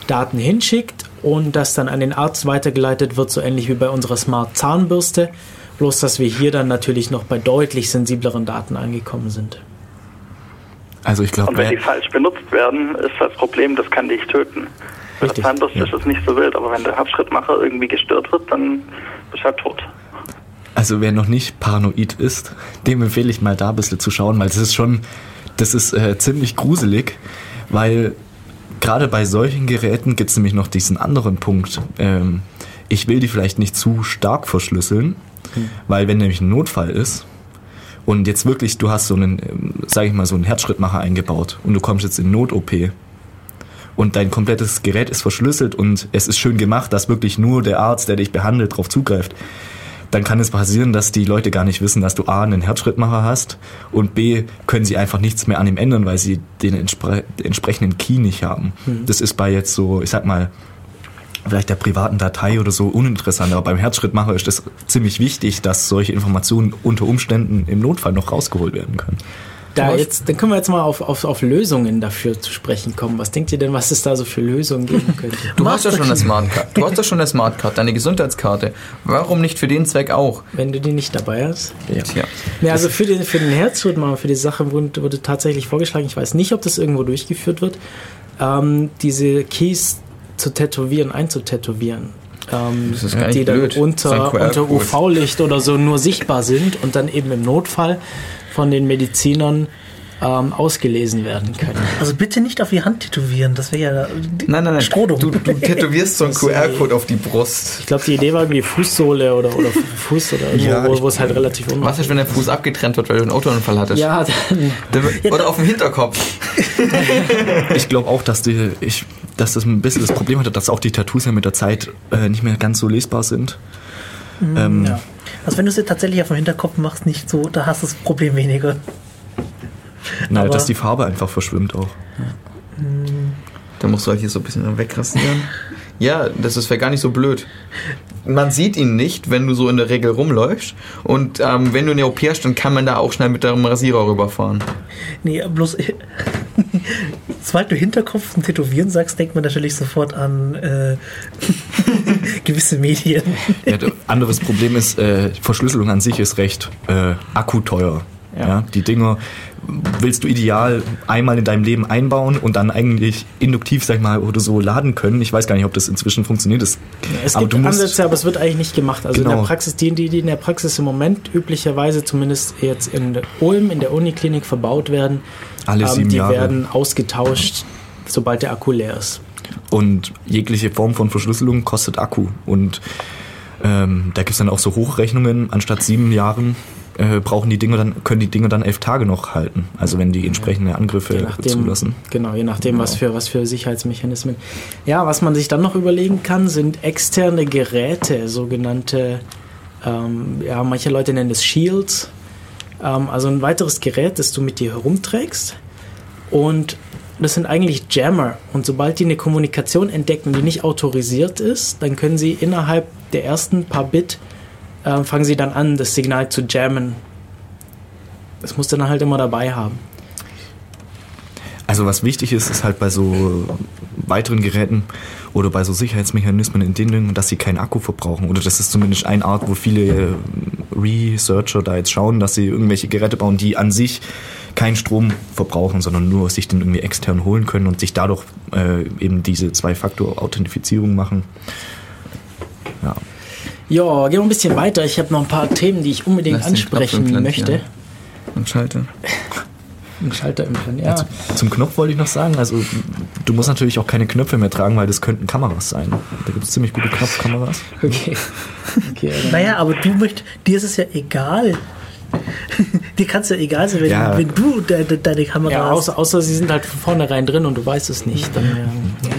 Daten hinschickt und das dann an den Arzt weitergeleitet wird, so ähnlich wie bei unserer Smart Zahnbürste. Bloß, dass wir hier dann natürlich noch bei deutlich sensibleren Daten angekommen sind. Also ich glaube, Und wenn die falsch benutzt werden, ist das Problem, das kann dich töten. Bei der Richtig, Zahnbürste ja. ist es nicht so wild, aber wenn der Herzschrittmacher irgendwie gestört wird, dann bist du halt tot. Also wer noch nicht paranoid ist, dem empfehle ich mal da ein bisschen zu schauen, weil das ist schon, das ist äh, ziemlich gruselig, weil gerade bei solchen Geräten gibt es nämlich noch diesen anderen Punkt. Ähm, ich will die vielleicht nicht zu stark verschlüsseln, weil wenn nämlich ein Notfall ist und jetzt wirklich du hast so einen, ähm, sag ich mal, so einen Herzschrittmacher eingebaut und du kommst jetzt in Not-OP und dein komplettes Gerät ist verschlüsselt und es ist schön gemacht, dass wirklich nur der Arzt, der dich behandelt, darauf zugreift, dann kann es passieren, dass die Leute gar nicht wissen, dass du A, einen Herzschrittmacher hast und B, können sie einfach nichts mehr an ihm ändern, weil sie den entspre entsprechenden Key nicht haben. Das ist bei jetzt so, ich sag mal, vielleicht der privaten Datei oder so uninteressant, aber beim Herzschrittmacher ist es ziemlich wichtig, dass solche Informationen unter Umständen im Notfall noch rausgeholt werden können. Da jetzt, dann können wir jetzt mal auf, auf, auf Lösungen dafür zu sprechen kommen. Was denkt ihr denn, was es da so für Lösungen geben <laughs> könnte? Du hast ja schon eine Smartcard. Du hast ja schon eine Smartcard, deine Gesundheitskarte. Warum nicht für den Zweck auch? Wenn du die nicht dabei hast. Ja. Tja. Ja, also für den, für den Herzschritt mal, für die Sache wurde, wurde tatsächlich vorgeschlagen, ich weiß nicht, ob das irgendwo durchgeführt wird, ähm, diese Keys zu tätowieren, einzutätowieren. Ähm, Das ist gar nicht die dann blöd. Unter, unter UV-Licht oder so nur sichtbar sind und dann eben im Notfall von den Medizinern ähm, ausgelesen werden können. Also bitte nicht auf die Hand tätowieren, das wäre ja Nein, nein, nein. Strohdum. Du, du tätowierst so einen <laughs> QR-Code auf die Brust. Ich glaube, die Idee war irgendwie Fußsohle oder, oder Fuß oder irgendwo, Ja, wo, wo es halt relativ Was unmachbar ist, wenn der Fuß abgetrennt wird, weil du einen Autounfall hattest? Ja, dann, Der- Oder auf dem Hinterkopf. <laughs> Ich glaube auch, dass, die, ich, dass das ein bisschen das Problem hatte, dass auch die Tattoos ja mit der Zeit äh, nicht mehr ganz so lesbar sind. ähm, Ja. Also wenn du es dir tatsächlich auf dem Hinterkopf machst, nicht so, da hast du das Problem weniger. na, aber- dass die Farbe einfach verschwimmt auch. Da musst du halt hier so ein bisschen wegrasieren. Ja, das ist wäre gar nicht so blöd. Man sieht ihn nicht, wenn du so in der Regel rumläufst. Und ähm, wenn du in der OP hast, dann kann man da auch schnell mit dem Rasierer rüberfahren. Nee, bloß <laughs> sobald du Hinterkopf und Tätowieren sagst, denkt man natürlich sofort an äh, <laughs> gewisse Medien. Ja, anderes Problem ist, äh, Verschlüsselung an sich ist recht äh, akkuteuer. Ja. die Dinger willst du ideal einmal in deinem Leben einbauen und dann eigentlich induktiv, sag ich mal, oder so laden können. Ich weiß gar nicht, ob das inzwischen funktioniert. Das, Es aber gibt du musst, Ansätze, aber es wird eigentlich nicht gemacht. Also in Genau. der Praxis, die, die, in der Praxis im Moment üblicherweise zumindest jetzt in Ulm, in der Uniklinik verbaut werden, Alle sieben die Jahre. werden ausgetauscht, sobald der Akku leer ist. Und jegliche Form von Verschlüsselung kostet Akku. Und ähm, da gibt's dann auch so Hochrechnungen, anstatt sieben Jahren äh, brauchen die Dinge dann, können die Dinge dann elf Tage noch halten. Also wenn die entsprechende Angriffe Je nachdem, zulassen. Genau, je nachdem, was, für, was für Sicherheitsmechanismen. Ja, was man sich dann noch überlegen kann, sind externe Geräte, sogenannte, ähm, ja, manche Leute nennen es Shields. Ähm, also ein weiteres Gerät, das du mit dir herumträgst. Und das sind eigentlich Jammer. Und sobald die eine Kommunikation entdecken, die nicht autorisiert ist, dann können sie innerhalb der ersten paar Bit äh, fangen sie dann an, das Signal zu jammen. Das musst du dann halt immer dabei haben. Also was wichtig ist, ist halt bei so weiteren Geräten oder bei so Sicherheitsmechanismen in den Dingen, dass sie keinen Akku verbrauchen. Oder das ist zumindest eine Art, wo viele äh, Researcher da jetzt schauen, dass sie irgendwelche Geräte bauen, die an sich keinen Strom verbrauchen, sondern nur sich den irgendwie extern holen können und sich dadurch äh, eben diese Zwei-Faktor-Authentifizierung machen. Ja. Ja, gehen wir ein bisschen weiter. Ich habe noch ein paar Themen, die ich unbedingt Lass ansprechen implantieren. möchte. Und Schalter. Ein Schalter im Plan. Ja, Zum Knopf wollte ich noch sagen, also du musst natürlich auch keine Knöpfe mehr tragen, weil das könnten Kameras sein. Da gibt es ziemlich gute Knopfkameras. okay. okay <laughs> Naja, aber du möchtest, dir ist es ja egal. Dir kann es ja egal sein, wenn, Ja. wenn du de, de, deine Kamera ja, hast. außer, außer sie sind halt von vornherein drin und du weißt es nicht. Dann, ja.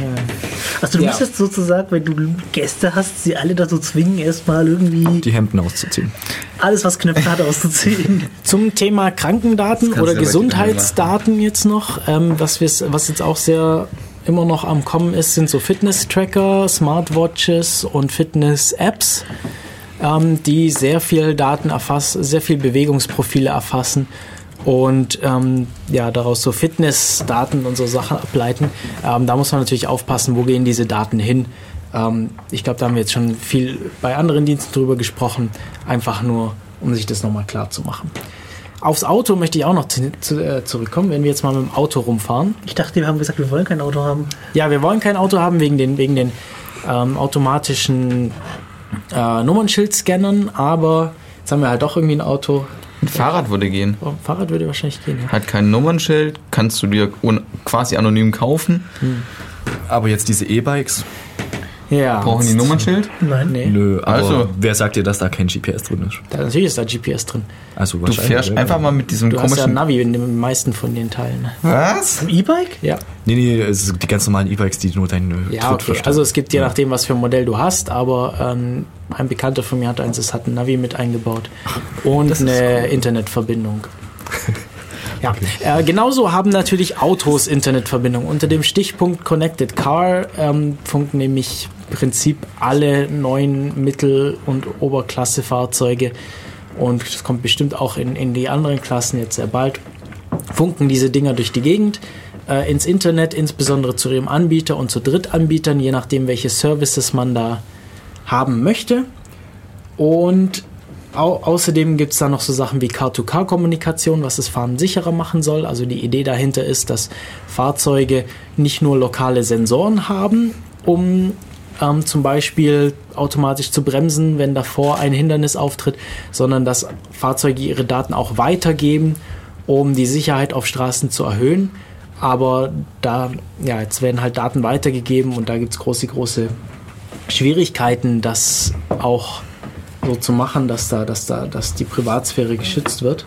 Also du Ja. müsstest sozusagen, wenn du Gäste hast, sie alle dazu zwingen, erstmal irgendwie Die Hemden auszuziehen. alles, was Knöpfe hat, auszuziehen. <laughs> Zum Thema Krankendaten kannst oder du Gesundheitsdaten jetzt noch, ähm, was, was jetzt auch sehr immer noch am Kommen ist, sind so Fitness-Tracker, Smartwatches und Fitness-Apps, ähm, die sehr viel Daten erfassen, sehr viel Bewegungsprofile erfassen und ähm, ja, daraus so Fitnessdaten und so Sachen ableiten. Ähm, da muss man natürlich aufpassen, wo gehen diese Daten hin. Ähm, ich glaube, da haben wir jetzt schon viel bei anderen Diensten drüber gesprochen, einfach nur, um sich das nochmal klar zu machen. Aufs Auto möchte ich auch noch zu, zu, äh, zurückkommen, wenn wir jetzt mal mit dem Auto rumfahren. Ich dachte, wir haben gesagt, wir wollen kein Auto haben. Ja, wir wollen kein Auto haben wegen den, wegen den ähm, automatischen äh, Nummernschildscannern, aber jetzt haben wir halt doch irgendwie ein Auto. Ein Fahrrad würde gehen. Oh, Fahrrad würde wahrscheinlich gehen, ja. Hat kein Nummernschild, kannst du dir quasi anonym kaufen. Aber jetzt diese E-Bikes? Ja. Brauchen die Nummernschild? Nein. Nee. Nö, aber Also. wer sagt dir, dass da kein GPS drin ist? Da, natürlich ist da GPS drin. Also Du fährst einfach mal mit diesem Du hast ja ein komischen. Navi in den meisten von den Teilen. Was? Im E-Bike? Ja. Nee, nee, es sind die ganz normalen E-Bikes, die nur deinen Ja, okay. Also es gibt je nachdem, was für ein Modell du hast, aber ähm, ein Bekannter von mir hat eins, das hat ein Navi mit eingebaut <laughs> und eine Internetverbindung. <laughs> Ja, äh, genauso haben natürlich Autos Internetverbindung. Unter dem Stichpunkt Connected Car ähm, funken nämlich Prinzip alle neuen Mittel- und Oberklassefahrzeuge und das kommt bestimmt auch in, in die anderen Klassen jetzt sehr bald, funken diese Dinger durch die Gegend äh, ins Internet, insbesondere zu ihrem Anbieter und zu Drittanbietern, je nachdem, welche Services man da haben möchte. Und au außerdem gibt es da noch so Sachen wie Car-to-Car-Kommunikation, was das Fahren sicherer machen soll. Also die Idee dahinter ist, dass Fahrzeuge nicht nur lokale Sensoren haben, um ähm, zum Beispiel automatisch zu bremsen, wenn davor ein Hindernis auftritt, sondern dass Fahrzeuge ihre Daten auch weitergeben, um die Sicherheit auf Straßen zu erhöhen. Aber da, ja, jetzt werden halt Daten weitergegeben und da gibt es große, große Schwierigkeiten, das auch so zu machen, dass da, dass da, dass die Privatsphäre geschützt wird.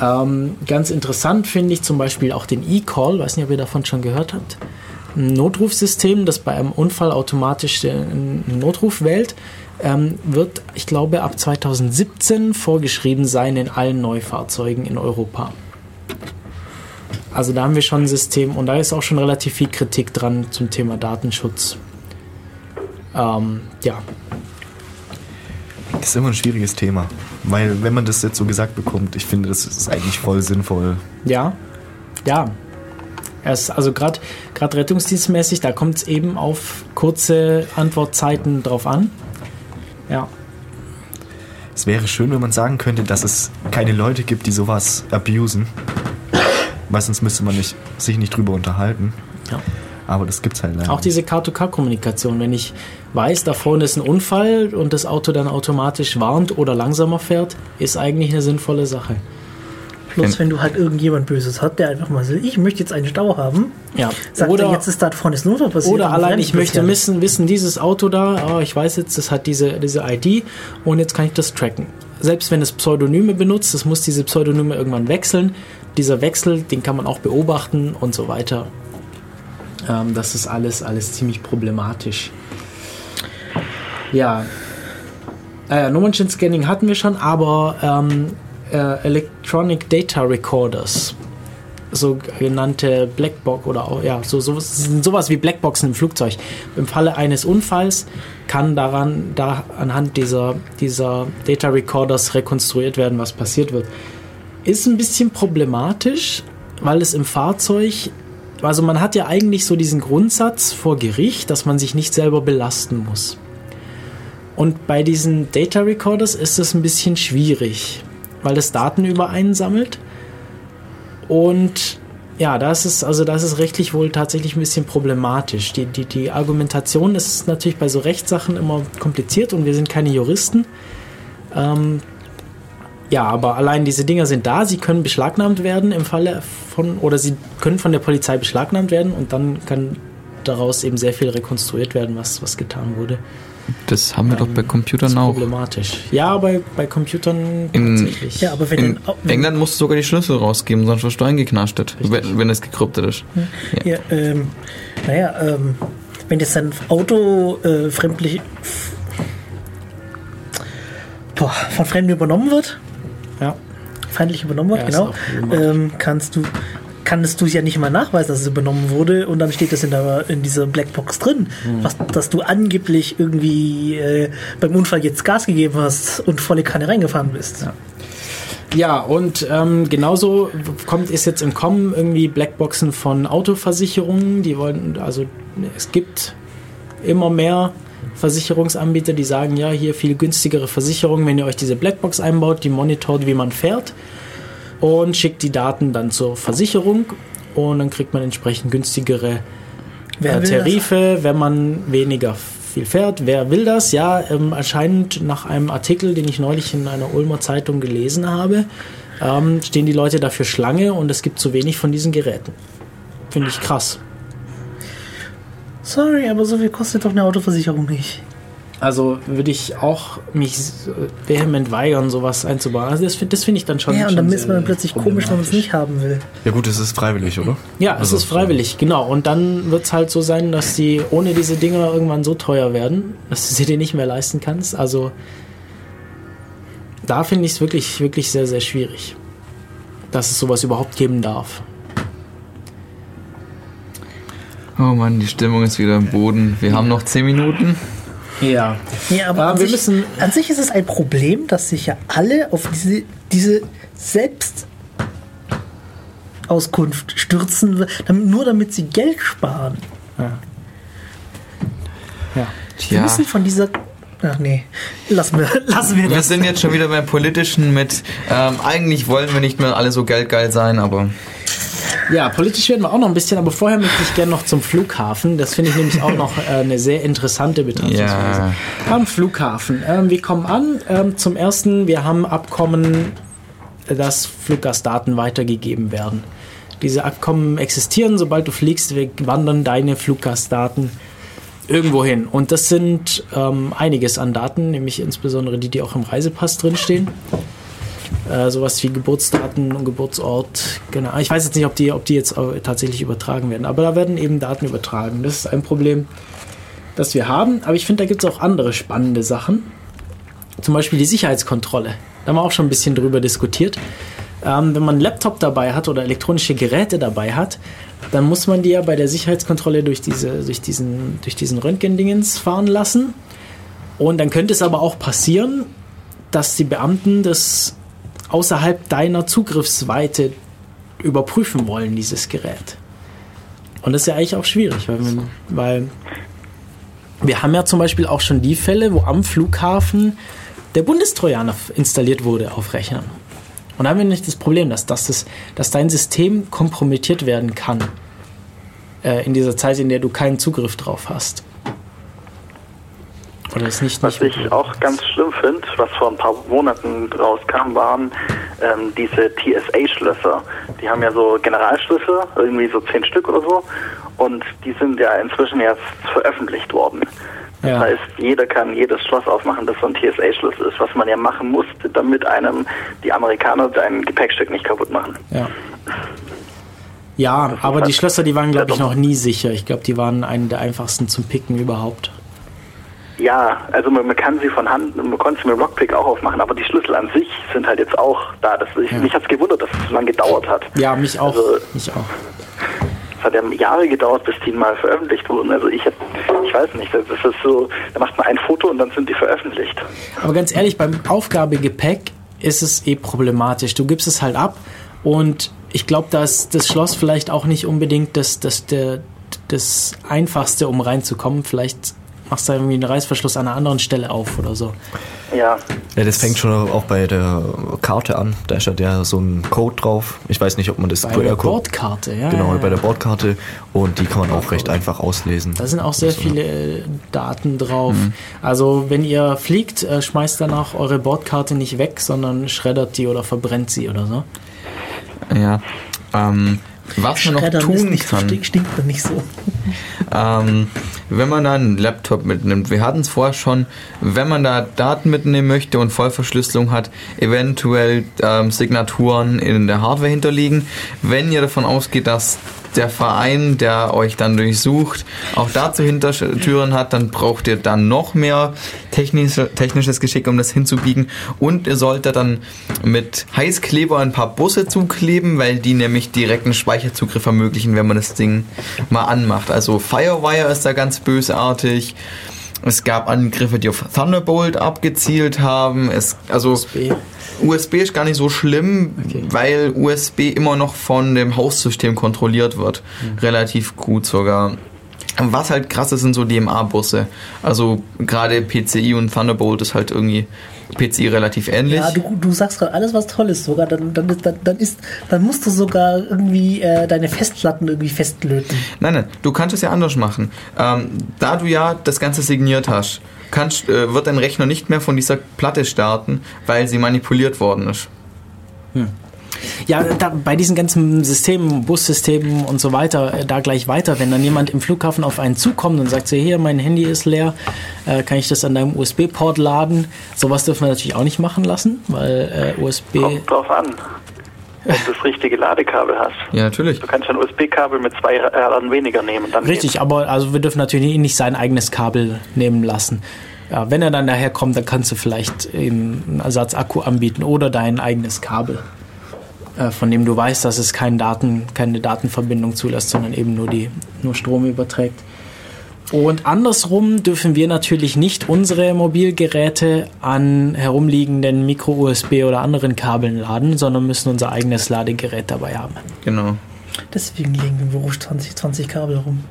Ähm, ganz interessant finde ich zum Beispiel auch den E-Call, weiß nicht, ob ihr davon schon gehört habt. Ein Notrufsystem, das bei einem Unfall automatisch den einen Notruf wählt, ähm, wird, ich glaube, ab 2017 vorgeschrieben sein in allen Neufahrzeugen in Europa. Also da haben wir schon ein System und da ist auch schon relativ viel Kritik dran zum Thema Datenschutz. Ähm, ja, Das ist immer ein schwieriges Thema. Weil, wenn man das jetzt so gesagt bekommt, ich finde, das ist eigentlich voll sinnvoll. Ja, ja. Es, also gerade rettungsdienstmäßig, da kommt es eben auf kurze Antwortzeiten drauf an. Ja, Es wäre schön, wenn man sagen könnte, dass es keine Leute gibt, die sowas abusen. Weil sonst müsste man nicht, sich nicht drüber unterhalten. Ja. Aber das gibt's halt leider. auch diese Car-to-Car-Kommunikation. Wenn ich weiß, da vorne ist ein Unfall und das Auto dann automatisch warnt oder langsamer fährt, ist eigentlich eine sinnvolle Sache. Bloß wenn du halt irgendjemand Böses hat, der einfach mal sagt, ich möchte jetzt einen Stau haben, Ja. sagt oder er, jetzt ist da vorne das Notfall passiert. Oder allein, ich möchte wissen, wissen, dieses Auto da, oh, ich weiß jetzt, das hat diese, diese ID und jetzt kann ich das tracken. Selbst wenn es Pseudonyme benutzt, das muss diese Pseudonyme irgendwann wechseln. Dieser Wechsel, den kann man auch beobachten und so weiter. Ähm, das ist alles, alles ziemlich problematisch. Ja. Äh, Nummernschild-Scanning hatten wir schon, aber ähm, äh, Electronic Data Recorders sogenannte Blackbox oder auch, ja, so, so, sowas wie Blackboxen im Flugzeug. Im Falle eines Unfalls kann daran, da anhand dieser, dieser Data Recorders rekonstruiert werden, was passiert wird. Ist ein bisschen problematisch, weil es im Fahrzeug, also man hat ja eigentlich so diesen Grundsatz vor Gericht, dass man sich nicht selber belasten muss. Und bei diesen Data Recorders ist es ein bisschen schwierig, weil es Daten über einen sammelt. Und ja, da ist also da ist rechtlich wohl tatsächlich ein bisschen problematisch. Die, die, die Argumentation ist natürlich bei so Rechtssachen immer kompliziert und wir sind keine Juristen. Ähm, ja, aber allein diese Dinger sind da, sie können beschlagnahmt werden im Falle von, oder sie können von der Polizei beschlagnahmt werden und dann kann daraus eben sehr viel rekonstruiert werden, was, was getan wurde. Das haben wir doch bei Das Computern ist auch. problematisch. Ja, bei, bei Computern In- tatsächlich. Ja, aber wenn, In wenn England musst du sogar die Schlüssel rausgeben, sonst wirst du eingeknastet, wenn, wenn es gekryptet ist. Ja, ähm, naja, ähm, wenn jetzt dein Auto äh, fremdlich boah, von Fremden übernommen wird, ja. feindlich übernommen wird, Ja, genau, ähm, kannst du kannst du es ja nicht mal nachweisen, dass es übernommen wurde und dann steht das in, der, in dieser Blackbox drin, Hm. was, dass du angeblich irgendwie äh, beim Unfall jetzt Gas gegeben hast und volle Kanne reingefahren bist. Ja, und ähm, genauso kommt ist jetzt im Kommen irgendwie Blackboxen von Autoversicherungen. Die wollen, also es gibt immer mehr Versicherungsanbieter, die sagen, ja, hier viel günstigere Versicherungen, wenn ihr euch diese Blackbox einbaut, die monitort, wie man fährt und schickt die Daten dann zur Versicherung und dann kriegt man entsprechend günstigere äh, Tarife, wenn man weniger viel fährt. Wer will das? Ja, ähm, anscheinend nach einem Artikel, den ich neulich in einer Ulmer Zeitung gelesen habe, ähm, stehen die Leute dafür Schlange und es gibt zu wenig von diesen Geräten. Finde ich krass. Sorry, aber so viel kostet doch eine Autoversicherung nicht. Also würde ich auch mich vehement weigern, sowas einzubauen. Also das, das finde ich dann schon. Ja, und dann ist man plötzlich komisch, wenn man es nicht haben will. Ja gut, es ist freiwillig, oder? Ja, es Also, ist freiwillig, genau. Und dann wird es halt so sein, dass die ohne diese Dinger irgendwann so teuer werden, dass du sie dir nicht mehr leisten kannst. Also da finde ich es wirklich, wirklich sehr, sehr schwierig, dass es sowas überhaupt geben darf. Oh Mann, die Stimmung ist wieder im Boden. Wir haben noch 10 Minuten. Ja. Ja, aber Ja, an, wir sich, müssen- an sich ist es ein Problem, dass sich ja alle auf diese, diese Selbstauskunft stürzen, damit, nur damit sie Geld sparen. Ja. Wir Tja, müssen von dieser. Ach nee, lassen wir, <laughs> lassen wir wir das. sind jetzt schon wieder beim Politischen mit, ähm, eigentlich wollen wir nicht mehr alle so geldgeil sein, aber Ja, politisch werden wir auch noch ein bisschen, aber vorher möchte ich gerne noch zum Flughafen. Das finde ich nämlich auch noch äh, eine sehr interessante Betrachtungsweise. Am Flughafen. Ähm, wir kommen an. Ähm, zum ersten, wir haben Abkommen, dass Fluggastdaten weitergegeben werden. Diese Abkommen existieren, sobald du fliegst, wandern deine Fluggastdaten irgendwo hin. Und das sind ähm, einiges an Daten, nämlich insbesondere die, die auch im Reisepass drinstehen. Äh, sowas wie Geburtsdaten und Geburtsort. Genau. Ich weiß jetzt nicht, ob die, ob die jetzt tatsächlich übertragen werden, aber da werden eben Daten übertragen. Das ist ein Problem, das wir haben. Aber ich finde, da gibt es auch andere spannende Sachen. Zum Beispiel die Sicherheitskontrolle. Da haben wir auch schon ein bisschen drüber diskutiert. Ähm, wenn man einen Laptop dabei hat oder elektronische Geräte dabei hat, dann muss man die ja bei der Sicherheitskontrolle durch, diese, durch diesen, durch diesen Röntgendingens fahren lassen. Und dann könnte es aber auch passieren, dass die Beamten das außerhalb deiner Zugriffsweite überprüfen wollen, dieses Gerät. Und das ist ja eigentlich auch schwierig, weil, wir- weil wir haben ja zum Beispiel auch schon die Fälle, wo am Flughafen der Bundestrojaner installiert wurde auf Rechnern. Und da haben wir nicht das Problem, dass, dass, das, dass dein System kompromittiert werden kann äh, in dieser Zeit, in der du keinen Zugriff drauf hast. Oder es nicht, Was nicht ich auch ganz schlimm finde, was vor ein paar Monaten rauskam, waren ähm, diese TSA-Schlösser. Die haben ja so Generalschlüssel, irgendwie so zehn Stück oder so. Und die sind ja inzwischen jetzt veröffentlicht worden. Das Ja. heißt, jeder kann jedes Schloss aufmachen, das so ein TSA-Schlüssel ist, was man ja machen musste, damit einem die Amerikaner dein Gepäckstück nicht kaputt machen. Ja. Ja, aber die Schlösser, die waren, glaube ich, noch nie sicher. Ich glaube, die waren eine der einfachsten zum Picken überhaupt. Ja, also man, man kann sie von Hand, man konnte sie mit Lockpick auch aufmachen, aber die Schlüssel an sich sind halt jetzt auch da. Das, ich, Mich hat es gewundert, dass es so lange gedauert hat. Ja, mich auch. Also- mich auch. Es hat ja Jahre gedauert, bis die mal veröffentlicht wurden. Also ich, hab- ich weiß nicht, das ist so, da macht man ein Foto und dann sind die veröffentlicht. Aber ganz ehrlich, beim Aufgabegepäck ist es eh problematisch. Du gibst es halt ab und ich glaube, dass das Schloss vielleicht auch nicht unbedingt das, das, der, das Einfachste, um reinzukommen. Vielleicht machst du irgendwie einen Reißverschluss an einer anderen Stelle auf oder so. Ja, Ja, das fängt schon auch bei der Karte an. Da ist ja der, so ein Code drauf. Ich weiß nicht, ob man das Bei der Bordkarte, ja. Genau, ja, bei der ja. Bordkarte. Und die kann man auch recht einfach auslesen. Da sind auch sehr Also, viele äh, Daten drauf. Mhm. Also wenn ihr fliegt, äh, schmeißt danach eure Bordkarte nicht weg, sondern schreddert die oder verbrennt sie oder so. ja. Ähm, was man noch tun nicht so, kann. stinkt, man nicht so. Ähm, wenn man da einen Laptop mitnimmt, wir hatten es vorher schon, wenn man da Daten mitnehmen möchte und Vollverschlüsselung hat, eventuell ähm, Signaturen in der Hardware hinterliegen. Wenn ihr davon ausgeht, dass der Verein, der euch dann durchsucht, auch dazu Hintertüren hat, dann braucht ihr dann noch mehr technische, technisches Geschick, um das hinzubiegen. Und ihr solltet dann mit Heißkleber ein paar Busse zukleben, weil die nämlich direkten Speicherzugriff ermöglichen, wenn man das Ding mal anmacht. Also Firewire ist da ganz bösartig. Es gab Angriffe, die auf Thunderbolt abgezielt haben. Es, also USB. USB ist gar nicht so schlimm, weil USB immer noch von dem Haussystem kontrolliert wird. Relativ gut sogar. Was halt krass ist, sind so DMA-Busse. Also gerade PCI und Thunderbolt ist halt irgendwie PCI relativ ähnlich. Ja, du, du sagst gerade alles, was toll ist. Sogar dann, dann, ist, dann, dann, ist, dann musst du sogar irgendwie äh, deine Festplatten irgendwie festlöten. Nein, nein, du kannst es ja anders machen. Ähm, da du ja das Ganze signiert hast, kannst, äh, wird dein Rechner nicht mehr von dieser Platte starten, weil sie manipuliert worden ist. Ja, da, bei diesen ganzen Systemen, Bussystemen und so weiter, äh, da gleich weiter, wenn dann jemand im Flughafen auf einen zukommt und sagt, so, hier, mein Handy ist leer, äh, kann ich das an deinem USB-Port laden? Sowas dürfen wir natürlich auch nicht machen lassen, weil äh, USB... Kommt drauf an, ob du das richtige Ladekabel hast. Ja, natürlich. Du kannst ein USB-Kabel mit zwei Radern weniger nehmen. Dann Richtig, geht's. aber also wir dürfen natürlich nicht sein eigenes Kabel nehmen lassen. Ja, wenn er dann daher kommt, dann kannst du vielleicht eben einen Ersatzakku anbieten oder dein eigenes Kabel, von dem du weißt, dass es kein Daten, keine Datenverbindung zulässt, sondern eben nur, die, nur Strom überträgt. Und andersrum dürfen wir natürlich nicht unsere Mobilgeräte an herumliegenden Micro-USB oder anderen Kabeln laden, sondern müssen unser eigenes Ladegerät dabei haben. Genau. Deswegen liegen im Büro 20, 20 Kabel rum.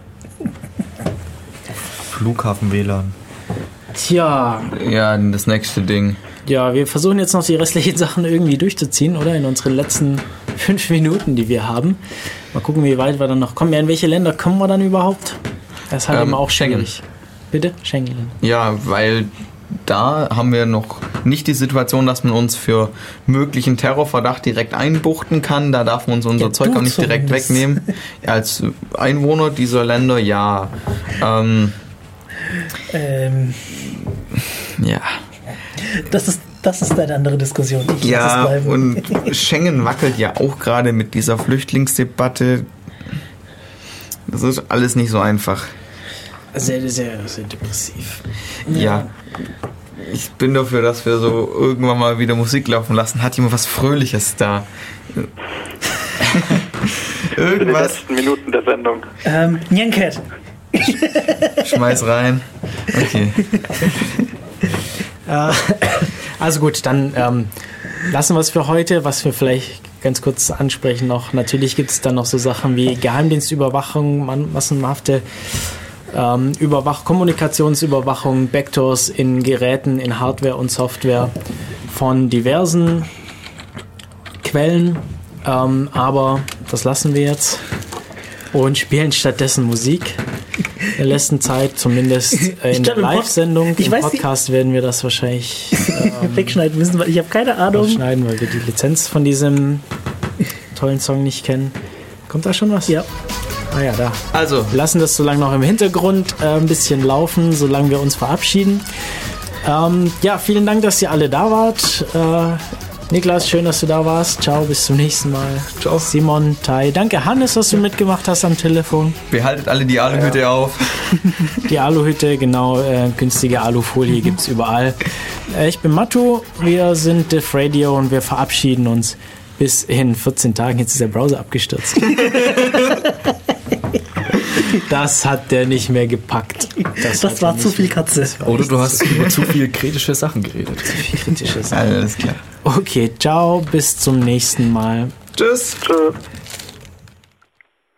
Flughafen-WLAN. Tja, Ja, das nächste Ding. Ja, wir versuchen jetzt noch die restlichen <laughs> Sachen irgendwie durchzuziehen, oder? In unseren letzten fünf Minuten, die wir haben. Mal gucken, wie weit wir dann noch kommen. Ja, in welche Länder kommen wir dann überhaupt? Das ist halt Ähm, immer auch Schengen. schwierig. Bitte? Schengen. Ja, weil da haben wir noch nicht die Situation, dass man uns für möglichen Terrorverdacht direkt einbuchten kann. Da darf man uns unser Ja, Zeug auch nicht direkt zumindest. wegnehmen. <laughs> Als Einwohner dieser Länder, ja. Ähm, Ähm, ja. Das, ist, das ist eine andere Diskussion. Ich Ja, und <laughs> Schengen wackelt ja auch gerade mit dieser Flüchtlingsdebatte. Das ist alles nicht so einfach. Sehr, sehr, sehr depressiv. Ja. Ich bin dafür, dass wir so irgendwann mal wieder Musik laufen lassen. Hat jemand was Fröhliches da? <laughs> Für die Irgendwas. letzten Minuten der Sendung. Ähm, Nyanket. Schmeiß rein. Okay. <laughs> Äh, also gut, dann ähm, lassen wir es für heute. Was wir vielleicht ganz kurz ansprechen noch. Natürlich gibt es dann noch so Sachen wie Geheimdienstüberwachung, massenhafte ähm, Überwach Kommunikationsüberwachung, Backdoors in Geräten, in Hardware und Software von diversen Quellen. Ähm, aber das lassen wir jetzt und spielen stattdessen Musik. In der letzten Zeit, zumindest äh, in glaub, der im Pod- Live-Sendung. ich Im weiß Podcast werden wir das wahrscheinlich Wegschneiden müssen, weil ich habe keine Ahnung. schneiden, weil wir die Lizenz von diesem tollen Song nicht kennen. Kommt da schon was? Ja. Ah ja, da. Also, Wir lassen das so lange noch im Hintergrund äh, ein bisschen laufen, solange wir uns verabschieden. Ähm, ja, vielen Dank, dass ihr alle da wart. Äh, Niklas, schön, dass du da warst. Ciao, bis zum nächsten Mal. Ciao. Simon, Tai. Danke, Hannes, dass du mitgemacht hast am Telefon. behaltet alle die Aluhütte auf. <laughs> Die Aluhütte, genau, äh, günstige Alufolie <laughs> gibt es überall. Äh, ich bin Matu, wir sind Diff Radio und wir verabschieden uns bis in 14 Tagen. Jetzt ist der Browser abgestürzt. <laughs> Das hat der nicht mehr gepackt. Das hat war zu viel Katze. das Oder du hast über zu viel kritische Sachen geredet. kritische Sachen. Alles klar. Okay, ciao, bis zum nächsten Mal. Tschüss. Tschüss.